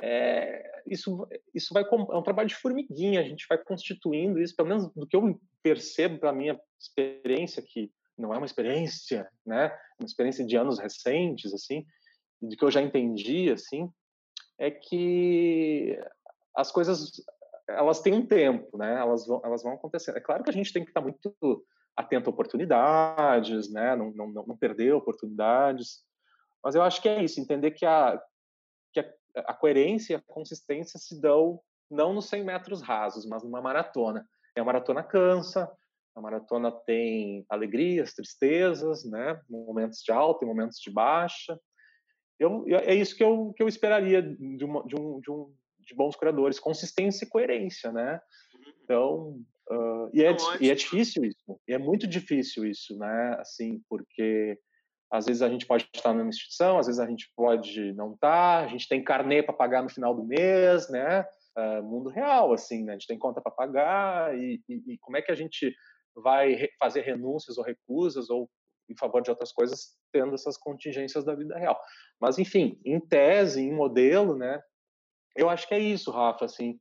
é, isso, isso vai é um trabalho de formiguinha. A gente vai constituindo isso, pelo menos do que eu percebo da minha experiência, que não é uma experiência, né? É uma experiência de anos recentes, assim, de que eu já entendi, assim, é que as coisas elas têm um tempo, né? Elas vão, elas vão acontecendo. É claro que a gente tem que estar muito atento a oportunidades, né? Não, não, não perder oportunidades. Mas eu acho que é isso, entender que a, que a, a coerência e a consistência se dão não nos 100 metros rasos, mas numa maratona. E a maratona cansa, a maratona tem alegrias, tristezas, né? Momentos de alta e momentos de baixa. Eu, é isso que eu, que eu esperaria de, uma, de, um, de, um, de bons criadores, consistência e coerência, né? Uhum. Então, uh, e, é, e é difícil isso, e é muito difícil isso, né? Assim, porque às vezes a gente pode estar numa instituição, às vezes a gente pode não estar, a gente tem carnê para pagar no final do mês, né? Uh, mundo real, assim, né? A gente tem conta para pagar e, e, e, como é que a gente vai fazer renúncias ou recusas ou em favor de outras coisas tendo essas contingências da vida real. Mas enfim, em tese, em modelo, né? Eu acho que é isso, Rafa. Assim,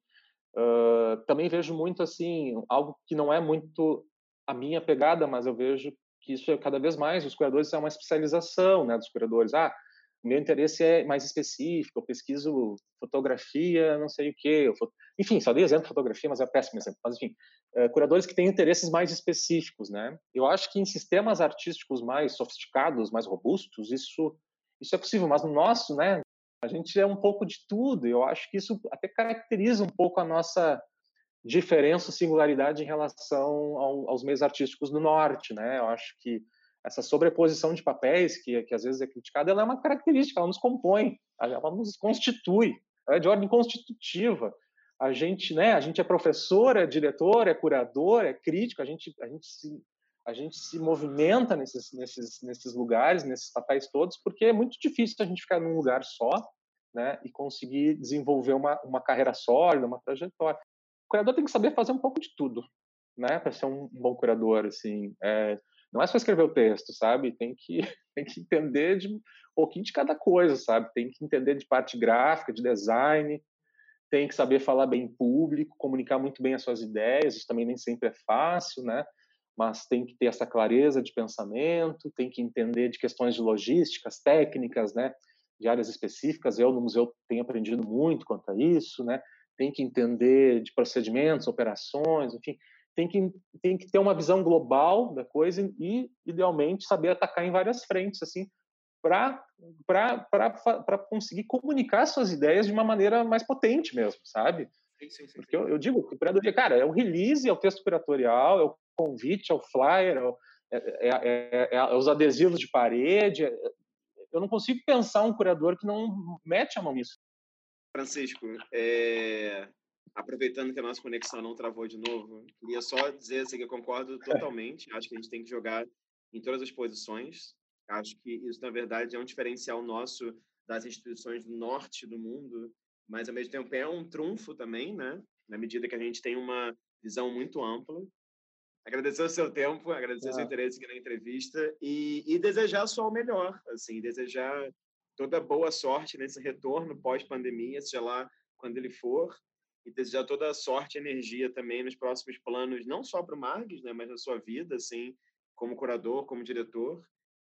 uh, também vejo muito assim algo que não é muito a minha pegada, mas eu vejo que isso é cada vez mais os curadores é uma especialização, né, dos curadores. Ah, meu interesse é mais específico, eu pesquiso fotografia, não sei o quê. Fot... Enfim, só dei exemplo de fotografia, mas é péssimo exemplo. Mas, enfim, é, curadores que têm interesses mais específicos, né? Eu acho que em sistemas artísticos mais sofisticados, mais robustos, isso, isso é possível. Mas no nosso, né, a gente é um pouco de tudo. Eu acho que isso até caracteriza um pouco a nossa diferença, singularidade em relação ao, aos meios artísticos do norte, né? Eu acho que essa sobreposição de papéis, que, que às vezes é criticada, ela é uma característica, ela nos compõe, ela nos constitui, ela é de ordem constitutiva. A gente, né, a gente é professor, é diretor, é curador, é crítico, a gente, a gente se a gente se movimenta nesses, nesses, nesses lugares, nesses papéis todos, porque é muito difícil a gente ficar num lugar só, né, e conseguir desenvolver uma, uma carreira sólida, uma trajetória. O curador tem que saber fazer um pouco de tudo, né, para ser um, bom curador, assim. É, não é só escrever o texto, sabe? Tem que, tem que entender de um pouquinho de cada coisa, sabe? Tem que entender de parte gráfica, de design, tem que saber falar bem em público, comunicar muito bem as suas ideias, isso também nem sempre é fácil, né? Mas tem que ter essa clareza de pensamento, tem que entender de questões de logísticas, técnicas, né? De áreas específicas. Eu, no museu, tenho aprendido muito quanto a isso, né? Tem que entender de procedimentos, operações, enfim tem que, tem que ter uma visão global da coisa e, idealmente, saber atacar em várias frentes, assim, para conseguir comunicar suas ideias de uma maneira mais potente mesmo, sabe? Sim, sim, sim, Porque eu, eu, digo, o curadoria, cara, é o release, é o texto curatorial, é o convite, é o flyer, é, é, é, é os adesivos de parede. eu não consigo pensar um curador que não mete a mão nisso. Francisco, é, aproveitando que a nossa conexão não travou de novo, queria só dizer assim, que eu concordo totalmente. Acho que a gente tem que jogar em todas as posições. Acho que isso, na verdade, é um diferencial nosso das instituições do norte do mundo, mas ao mesmo tempo é um trunfo também, né? Na medida que a gente tem uma visão muito ampla. Agradecer o seu tempo, agradecer o seu ah. interesse aqui na entrevista e, e desejar só o melhor, assim, desejar toda boa sorte nesse retorno pós-pandemia, seja lá quando ele for, e desejar toda sorte e energia também nos próximos planos, não só para o Margis, né, mas na sua vida, assim, como curador, como diretor.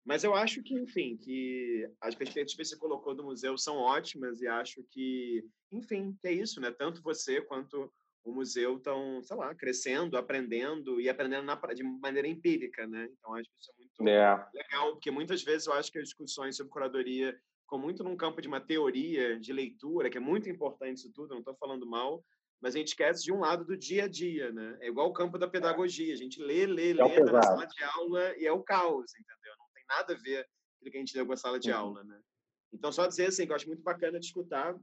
Mas eu acho que, enfim, que as perspectivas que você colocou do museu são ótimas e acho que, enfim, que é isso, né? Tanto você quanto o museu estão, sei lá, crescendo, aprendendo e aprendendo na, de maneira empírica, né? Então acho que isso é muito é. legal, porque muitas vezes eu acho que as discussões sobre curadoria ficam muito num campo de uma teoria, de leitura, que é muito importante isso tudo, não estou falando mal, mas a gente esquece de um lado do dia a dia, né? É igual o campo da pedagogia, a gente lê, lê, é lê na sala de aula e é o caos, entendeu? Não tem nada a ver com o que a gente lê com a sala de uhum. aula, né? Então, só dizer assim, que eu acho muito bacana de escutar,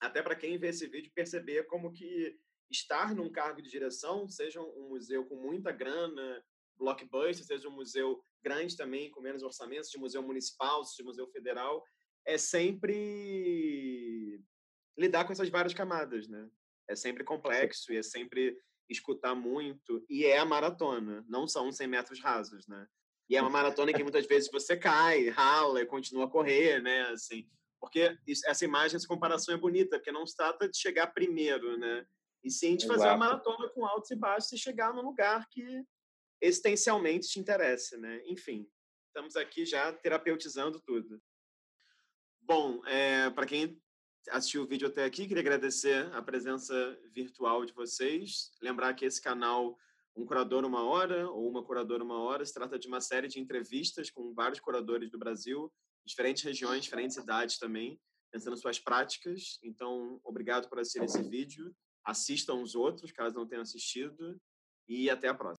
até para quem vê esse vídeo, perceber como que estar num cargo de direção, seja um museu com muita grana, blockbuster, seja um museu grande também, com menos orçamentos, de museu municipal, seja museu federal, é sempre lidar com essas várias camadas, né? É sempre complexo e é sempre escutar muito. E é a maratona, não são 100 metros rasos, né? E é uma maratona que muitas vezes você cai, rala e continua a correr, né? Assim, porque essa imagem, essa comparação é bonita, porque não se trata de chegar primeiro, né? E sim de fazer uma maratona com altos e baixos e chegar num lugar que existencialmente te interessa, né? Enfim, estamos aqui já terapeutizando tudo. Bom, é, para quem assistiu o vídeo até aqui, queria agradecer a presença virtual de vocês. Lembrar que esse canal, Um Curador Uma Hora, ou Uma Curadora Uma Hora, se trata de uma série de entrevistas com vários curadores do Brasil, diferentes regiões, diferentes idades também, pensando suas práticas. Então, obrigado por assistir esse vídeo. Assistam os outros, caso não tenham assistido. E até a próxima.